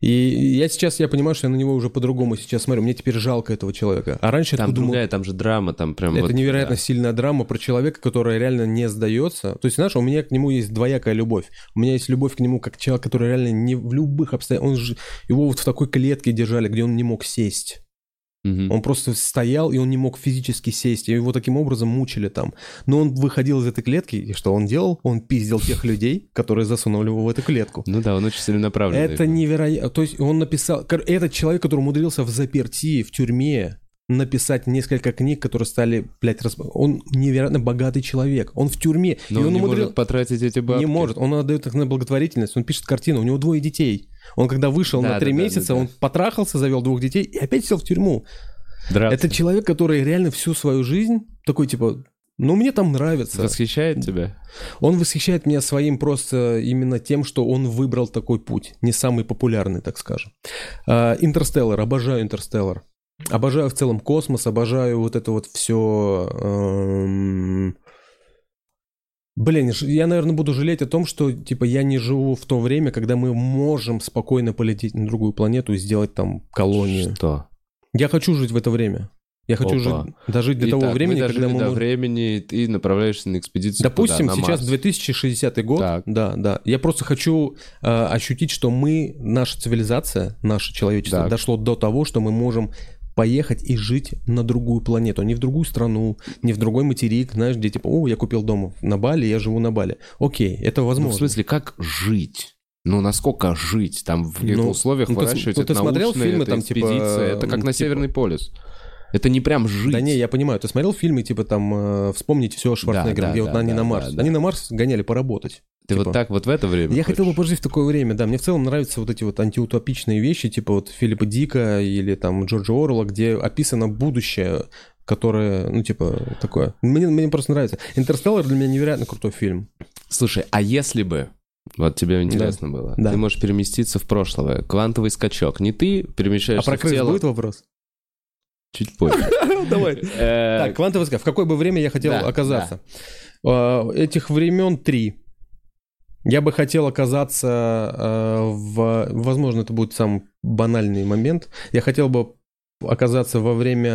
И я сейчас, я понимаю, что я на него уже по-другому сейчас смотрю. Мне теперь жалко этого человека. А раньше я Там думал, другая, там же драма, там прям это вот, невероятно да. сильная драма про человека, который реально не сдается. То есть, знаешь, у меня к нему есть двоякая любовь. У меня есть любовь к нему как человек, который реально не в любых обстоятельствах... Он же... Его вот в такой клетке держали, где он не мог сесть. Мгм. Он просто стоял, и он не мог физически сесть. И его таким образом мучили там. Но он выходил из этой клетки, и что он делал? Он пиздил тех людей, которые засунули его в эту клетку. Ну да, он очень целенаправленный. Это невероятно. То есть он написал... Этот человек, который умудрился в заперти, в тюрьме, написать несколько книг, которые стали, блядь, расп- он невероятно богатый человек. Он в тюрьме. Но и он, он не умудрил- может потратить эти бабки. Не может. Он отдает их на благотворительность. Он пишет картину. У него двое детей. Он когда вышел Да, на три да, месяца, да, да. он потрахался, завел двух детей и опять сел в тюрьму. Драться. Это человек, который реально всю свою жизнь такой типа, ну мне там нравится. Восхищает тебя? Он восхищает меня своим просто именно тем, что он выбрал такой путь, не самый популярный, так скажем. А, Интерстеллар, обожаю Интерстеллар. Обожаю в целом космос, обожаю вот это вот все. Блин, я, наверное, буду жалеть о том, что, типа, я не живу в то время, когда мы можем спокойно полететь на другую планету и сделать там колонию. Что? Я хочу жить в это время. Я хочу Опа. жить, дожить до того Итак, времени, мы когда мы до можем... времени, и ты направляешься на экспедицию Допустим, куда? На сейчас Марс. 2060 год. Так. Да, да. Я просто хочу э, ощутить, что мы, наша цивилизация, наше человечество Так. дошло до того, что мы можем поехать и жить на другую планету, не в другую страну, не в другой материк, знаешь, где типа, о, я купил дом на Бали, я живу на Бали. Окей, это Ну, возможно. в смысле, как жить? Ну, насколько жить? Там в каких-то Ну, условиях ну, ты выращивать, ну, это ты смотрел фильмы это там, типа, это как на типа- Северный полюс. Это не прям жить. Да не, я понимаю, ты смотрел фильмы, типа там, э, вспомните все Шварценеггера, да, где да, вот они да, на да, Марс. да. Они на Марс гоняли поработать. Ты типа- вот так вот в это время Я хотел бы хочешь? пожить в такое время, да. Мне в целом нравятся вот эти вот антиутопичные вещи, типа вот Филиппа Дика или там Джорджа Орла, где описано будущее, которое, ну, типа, такое. Мне, мне просто нравится. «Интерстеллар» для меня невероятно крутой фильм. Слушай, а если бы, вот тебе интересно было, Да. ты можешь переместиться в прошлое, квантовый скачок, не ты А перемещаешься про в крыс тело... будет вопрос? Чуть позже. Давай. Э, Так, квантовый скачок. В какое бы время я хотел оказаться? А, Этих времен три. Я бы хотел оказаться э, в... Возможно, это будет самый банальный момент. Я хотел бы оказаться во время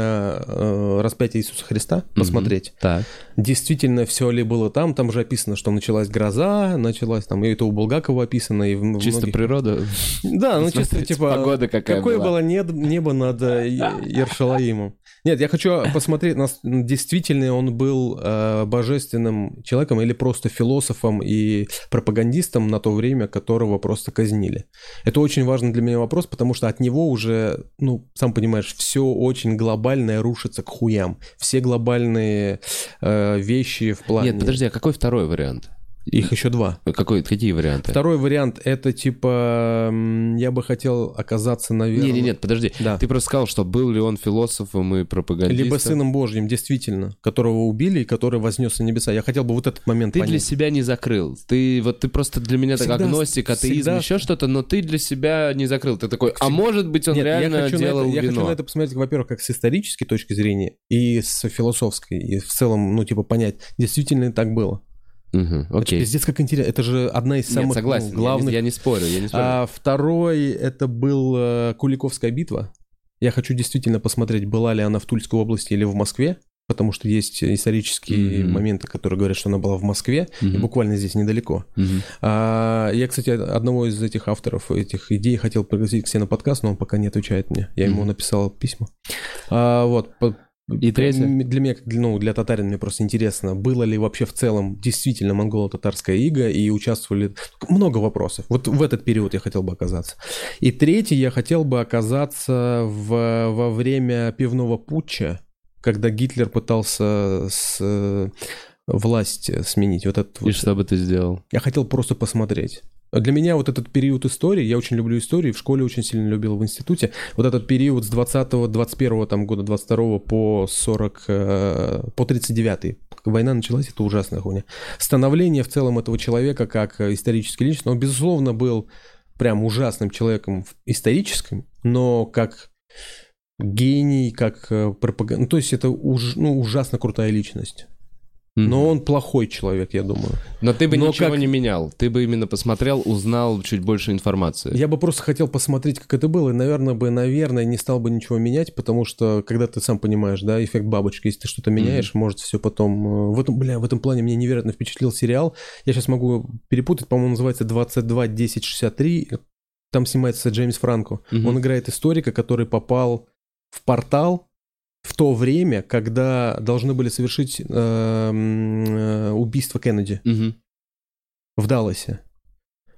э, распятия Иисуса Христа, посмотреть. Так. Действительно, все ли было там? Там же описано, что началась гроза, началась там, и это у Булгакова описано, и в Чисто многих- природа. Да, ну чисто типа... Погода какая Какое была. было неб- небо над э, Е- Иершалаимом? Нет, я хочу посмотреть, действительно он был э, божественным человеком или просто философом и пропагандистом на то время, которого просто казнили. Это очень важный для меня вопрос, потому что от него уже, ну, сам понимаешь, все очень глобальное рушится к хуям. Все глобальные э, вещи в плане... Нет, подожди, а какой второй вариант? Их еще два. Какой, какие варианты? Второй вариант это типа я бы хотел оказаться, наверное. Не, не, нет, подожди. Да. Ты просто сказал, что был ли он философом и пропагандистом. Либо сыном Божьим, действительно, которого убили и который вознесся на небеса. Я хотел бы вот этот момент Ты понять. для себя не закрыл. Ты вот ты просто для меня так Всегда- агностик, атеизм, всегда- еще что-то, но ты для себя не закрыл. Ты такой, а может быть он Нет, реально я хочу, на делал это, я хочу на это посмотреть, во-первых, как с исторической точки зрения и с философской, и в целом, ну, типа, понять, действительно ли так было. Это Окей. пиздец как интересно. Это же одна из Нет, самых ну, согласен. я не- главных... Я не спорю, я не спорю. А второй это был э, Куликовская битва. Я хочу действительно посмотреть, была ли она в Тульской области или в Москве, потому что есть исторические Мгм. моменты, которые говорят, что она была в Москве, и Мгм. буквально здесь недалеко. Мгм. А, я, кстати, одного из этих авторов этих идей хотел пригласить к себе на подкаст, но он пока не отвечает мне. Я ему Мгм. написал письма. А, вот. По- И третье? Для меня, как для- ну, для татарин, мне просто интересно, было ли вообще в целом действительно монголо-татарская ига и участвовали... Много вопросов. Вот в этот период я хотел бы оказаться. И третий, я хотел бы оказаться в, во время пивного путча, когда Гитлер пытался с, э, власть сменить. Вот этот И вот- что бы ты сделал? я хотел просто посмотреть. Для меня вот этот период истории, я очень люблю историю, в школе очень сильно любил в институте, вот этот период с 20 21 там, года 22 по 40, э, по 39 война началась, это ужасная хуйня. Становление в целом этого человека как э, исторический личность, он, безусловно, был прям ужасным человеком историческим, но как гений, как пропаганда, ну, то есть это уж, ну, ужасно крутая личность. Но он плохой человек, я думаю. Но ты бы Но ничего как- не менял. Ты бы именно посмотрел, узнал чуть больше информации. Я бы просто хотел посмотреть, как это было, и, наверное, бы, наверное, не стал бы ничего менять, потому что, когда ты сам понимаешь, да, эффект бабочки, если ты что-то меняешь, может все потом... э, В этом, бля, в этом плане меня невероятно впечатлил сериал. Я сейчас могу перепутать, по-моему, называется 22 10 63. Там снимается Джеймс Франко. Мгм. Он играет историка, который попал в портал в то время, когда должны были совершить э, э, убийство Кеннеди Мгм. в Далласе.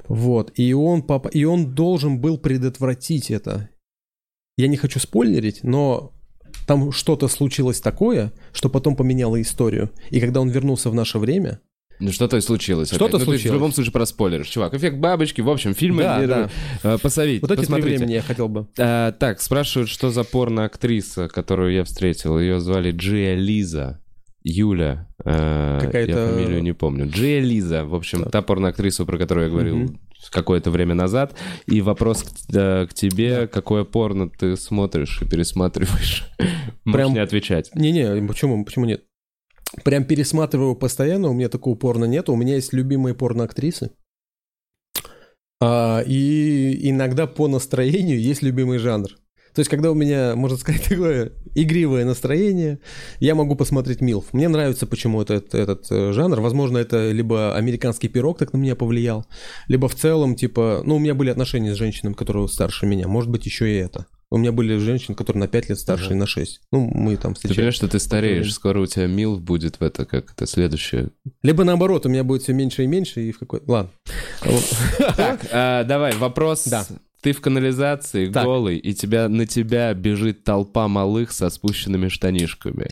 Вот. И он, поп- и он должен был предотвратить это. Я не хочу спойлерить, но там что-то случилось такое, что потом поменяло историю. И когда он вернулся в наше время... Ну что-то и случилось. Что-то опять. Ну, ты случилось. в любом случае проспойлеришь. Чувак, эффект бабочки, в общем, фильмы Да, э, да. э, Вот эти три посмотрите. времени я хотел бы. А, так, спрашивают, что за порно-актриса, которую я встретил. Ее звали Джия Лиза. Юля. э, Какая-то- Я фамилию не помню. Джия Лиза, в общем, та порно-актриса, про которую я говорил Мгм. какое-то время назад. И вопрос к, да, к тебе, какое порно ты смотришь и пересматриваешь? Можешь Прям- не отвечать. Не-не, почему, почему нет? Прям пересматриваю постоянно, у меня такого порно нет. У меня есть любимые порно-актрисы. А, и иногда по настроению есть любимый жанр. То есть, когда у меня, можно сказать, такое игривое настроение, я могу посмотреть Милф. Мне нравится, почему этот, этот э, жанр. Возможно, это либо американский пирог так на меня повлиял, либо в целом, типа, ну, у меня были отношения с женщинами, которые старше меня. Может быть, еще и это. У меня были женщины, которые на 5 лет старше и на 6. Ну, мы там Ты встречались. понимаешь, что ты стареешь, скоро у тебя мил будет в это, как это, следующее. Либо наоборот, у меня будет все меньше и меньше, и в какой... Ладно. Так, а, давай, вопрос. Да. Ты в канализации, Так. голый, и тебя, на тебя бежит толпа малых со спущенными штанишками.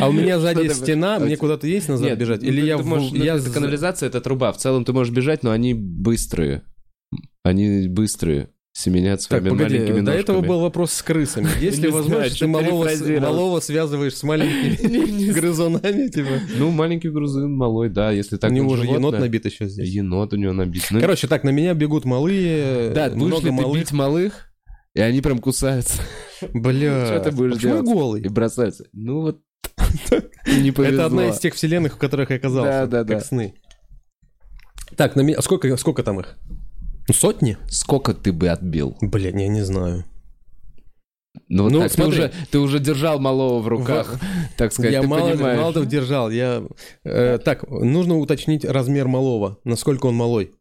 А у меня сзади ты- стена, мне куда-то есть назад Нет, бежать? ну, Или ты- я... ты можешь- ну, я это за- канализация, это труба. В целом ты можешь бежать, но они быстрые. Они быстрые. Семенят Так, своими погоди, маленькими до этого был вопрос с крысами. Есть ли Не знаю, возможность, что ты малого, малого связываешь с маленькими грызунами, типа? Ну, маленький грузин, малой, да, если так У него же енот набит еще здесь. Енот у него набит. Ну, Короче, так, на меня бегут малые, да, будешь много ли ты малых. бить малых, и они прям кусаются Бля, Что ты будешь делать? голый? и бросаются. Ну вот, не повезло. Это одна из тех вселенных, в которых я оказался. Да, да, как да. сны. Так, на меня... а Сколько, сколько там их? Ну, Сотни? Сколько ты бы отбил? Блин, я не знаю. Ну, вот Ну, так, ты, смотри. уже, ты уже держал малого в руках, так сказать, я ты мало, понимаешь. мало держал. Я... э, так, нужно уточнить размер малого. Насколько он малой.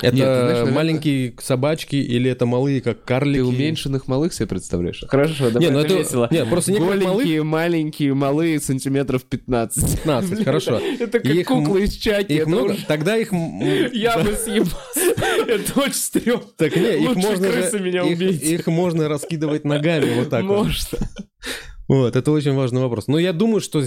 Это Нет, ты знаешь, наверное- маленькие собачки или это малые, как карлики? Ты уменьшенных малых себе представляешь? Хорошо, давай, Не, ну это это... весело. Нет, просто малых Голенькие, маленькие, малые, сантиметров 15. 15, Блин, хорошо. Это как Их куклы из чаки. Их много? уж- Тогда их... Я бы съебался. Это очень стрёмно. Так не, их Лучше можно, крысы меня их, убейте. их можно раскидывать ногами вот так вот. Можно. Вот, это очень важный вопрос. Но я думаю, что...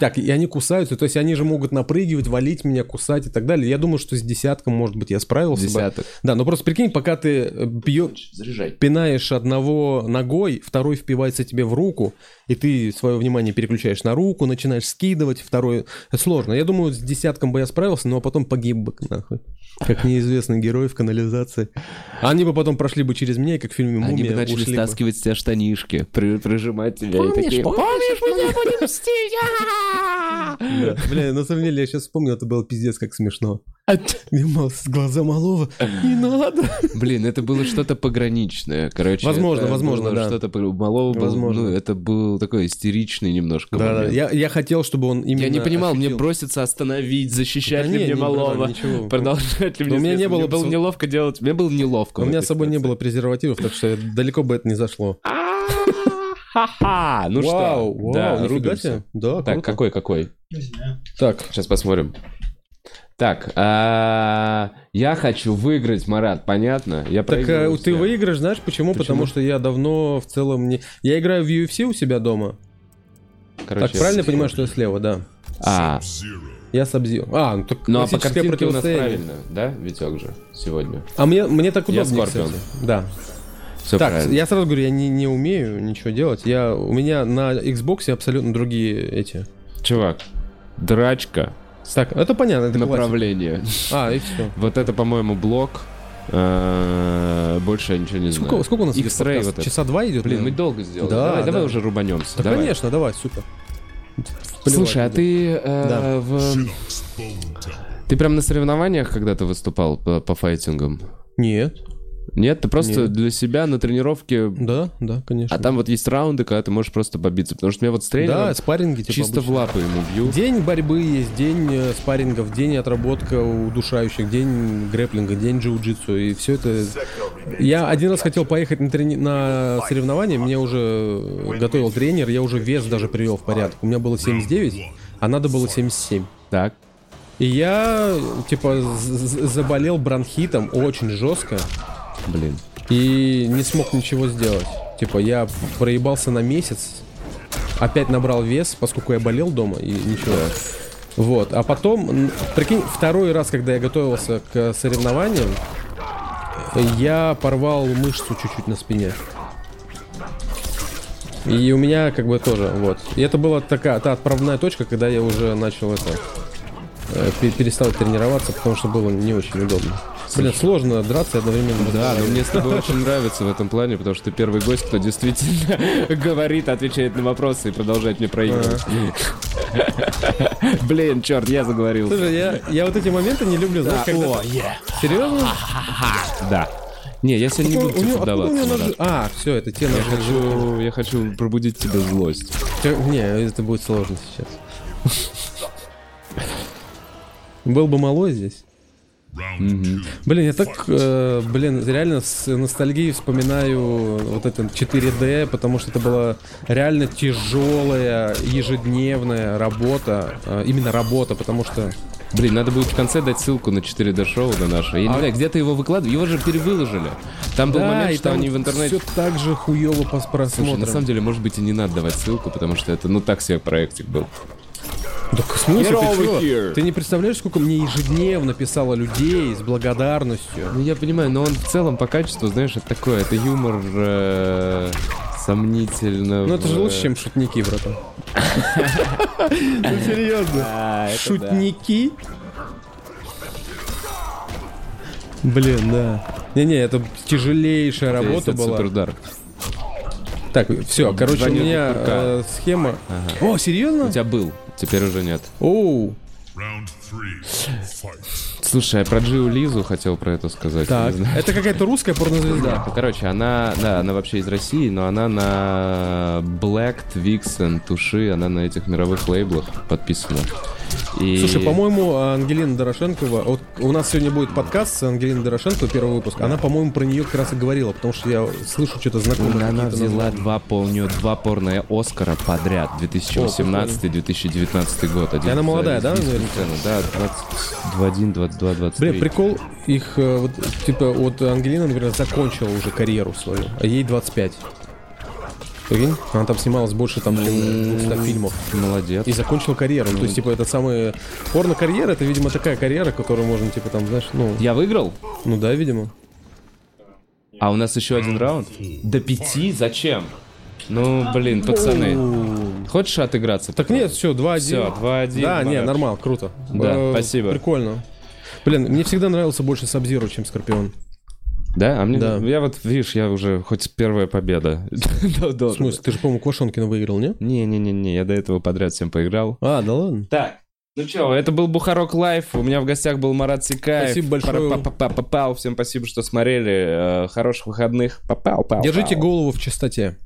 Так, и они кусаются, то есть они же могут напрыгивать, валить меня, кусать и так далее. Я думаю, что с десятком, может быть, я справился бы. Десяток. Да, но просто прикинь, пока ты э, бьё- Заряжай. пинаешь одного ногой, второй впивается тебе в руку, и ты свое внимание переключаешь на руку, начинаешь скидывать, второй... Сложно. Я думаю, с десятком бы я справился, но потом погиб бы, нахуй. Как неизвестный герой в канализации. А Они бы потом прошли бы через меня, и как в фильме «Мумия» Они бы начали ушли бы. стаскивать с тебя штанишки, при- прижимать тебя и такие... помнишь, мы будем мстить? Да. Бля, на самом деле, я сейчас вспомнил, это было пиздец как смешно. Мал- с глаза малого, не надо. Блин, это было что-то пограничное, короче. Возможно, возможно, да. Что-то малого Возможно. ну, это был такой истеричный немножко Да, да, я, я хотел, чтобы он именно Я не понимал, мне броситься остановить, защищать Да ли не, мне не, малого, братан, продолжать ли мне у меня не было Мне было бы- неловко делать, мне было неловко. У меня с собой не было презервативов, так что далеко бы это не зашло. Ха-ха! Ну что? вау, да, рубимся. Да, Так, круто. какой, какой? Не знаю. Так, Сейчас посмотрим. Так, а, я хочу выиграть, Марат, понятно? Я так проигрываю ты выиграешь, знаешь почему? Почему? Потому что я давно в целом не... Я играю в UFC у себя дома. Короче, так, правильно понимаю, что я слева, да. А, Я Сабзио. А, ну так ну а по классическое картинке у нас противостояние. правильно, да, Витек же, сегодня? А мне, мне так Я удобнее, Скорпион. кстати. Да. Все так, правильно. я сразу говорю, я не, не умею ничего делать. Я, у меня на Xbox абсолютно другие эти. Чувак, драчка, Так, это понятно, это классика. направление. А, и все. Вот это, по-моему, блок. А, Больше я ничего не знаю. Сколько, сколько у нас идет X-Ray подкаст? вот это. Часа два идет? Блин, мы наверное? долго сделали. Да, давай, да. давай уже рубанемся. Да, конечно, давай, супер. Слушай, а Плевать ты э, Да. в... Ты прям на соревнованиях когда-то выступал по, по файтингам? Нет. Нет, ты просто Нет. для себя на тренировке... Да, да, конечно. А там вот есть раунды, когда ты можешь просто побиться. Потому что меня вот с тренером Да, спарринги типа чисто обычно. в лапы ему бью. День борьбы есть, день э, спаррингов, день отработка удушающих, день грэплинга, день джиу-джитсу, и все это... Я один раз хотел поехать на, трени- на соревнования, мне уже готовил тренер, я уже вес даже привел в порядок. У меня было 79, а надо было 77. Так. И я, типа, заболел бронхитом очень жестко Блин. и не смог ничего сделать. Типа, я проебался на месяц, опять набрал вес, поскольку я болел дома и ничего. Вот, а потом, прикинь, второй раз, когда я готовился к соревнованиям, я порвал мышцу чуть-чуть на спине. И у меня как бы тоже, вот. И это была такая, та отправная точка, когда я уже начал это, э, пе- перестал тренироваться, потому что было не очень удобно. Блин, сложно драться и одновременно Да, но мне с тобой очень нравится в этом плане, потому что ты первый гость, кто действительно говорит, отвечает на вопросы и продолжает мне проигрывать. Блин, черт, я заговорил. Слушай, я, я вот эти моменты не люблю, знаешь, когда... Серьезно? Да. Не, я сегодня не буду тебе у поддаваться. А, все, это те Я хочу, я хочу пробудить тебе злость. Не, это будет сложно сейчас. Был бы малой здесь. Мгм. Блин, я так, э, блин, реально с ностальгией вспоминаю вот это 4D, потому что это была реально тяжелая ежедневная работа, э, именно работа, потому что... Блин, надо будет в конце дать ссылку на 4D-шоу на наше. Я не А- знаю, где-то его выкладывали. Его же перевыложили. Там был момент, что они в интернете... все так же хуево по Слушай, просмотрам. на самом деле, может быть, и не надо давать ссылку, потому что это, ну, так себе проектик был. Да в смысле, ты чё? Ты не представляешь, сколько мне ежедневно писало людей с благодарностью. Ну, я понимаю, но он в целом по качеству, знаешь, это такое, это юмор э, сомнительно. Ну это же лучше, чем шутники, братан. Ну серьезно. Шутники? Блин, да. Не-не, это тяжелейшая работа была. Суперудар. Так, все, короче, у меня э, схема. О, У серьезно? тебя был, теперь уже нет. Оу. Слушай, я про Джиу Лизу хотел про это сказать. так. Это какая-то русская порнозвезда. Ну, Короче, она, да, она вообще из России, но она на Black, Vixen, Туши, она на этих мировых лейблах подписана. И... Слушай, по-моему, Ангелина Дорошенкова, вот у нас сегодня будет подкаст с Ангелиной Дорошенко, первый выпуск. Она, по-моему, про нее как раз и говорила, потому что я слышу что-то знакомое. Она взяла два, по- у нее два порные Оскара подряд, 2018-2019 год. Один И она молодая, да, Да, 21, 22, 23. Блин, прикол их, э, вот, типа, вот Ангелина, например, закончила уже карьеру свою, а ей 25. Прикинь? Она там снималась больше там, чем 200 фильмов. Молодец. И закончила карьеру. То есть, типа, это самая... Порно-карьера, это, видимо, такая карьера, которую можно, типа, там, знаешь, ну... Я выиграл? Ну да, видимо. А у нас еще один раунд? До пяти? Зачем? Ну, блин, пацаны. Хочешь отыграться? Так нет, все, 2-1. Все, 2-1. Да, не, нормально, круто. Да, Э, спасибо. Прикольно. Блин, мне всегда нравился больше Сабзиру, чем Скорпион. Да? А мне... Да. Я вот, видишь, я уже хоть первая победа. В смысле, ты же, по-моему, Квашонкина выиграл, не? Не-не-не, я до этого подряд всем поиграл. А, да ладно. Так, ну что, это был Бухарог Лайв. У меня в гостях был Марат Секаев. Спасибо большое. Пара-па-па-па-пау. Всем спасибо, что смотрели. Э, Хороших выходных. Попау, пау. Держите голову в чистоте.